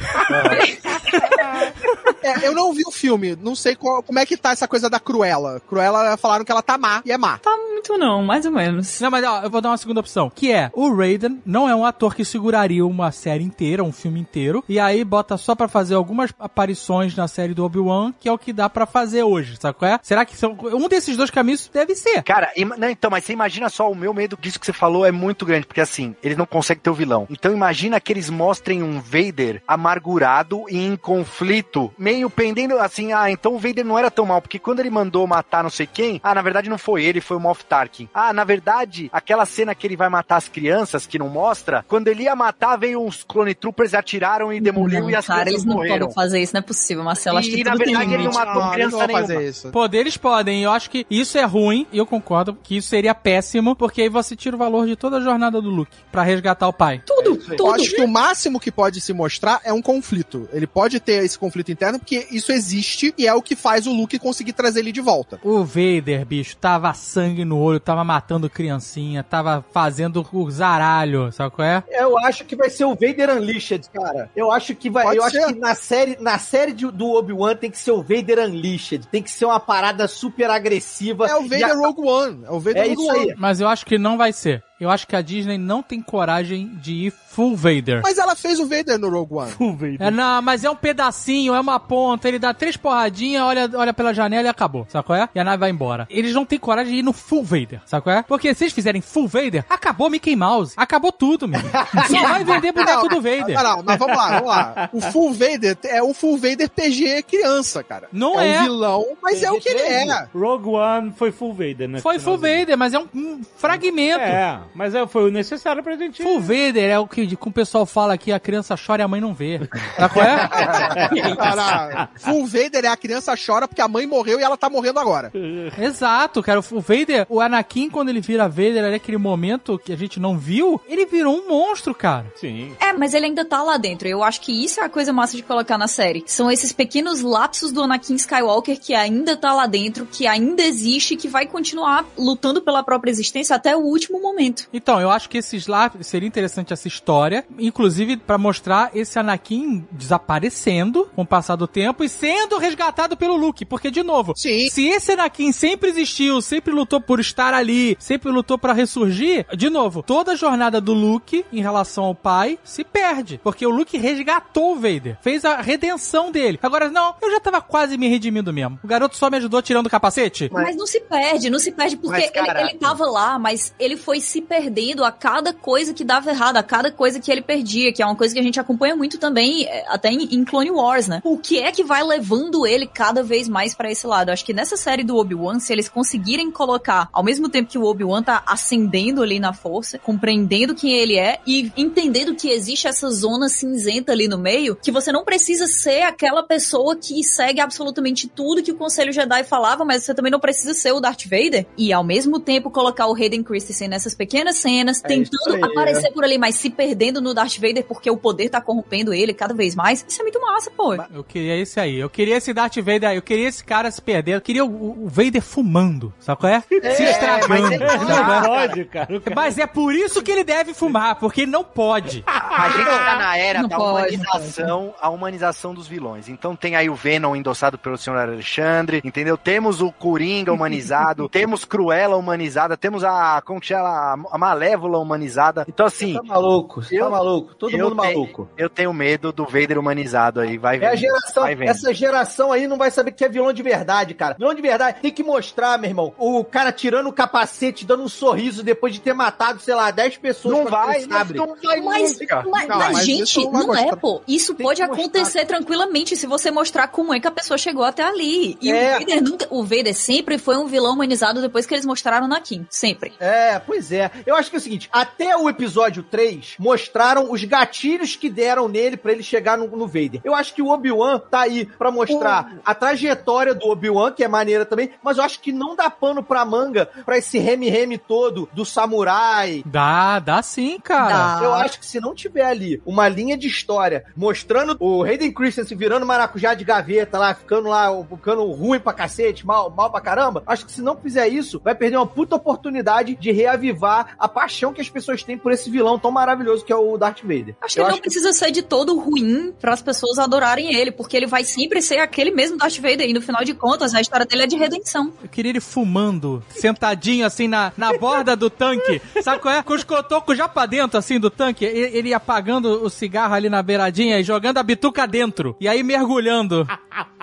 É, eu não vi o filme, não sei qual- como é que tá essa coisa da Cruella. Cruella falaram que ela tá má, e é má. Tá muito não, mais ou menos. Não, mas ó, eu vou dar uma segunda opção. Que é, o Raiden não é um ator que seguraria uma série inteira, um filme inteiro, e aí bota só pra fazer algumas aparições na série do Obi-Wan, que é o que dá pra fazer hoje, sabe qual é? Será que são, um desses dois caminhos deve ser? Cara, não, então, mas você imagina só, o meu medo disso que você falou é muito grande, porque assim, eles não conseguem ter o vilão. Então imagina que eles mostrem um Vader amargurado e em conflito, meio pendendo assim, ah, então o Vader não era tão mal, porque quando ele mandou matar não sei quem, ah, na verdade não foi ele, foi o Moff Tarkin. Ah, na verdade, aquela cena que ele vai matar as crianças, que não mostra, quando ele ia matar, veio uns clone troopers, atiraram e demoliu não, e as cara, crianças eles não morreram. podem fazer isso, não é possível, Marcelo. Acho E, que na tudo tem verdade, ele não matou Não, criança não nenhuma. fazer isso. Poderes podem, eu acho que isso é ruim, e eu concordo que isso seria péssimo, porque aí você tira o valor de toda a jornada do Luke pra resgatar o pai. Tudo, Eu tudo. acho que o máximo que pode se mostrar é um conflito. Ele pode ter esse conflito interno, porque isso existe e é o que faz o Luke conseguir trazer ele de volta. O Vader, bicho, tava sangue no olho, tava matando criancinha, tava fazendo o zaralho, sabe qual é? Eu acho que vai ser o Vader Unleashed, cara. Eu acho que vai. Pode eu ser. acho que na série, na série de- do Obi-Wan tem que ser o Vader Unleashed. Tem que ser uma parada super agressiva. É o Vader a- Rogue One. É o Vader É Rogue isso One. aí. Mas eu acho que não vai ser. Eu acho que a Disney não tem coragem de ir full Vader. Mas ela fez o Vader no Rogue One. Full Vader. É, não, mas é um pedacinho, é uma ponta, ele dá três porradinhas, olha, olha pela janela e acabou, sabe qual é? E a nave vai embora. Eles não têm coragem de ir no full Vader, sabe qual é? Porque se eles fizerem full Vader, acabou Mickey Mouse, acabou tudo, meu. *laughs* Só vai vender boneco do Vader. Não, não, mas vamos lá, vamos lá. O Full Vader é o Full Vader PG criança, cara. Não é. é. um vilão, mas é o que ele é. Rogue One foi Full Vader, né? Foi full Vader, mas é um, um fragmento. É, mas é, foi o necessário pra gente... Full Vader é o que com o pessoal fala aqui, a criança chora e a mãe não vê. Sabe qual é? *laughs* Cara, Full Vader é a criança chora porque a mãe morreu e ela tá morrendo agora. Exato, cara. O Vader, o Anakin, quando ele vira Vader, ali, aquele momento que a gente não viu, ele virou um monstro, cara. Sim. É, mas ele ainda tá lá dentro. Eu acho que isso é a coisa massa de colocar na série. São esses pequenos lapsos do Anakin Skywalker que ainda tá lá dentro, que ainda existe e que vai continuar lutando pela própria existência até o último momento. Então, eu acho que esses lá seria interessante essa história, inclusive pra mostrar esse Anakin desaparecendo com o passar do tempo e sendo resgatado pelo Luke, porque de novo, Sim. se esse Anakin sempre existiu, sempre lutou por estar ali, sempre lutou pra ressurgir, de novo, toda a jornada do Luke em relação ao pai se perde, porque o Luke resgatou o Vader, fez a redenção dele. Agora não, eu já tava quase me redimindo mesmo. O garoto só me ajudou tirando o capacete. Mas, não se perde, não se perde porque Mas, ele, ele tava lá, mas ele foi se perdendo a cada coisa que dava errado, a cada coisa que ele perdia, que é uma coisa que a gente acompanha muito também, é, até em, Clone Wars, né? O que é que vai levando ele cada vez mais pra esse lado? Acho que nessa série do Obi-Wan, se eles conseguirem colocar, ao mesmo tempo que o Obi-Wan tá ascendendo ali na força, compreendendo quem ele é e entendendo que existe essa zona cinzenta ali no meio, que você não precisa ser aquela pessoa que segue absolutamente tudo que o Conselho Jedi falava, mas você também não precisa ser o Darth Vader. E ao mesmo tempo colocar o Hayden Christensen nessas pequenas cenas, É tentando aí, aparecer por ali, mas se perdendo no Darth Vader porque o poder tá corrompendo ele cada vez mais. Isso é muito massa, pô. Eu queria esse aí. Eu queria esse Darth Vader aí. Eu queria esse cara se perder. Eu queria o, o Vader fumando. Sabe qual é? se estragando. mas é- sabe Não é? pode, cara- Mas é por isso que ele deve fumar, porque ele não pode. A gente tá na era Não da pode, humanização, a humanização dos vilões. Então tem aí o Venom endossado pelo senhor Alexandre, entendeu? Temos o Coringa humanizado, *laughs* temos Cruella humanizada, temos a, como que chama, a Malévola humanizada. Então assim, Tá maluco, você tá Eu- maluco. Todo mundo tenho- maluco. eu tenho medo do Vader humanizado aí, vai É vendo, geração, vai vendo. essa geração aí não vai saber que é vilão de verdade, cara. Vilão de verdade tem que mostrar, meu irmão, o cara tirando o capacete, dando um sorriso depois de ter matado, sei lá, 10 pessoas Não vai, sabre. não vai Mas, nunca. mas, Não, mas, mas gente, isso não vai não é, pô. Isso Tem pode acontecer tranquilamente se você mostrar como é que a pessoa chegou até ali. E É. o Vader nunca. O Vader sempre foi um vilão humanizado depois que eles mostraram na Kim. Sempre. É, pois é. Eu acho que é o seguinte, até o episódio 3 mostraram os gatilhos que deram nele pra ele chegar no, no Vader. Eu acho que o Obi-Wan tá aí pra mostrar a trajetória do Obi-Wan, que é maneira também, mas eu acho que não dá pano pra manga pra esse reme-reme todo do samurai, Dá, dá sim, cara. Dá. Eu acho que se não tiver ali uma linha de história mostrando o Hayden Christensen virando maracujá de gaveta lá, ficando lá, ficando ruim pra cacete, mal, mal pra caramba, acho que se não fizer isso, vai perder uma puta oportunidade de reavivar a paixão que as pessoas têm por esse vilão tão maravilhoso que é o Darth Vader. Acho que Eu ele não precisa ser de todo ruim para as pessoas adorarem ele, porque ele vai sempre ser aquele mesmo Darth Vader. E no final de contas, a história dele é de redenção. Eu queria ele fumando, sentadinho assim na, na borda do tanque. Sabe qual é? Com os cotocos já pra dentro, assim, do tanque. Ele, apagando o cigarro ali na beiradinha e jogando a bituca dentro. E aí mergulhando.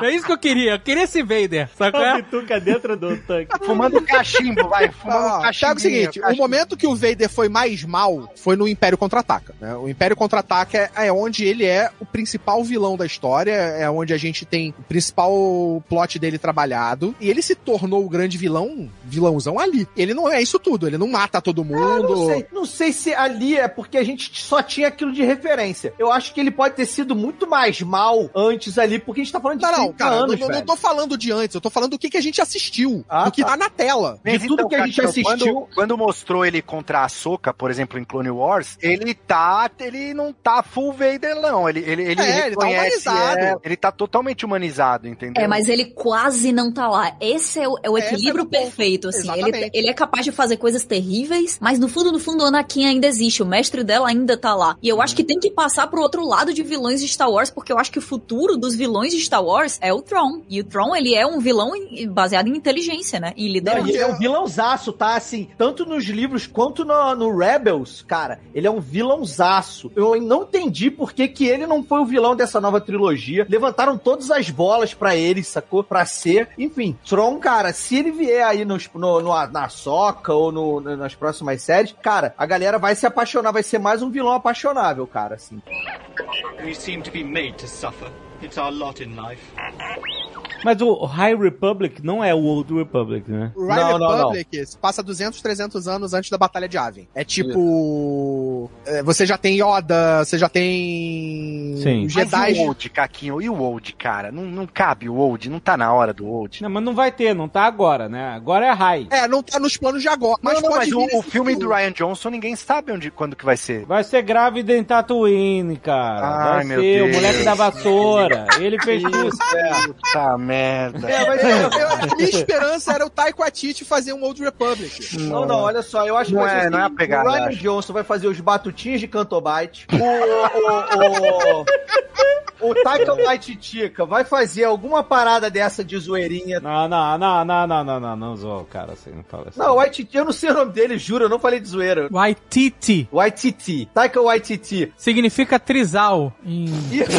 É isso que eu queria. Eu queria esse Vader. Sabe qual A é? bituca dentro do tanque. Fumando cachimbo, vai. Fumando Ó, cachimbo. pega o seguinte, o momento que o Vader foi mais mal foi no Império Contra-Ataca. Né? O Império Contra-Ataca é, é onde ele é o principal vilão da história, é onde a gente tem o principal plot dele trabalhado. E ele se tornou o grande vilão, vilãozão ali. Ele não é isso tudo, ele não mata todo mundo. não sei, não sei se ali é porque a gente só tinha aquilo de referência. Eu acho que ele pode ter sido muito mais mal antes ali, porque a gente tá falando de Não, não, 30 cara, anos, não, não velho. tô falando de antes, eu tô falando do que, que a gente assistiu, Ah, do que tá. tá na tela. De tudo que a gente Cassiano, assistiu- Quando, quando mostrou ele contra a Soca, por exemplo, em Clone Wars, ele tá. Ele não tá full Vader, não. Ele, ele, ele, É, ele tá reconhece, humanizado. é, ele tá totalmente humanizado, entendeu? É, mas ele quase não tá lá. Esse é o, é o é equilíbrio ponto. perfeito, assim. Ele, ele é capaz de fazer coisas terríveis, mas no fundo, no fundo, o Anakin ainda existe. O mestre dela ainda tá lá. E eu acho que tem que passar pro outro lado de vilões de Star Wars, porque eu acho que o futuro dos vilões de Star Wars é o Tron. E o Tron, ele é um vilão baseado em inteligência, né? E Não, liderança. e ele é um vilãozaço, tá? Assim, tanto nos livros quanto no, no Rebels, cara, ele é um vilãozaço. Eu não entendi por que, que ele não foi o vilão dessa nova trilogia. Levantaram todas as bolas pra ele, sacou? Pra ser. Enfim, Tron, cara, se ele vier aí nos, no, no- na Soca ou no- nas próximas séries, cara, a galera vai se apaixonar, vai ser mais um vilão apaixonável, cara, assim. We seem to be made to suffer. It's our lot in life. Mas o High Republic não é o Old Republic, né? O Ride Não, não, Republic se passa 200, 300 anos antes da Batalha de Yavin. É tipo... é, você já tem Yoda, você já tem... Sim. os Mas Jedi... e o Old, Caquinho? E o Old, cara? Não, não cabe o Old, não tá na hora do Old. Não, mas não vai ter, não tá agora, né? Agora é High. É, não tá nos planos de agora. Mas não, pode mas vir o, o filme do Ryan Johnson, ninguém sabe onde, quando que vai ser. Vai ser grávida em Tatooine, cara. Ai, vai meu ser o Deus. moleque da vassoura. Ele fez tudo. Puta merda. É, vai Eu- eu- a minha *laughs* esperança era o Taika Waititi fazer um Old Republic. Não, não, olha só, eu acho que Não vai ser é- assim, não é pegada, o Ryan acho. Johnson vai fazer os batutinhos de Cantobite. *laughs* O, o, o, o Taika Waititica vai fazer alguma parada dessa de zoeirinha. Não, não, não, não, não, não, não, não zoa o cara assim, não fala assim. Não, o Waititi, eu não sei o nome dele, juro, eu não falei de zoeira. Waititi. Waititi, Taika Waititi. Significa trisal em... Isso?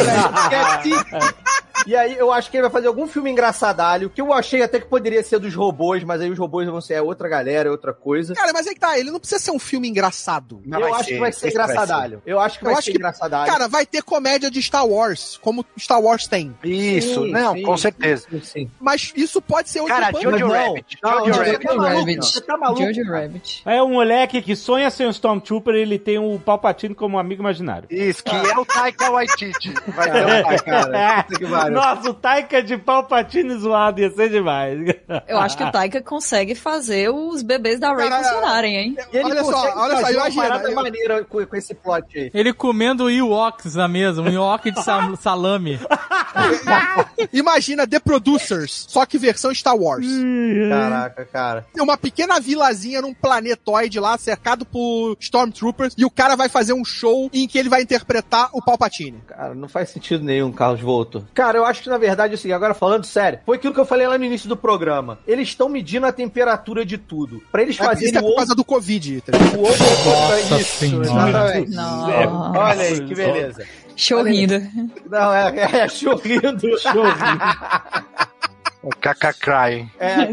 Que é Ti- *laughs* E aí eu acho que ele vai fazer algum filme engraçadalho, que eu achei até que poderia ser dos robôs, mas aí os robôs vão ser outra galera, é outra coisa. Cara, mas aí que tá, ele não precisa ser um filme engraçado. Não, eu acho ser, que vai ser esse vai engraçadalho. Eu acho que Eu vai acho ser que- engraçadalho. Cara, vai ter comédia de Star Wars, como Star Wars tem. Isso, Sim, não, sim, com certeza. sim, sim. Mas isso pode ser Old Cara. Jojo Rabbit, Jojo Rabbit. Tá maluco? Rabbit. Você tá maluco? Jojo? Rabbit. É um moleque que sonha ser um Stormtrooper e ele tem o Palpatine como amigo imaginário. Isso, que é o Taika Waititi. Vai ter o *laughs* Taika. cara. Nossa, o Taika de Palpatine zoado ia ser demais. Eu acho que o Taika consegue fazer os bebês da Rey funcionarem, hein? E ele Olha só, olha só, uma imagina, parada eu- maneira com, com esse plot aí. Ele comendo Ewoks na mesa, um Ewok de sa- *laughs* salame. Imagina The Producers, só que versão Star Wars. Caraca, cara. Tem uma pequena vilazinha num planetoide lá, cercado por Stormtroopers, e o cara vai fazer um show em que ele vai interpretar o Palpatine. Cara, não faz sentido nenhum, Carlos Volto. Cara, eu acho que na verdade, assim, agora falando sério, foi aquilo que eu falei lá no início do programa. Eles estão medindo a temperatura de tudo. Pra eles É, isso fazerem é por o causa do Covid. tá o outro Nossa isso, Senhora. exatamente. Nossa. Olha aí, que beleza. Chorrindo. Não, é, é chorrindo. *laughs* O Kakakrai. É.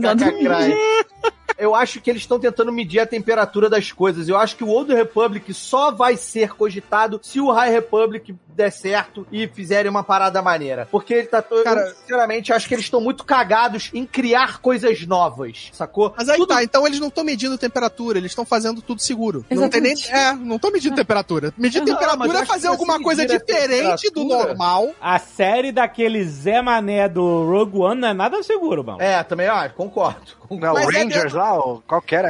Eu acho que eles estão tentando medir a temperatura das coisas. Eu acho que o Old Republic só vai ser cogitado se o High Republic der certo e fizerem uma parada maneira. Porque ele tá. todo- Cara- eu, sinceramente, acho que eles estão muito cagados em criar coisas novas, sacou? Mas aí Tudo- tá, então eles não estão medindo temperatura, eles estão fazendo tudo seguro. Não tem nem. Exatamente. É, não estão medindo temperatura. Medir Não, temperatura é fazer alguma coisa diferente do normal. A série daquele Zé Mané do Rogue One não é nada seguro, mano. É, também, ah, concordo. Não, Mas o é Rangers lá, o- qual que era.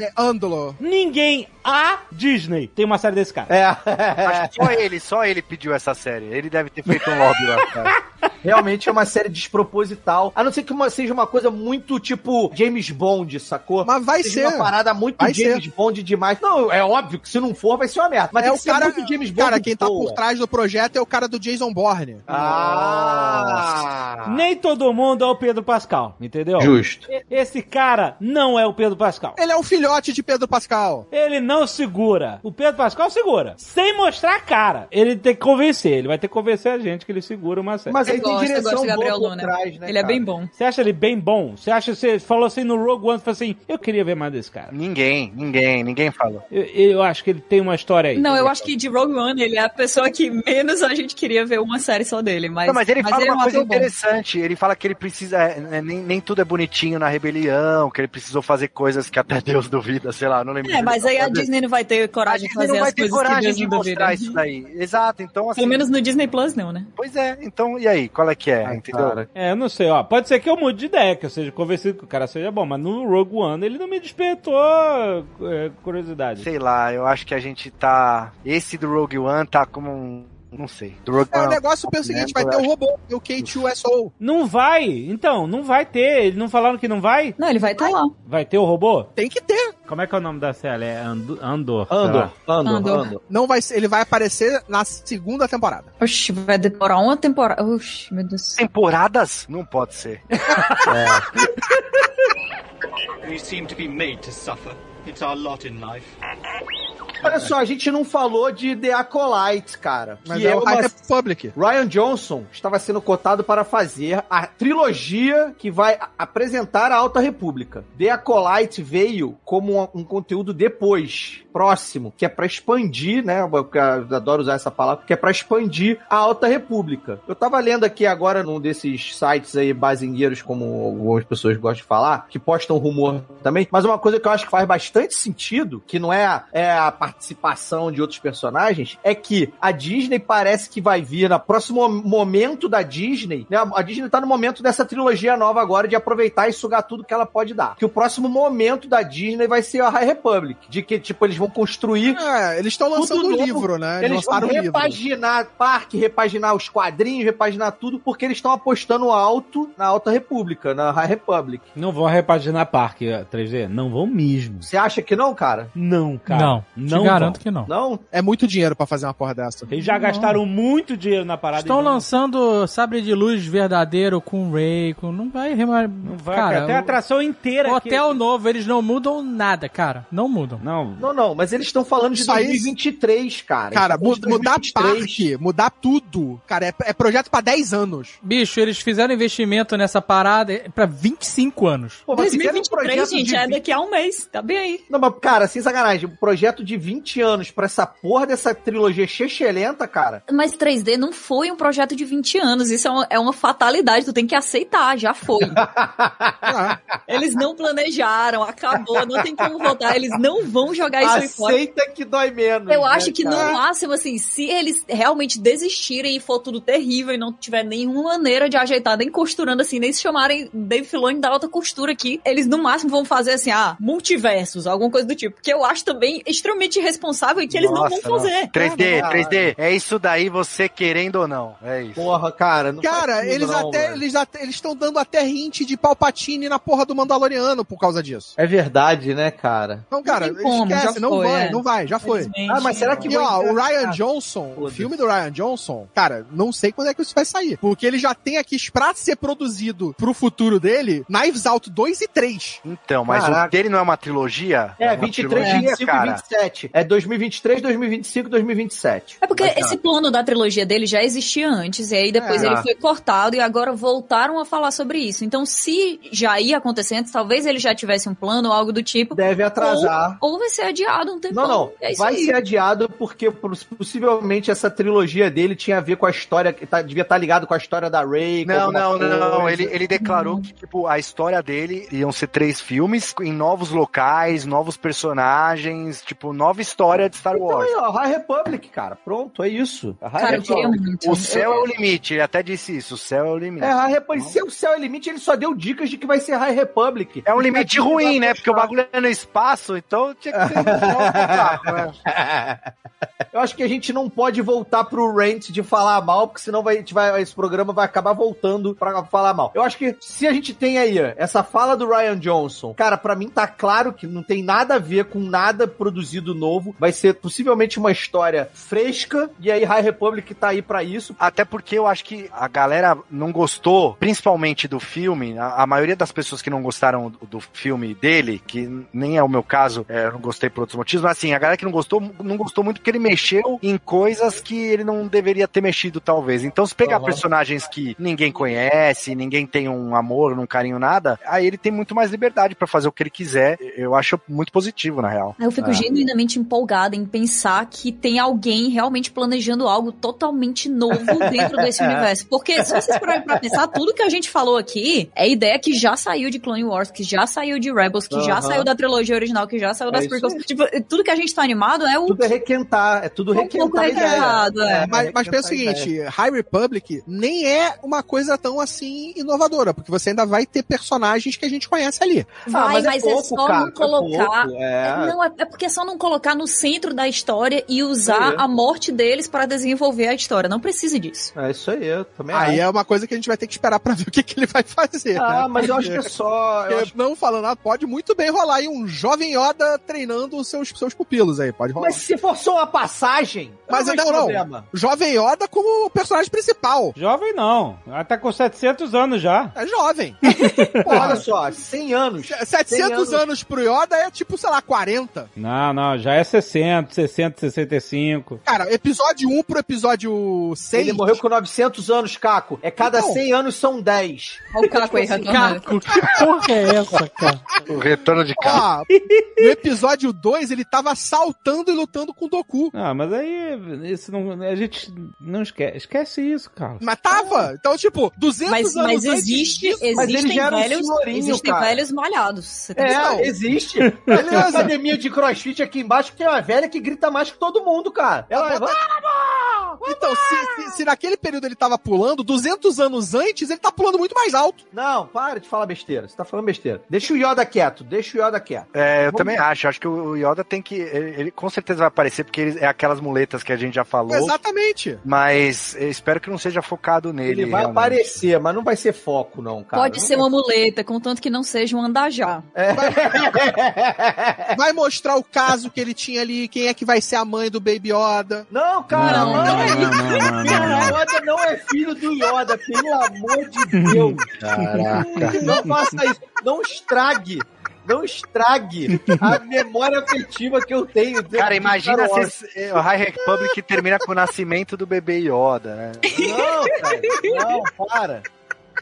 É, Andalor. Ninguém, a Disney, tem uma série desse cara. É. Acho que só ele, só ele pediu essa série. Ele deve ter feito um lobby lá, cara. *laughs* realmente é uma série desproposital. A não ser que uma, seja uma coisa muito tipo James Bond, sacou? Mas vai seja ser. uma parada muito Vai James Bond demais. Não, é óbvio que se não for, vai ser uma merda. Mas é o ser cara, muito James Bond. cara, quem tá boa. por trás do projeto é o cara do Jason Bourne. Ah! Nem todo mundo é o Pedro Pascal, entendeu? Justo. E- Esse cara não é o Pedro Pascal. Ele é um filhote de Pedro Pascal. Ele não segura. O Pedro Pascal segura. Sem mostrar a cara. Ele tem que convencer. Ele vai ter que convencer a gente que ele segura uma série. Mas aí tem gosto, direção do Gabriel boa por Luna. trás, né, Ele é cara? bem bom. Você acha ele bem bom? Você acha você falou assim no Rogue One, você falou assim, eu queria ver mais desse cara. Ninguém, ninguém, ninguém falou. Eu, eu acho que ele tem uma história aí. Não, eu acho que de Rogue One ele é a pessoa que menos a gente queria ver uma série só dele. Mas, Não, mas ele fala é um uma coisa bom. interessante. Ele fala que ele precisa. é, é, nem, nem tudo é bonitinho na rebelião, que ele precisou fazer coisas que até *laughs* Deus duvida, sei lá, não lembro. É, mas aí a Disney não vai ter coragem de fazer não vai ter coragem de duvida. mostrar isso daí. Exato, então assim. Pelo menos no Disney Plus não, né? Pois é, então e aí? Qual é que é? Ai, entendeu? cara. É, eu não sei, ó. Pode ser que eu mude de ideia, que eu seja convencido que o cara seja bom, mas no Rogue One ele não me despertou é, curiosidade. Sei lá, eu acho que a gente tá. Esse do Rogue One tá como um. Não sei. É, o negócio é o seguinte, vai ter o robô, o K2SO. Não vai, então, não vai ter. Eles não falaram que não vai? Não, ele vai estar lá. Vai ter o robô? Tem que ter. Como é que é o nome da série? É Ando- Andor. Andor. Andor, Andor. Andor. Não vai ser, ele vai aparecer na segunda temporada. Oxi, vai demorar uma temporada. Oxi, meu Deus. Temporadas? Não pode ser. *laughs* We seem to be made to suffer. It's our lot in life. Olha só, a gente não falou de The Acolyte, cara. Mas que é, é o uma High. Ryan Johnson estava sendo cotado para fazer a trilogia que vai apresentar a Alta República. The Acolyte veio como um, conteúdo depois, próximo, que é para expandir, né? Eu adoro usar essa palavra, que é para expandir a Alta República. Eu tava lendo aqui agora num desses sites aí bazingueiros, como algumas pessoas gostam de falar, que postam rumor também, mas uma coisa que eu acho que faz bastante sentido, que não é a, é a participação de outros personagens, é que a Disney parece que vai vir no próximo momento da Disney, né? A Disney tá no momento dessa trilogia nova agora de aproveitar e sugar tudo que ela pode dar. Que o próximo momento da Disney vai ser a High Republic, de que tipo eles vão construir É, eles estão lançando o livro, né? Eles, eles vão o livro. repaginar parque, repaginar os quadrinhos, repaginar tudo, porque eles estão apostando alto na Alta República, na High Republic. Não vão repaginar parque eh, 3D? Não vão mesmo. Você acha que não, cara? Não, cara. não, não garanto vão. que não. Não? É muito dinheiro pra fazer uma porra dessa. Eles já gastaram muito dinheiro na parada. Estão não- lançando sabre de luz verdadeiro com Ray, com... não vai remar... Não vai, cara, cara. Tem a atração inteira o aqui. hotel novo, eles não mudam nada, cara. Não mudam. Não. Não, não, mas eles estão falando de Isso aí- 2023, cara. Cara, mudar de 2023. parque, mudar tudo. Cara, é, é projeto pra 10 anos. Bicho, eles fizeram investimento nessa parada pra 25 anos. Pô, mas fizeram um 2023, projeto gente, de é 20 daqui a um mês. Tá bem aí. Não, mas, cara, sem sacanagem, um projeto de 20 anos pra essa porra dessa trilogia chechelenta, cara. Mas 3D não foi um projeto de 20 anos. Isso é uma, é uma fatalidade. Tu tem que aceitar. Já foi. *laughs* Ah, Eles não planejaram. Acabou. Não tem como voltar. Eles não vão jogar isso aí fora. Aceita que dói menos. Eu né, acho que cara? no máximo, assim, se eles realmente desistirem e for tudo terrível e não tiver nenhuma maneira de ajeitar, nem costurando assim, nem se chamarem Dave Filoni da alta costura aqui, eles no máximo vão fazer assim, ah, multiversos, alguma coisa do tipo. Que eu acho também extremamente totalmente irresponsável e que eles Nossa, não vão fazer. 3D, cara. 3D, é isso daí você querendo ou não. É isso. Porra, cara. Não cara, eles, não, até, eles até. Eles estão dando até hint de Palpatine na porra do Mandaloriano por causa disso. É verdade, né, cara? Então, cara, não como, esquece, não foi, vai, é. não vai, já foi. Ah, mas será que. É. E, ó, o Ryan ah, Johnson, o filme do Ryan Johnson, cara, não sei quando é que isso vai sair. Porque ele já tem aqui pra ser produzido pro futuro dele Knives Out 2 e 3. Então, mas Caraca. o dele não é uma trilogia? É, é uma 23, trilogia, 25 cara. e 27 é 2023, 2025, 2027. É porque esse plano da trilogia dele já existia antes, e aí depois é, ele foi cortado, e agora voltaram a falar sobre isso. Então, se já ia acontecer antes, talvez ele já tivesse um plano ou algo do tipo. Deve atrasar. Ou, ou vai ser adiado um tempo. Não, não. É vai aí. ser adiado porque possivelmente essa trilogia dele tinha a ver com a história, que tá, devia estar tá ligado com a história da Rey. Não, não, não, não, Ele, ele declarou hum. que, tipo, a história dele iam ser três filmes em novos locais, novos personagens, tipo, novos nova história de Star Então Wars. aí, ó, High Republic, cara. Pronto, é isso. Cara. O céu é o limite, ele até disse isso, o céu é o limite. É, High Republic. Se o céu é limite, ele só deu dicas de que vai ser High Republic. É um limite ruim, né? Porque o bagulho é no espaço, então tinha que ser no né? *laughs* Eu acho que a gente não pode voltar pro rant de falar mal, porque senão vai, a gente vai, esse programa vai acabar voltando pra falar mal. Eu acho que se a gente tem aí essa fala do Ryan Johnson, cara, pra mim tá claro que não tem nada a ver com nada produzido novo. Vai ser possivelmente uma história fresca, e aí High Republic tá aí pra isso. Até porque eu acho que a galera não gostou, principalmente do filme. A, a maioria das pessoas que não gostaram do, do filme dele, que nem é o meu caso, é, eu não gostei por outros motivos, mas assim, a galera que não gostou, não gostou muito porque ele mexeu em coisas que ele não deveria ter mexido, talvez. Então, se pegar Uhum. personagens que ninguém conhece, ninguém tem um amor, um carinho, nada, aí ele tem muito mais liberdade pra fazer o que ele quiser. Eu acho muito positivo, na real. Eu fico É. genuinamente empolgada em pensar que tem alguém realmente planejando algo totalmente novo dentro desse *laughs* universo. Porque se vocês pararem pra pensar, tudo que a gente falou aqui é ideia que já saiu de Clone Wars, que já saiu de Rebels, que já Aham. saiu da trilogia original, que já saiu É das isso prequels. Tipo, tudo que a gente tá animado é o Tudo é requentar, é tudo Um pouco requentar a ideia. requentado, é. Mas, mas pensa o seguinte, High Republic nem é uma coisa tão assim inovadora, porque você ainda vai ter personagens que a gente conhece ali. vai, mas é mas é, pouco, só cara, não é colocar. pouco, é. Não, é, é porque é só não colocar no centro da história e usar a morte deles para desenvolver a história. Não precisa disso. É isso aí, eu também Aí acho. é uma coisa que a gente vai ter que esperar pra ver o que, que ele vai fazer. Ah, né? mas eu acho que é só. eu acho- Não falando nada, pode muito bem rolar aí um jovem Yoda treinando os seus, seus pupilos aí, pode rolar. Mas se for só uma passagem, Mas não, não. problema. Jovem Yoda como personagem principal. Jovem não. Ela tá com 700 anos já. É jovem. *laughs* Olha só, 100 anos. 700 anos. anos pro Yoda é tipo, sei lá, 40. Não, não, já é 60, 60, 65. Cara, episódio 1 pro episódio 6. Ele morreu com 900 anos, Caco. É cada Então. 100 anos são 10. Olha o Caco aí. Caco, que *laughs* porra é essa, cara? O retorno de cá. Ó, no episódio 2 ele tava assaltando e lutando com o Doku. Ah, mas aí isso não, a gente não esquece, esquece isso, cara. Mas tava. Então, tipo, 200 Mas, anos mas antes existe, disso- mas existem um velhos, senhorinho, existem cara. velhos malhados. Você tem É, que existe. Tem uma academia de crossfit aqui embaixo que tem uma velha que grita mais que todo mundo, cara. Ela vai. Então, se, se- se naquele período ele tava pulando, 200 anos antes, ele tá pulando muito mais alto. Não, para de falar besteira. Você tá falando besteira. Deixa o Yoda quieto, deixa o Yoda quieto. É, eu Vamos- também acho. Acho que o Yoda tem que. Ele, ele com certeza vai aparecer, porque ele é aquelas muletas que a gente já falou. Exatamente. Mas eu espero que não seja focado nele. Ele vai realmente. aparecer, mas não vai ser foco, não, cara. Pode Não ser vai uma muleta, contanto que não seja um andajá. Vai mostrar o caso que ele tinha ali, quem é que vai ser a mãe do Baby Yoda. Não, cara, Não, não, não, é não, não, não, não, não. O Yoda não é filho do Yoda, pelo amor de Deus. Caraca. Não faça isso. Não estrague. Não estrague a memória afetiva que eu tenho. de- Cara, imagina se esse- o High Republic termina com o nascimento do bebê Yoda, né? Não, cara. Não, para.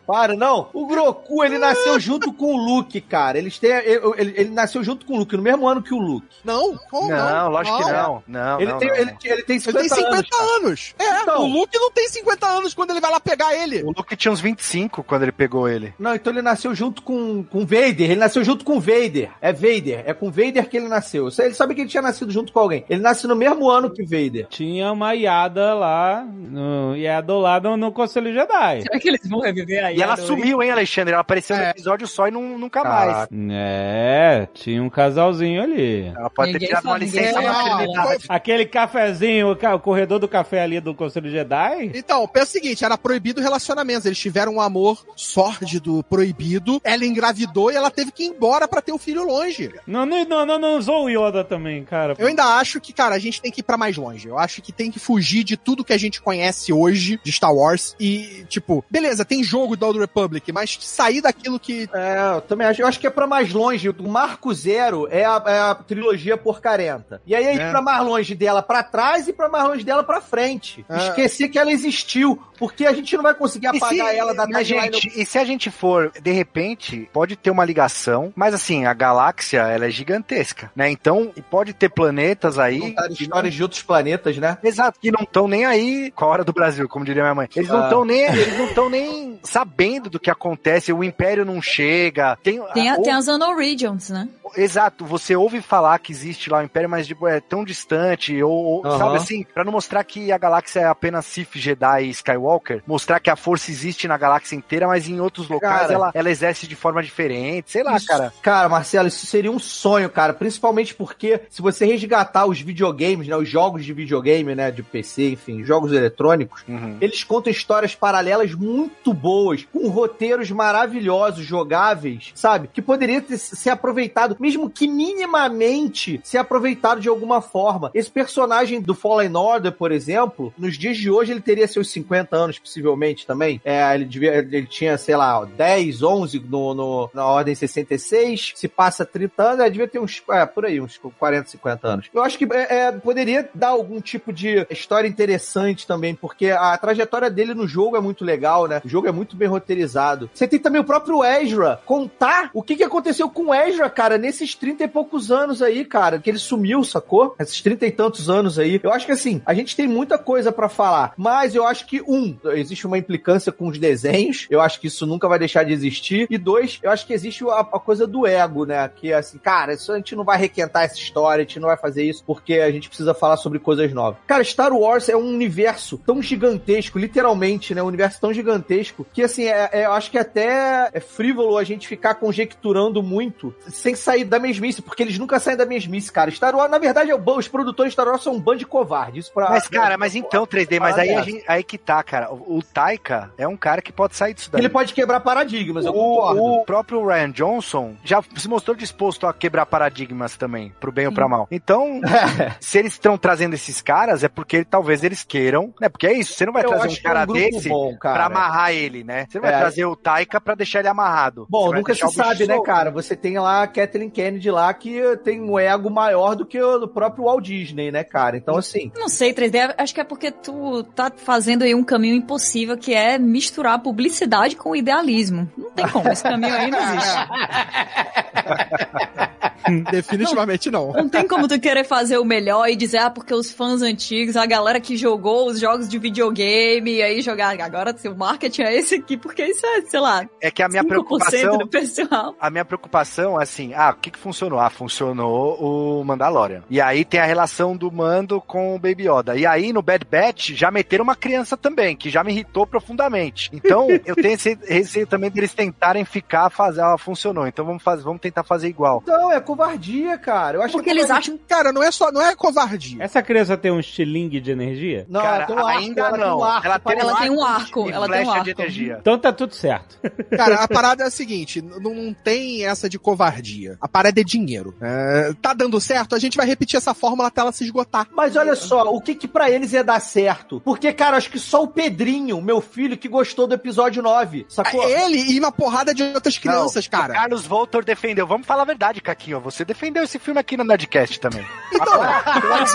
Para, não. O Groku, ele nasceu junto com o Luke, cara. Eles têm, ele, ele- ele nasceu junto com o Luke, no mesmo ano que o Luke. Não, como não? Não, lógico que não. Não, Ele, não, tem, não. ele, ele tem 50, Ele tem 50 anos. anos. É, Então. o Luke não tem 50 anos quando ele vai lá pegar ele. O Luke tinha uns 25 quando ele pegou ele. Não, então ele nasceu junto com, com Vader. Ele nasceu junto com Vader. É Vader. É com Vader que ele nasceu. Ele sabe que ele tinha nascido junto com alguém. Ele nasce no mesmo ano que Vader. Tinha uma Yada lá, no, Yada lá no, no Conselho Jedi. Será que eles vão reviver E ela sumiu, hein, Alexandre? Ela apareceu no É. episódio só e não, nunca mais. É, tinha um casalzinho ali. Ela pode ter Ninguém tirado uma licença ninguém- maternidade. Aquele cafezinho, o corredor do café ali do Conselho Jedi. Então, pensa o seguinte, era proibido relacionamentos. Eles tiveram um amor sórdido, proibido. Ela engravidou e ela teve que ir embora pra ter o filho longe. Não, não, não, não, não usou o Yoda também, cara. Eu ainda acho que, cara, a gente tem que ir pra mais longe. Eu acho que tem que fugir de tudo que a gente conhece hoje de Star Wars e, tipo, beleza, tem jogo do Old Republic, mas sair daquilo que É, eu também acho. Eu acho que é pra mais longe. O Marco Zero é a, é a trilogia porcarenta. E aí é ir É. pra mais longe dela pra trás e pra mais longe dela pra frente. É. Esquecer que ela existiu. Porque a gente não vai conseguir E se, apagar ela da timeline. gente, e se a gente for, de repente, pode ter uma ligação, mas assim, a galáxia, ela é gigantesca, né? Então, pode ter planetas aí Contar que não- histórias de outros planetas, né? Exato, que não estão nem aí com a hora do Brasil, como diria minha mãe. Eles não Ah. estão nem, eles não estão nem sabendo sabendo do que acontece, o Império não chega. Tem, Tem, a- ou- tem as Unknown Regions, né? Exato, você ouve falar que existe lá o Império, mas tipo, é tão distante, ou, ou, Aham. sabe assim, pra não mostrar que a galáxia é apenas Sith, Jedi e Skywalker, mostrar que a força existe na galáxia inteira, mas em outros locais Cara. ela, ela exerce de forma diferente, sei lá, Isso- cara. Cara, Marcelo, isso seria um sonho, cara. Principalmente porque se você resgatar os videogames, né? Os jogos de videogame, né? De PC, enfim, jogos eletrônicos, Uhum. eles contam histórias paralelas muito boas, com roteiros maravilhosos, jogáveis, sabe? Que poderia ter, ser aproveitado, mesmo que minimamente ser aproveitado de alguma forma. Esse personagem do Fallen Order, por exemplo, nos dias de hoje ele teria seus 50 anos, possivelmente também. É, ele, devia, ele tinha, sei lá, 10, 11 no, no- na Ordem 66. Se passa 30 anos, ele devia ter uns, é, por aí, uns 40, 50 anos. Eu acho que é, é, poderia dar algum tipo de história interessante também, porque a trajetória dele no jogo é muito legal, né? O jogo é muito bem roteirizado. Você tem também o próprio Ezra contar o que, que aconteceu com o Ezra, cara, nesses 30 e poucos anos aí, cara, que ele sumiu, sacou? Esses 30 e tantos anos aí. Eu acho que assim, a gente tem muita coisa pra falar, mas eu acho que, um, existe uma implicância com os desenhos, eu acho que isso nunca vai deixar de existir, e dois, eu acho que existe a, a coisa do ego, né? Que assim, cara, isso a gente não vai requentar essa história, a gente não vai fazer isso porque a gente precisa falar sobre coisas novas. Cara, Star Wars é um universo tão gigantesco, literalmente, né? Um universo tão gigantesco que, assim, é, é- eu acho que até é frívolo a gente ficar conjecturando muito sem sair da mesmice, porque eles nunca saem da mesmice, cara. Star Wars, na verdade, é o os produtores de Star Wars são um bando de covardes. Pra, Mas, cara, mas então, 3D, mas aí, gente- aí que tá, cara. O, o Taika é um cara que pode sair disso daí. Ele pode quebrar paradigmas, eu concordo. O, o próprio Ryan Johnson já se mostrou disposto a quebrar paradigmas também, pro bem ou pra mal. Então, *laughs* se eles estão trazendo esses caras, é porque talvez eles queiram, né? Porque é isso, você não vai Eu trazer um é um cara grupo desse bom, cara. pra amarrar ele, né? Você não vai É. trazer o Taika pra deixar ele amarrado. Você Bom, vai nunca se sabe, né, cara? Você tem lá a Kathleen Kennedy lá que tem um ego maior do que o do próprio Walt Disney, né, cara? Então, assim. Não sei, 3D, acho que é porque tu tá fazendo aí um caminho impossível que é misturar publicidade com idealismo. Não tem como, esse caminho aí não existe. *laughs* *laughs* Definitivamente não. Não tem como tu querer fazer o melhor e dizer, ah, porque os fãs antigos, a galera que jogou os jogos de videogame, e aí jogar, agora seu marketing é esse aqui, porque isso é, sei lá, É que a minha 5% preocupação. do pessoal. A minha preocupação é assim, ah, o que que funcionou? Ah, funcionou o Mandalorian. E aí tem a relação do Mando com o Baby Yoda. E aí no Bad Batch já meteram uma criança também, que já me irritou profundamente. Então *laughs* eu tenho esse receio também deles tentarem ficar, fazer, ah, funcionou. Então vamos fazer, vamos tentar fazer igual. Então, é covardia, cara. Eu acho Porque que é eles acham Cara, não é só, não é covardia. Essa criança tem um estilingue de energia? Não, Cara, ela tem um arco, ainda ela tem não. um arco. ela tem, Ela tem um arco, de ela tem um flecha de arco. energia. Então tá tudo certo. *laughs* Cara, a parada é a seguinte, n- não tem essa de covardia. A parada é dinheiro. É, tá dando certo, a gente vai repetir essa fórmula até ela se esgotar. Mas olha só, o que que pra eles ia dar certo? Porque, cara, acho que só o Pedrinho, meu filho, que gostou do episódio 9, sacou? Ele e uma porrada de outras crianças, Não, cara. O Carlos Voltor defendeu. Vamos falar a verdade, Caquinho. Você defendeu esse filme aqui no Nerdcast também. Então. *laughs*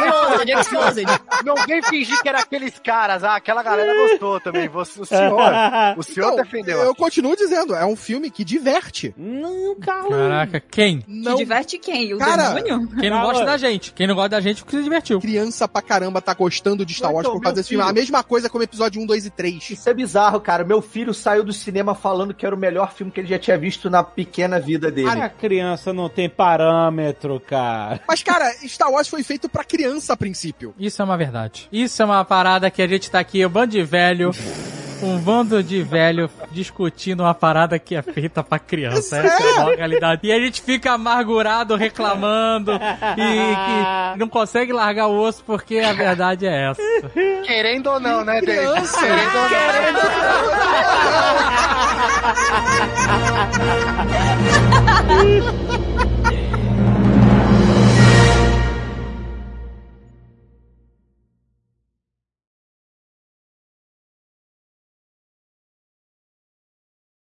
Não vem fingir que era aqueles caras. Ah, aquela galera gostou também. Você, o senhor. O senhor então, defendeu. eu continuo dizendo, é um filme que diverte. Não, cara. Caraca, quem? Não diverte quem? O Cara, demônio? Quem não gosta da gente. Quem não gosta da gente porque se divertiu. criança pra caramba tá gostando de Star Então, Wars por causa desse filme. filho. A mesma coisa como episódio 1, 2 e 3. Isso é bizarro, cara. Meu filho saiu do cinema falando que era o melhor filme que ele já tinha visto na pequena vida dele. A criança não tem parâmetro, cara. Mas, cara, Star Wars foi feito pra criança a princípio. Isso é uma verdade. Isso é uma parada que a gente tá aqui, um bando de velho. Um bando de velho discutindo uma parada que é feita pra criança. Essa é a realidade. E a gente fica amargurado, reclamando e que não consegue largar o osso porque a verdade é essa. Querendo ou não, né, David? Criança. Querendo ou não. *laughs*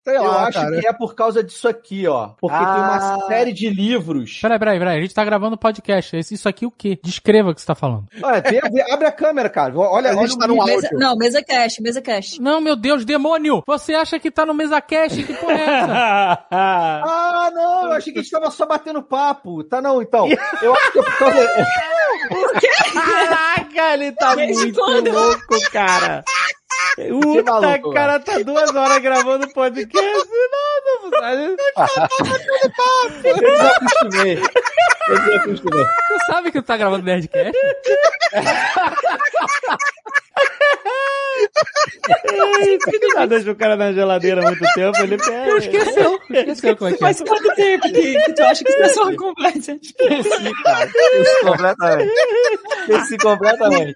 Sei Eu lá, acho cara. que é por causa disso aqui, ó. Porque tem uma Ah. série de livros. Peraí, peraí, peraí. A gente tá gravando podcast. Esse- Isso aqui o quê? Descreva o que você tá falando. Olha, vê- vê- abre a câmera, cara. Olha, A gente tá no. Mesa, não, mesa cast, mesa cast. Não, meu Deus, demônio! Você acha que tá no MesaCast? Que porra é essa? *laughs* Ah, não, eu achei que a gente tava só batendo papo. Tá não, então. Eu acho que é por causa. *laughs* Caraca, ele tá muito louco, cara. O tá, maluco, cara tá duas horas gravando podcast e nada, sabe? Eu desacostumei. Eu desacostumei. Você sabe que tu tá gravando Nerdcast? Já deixa o cara na geladeira há muito tempo, ele pega. Esqueceu. Esqueceu como é que é. Faz quanto tempo que, que tu acha que isso é só uma conversa? Esqueci, cara. Esqueci completamente. Esqueci completamente.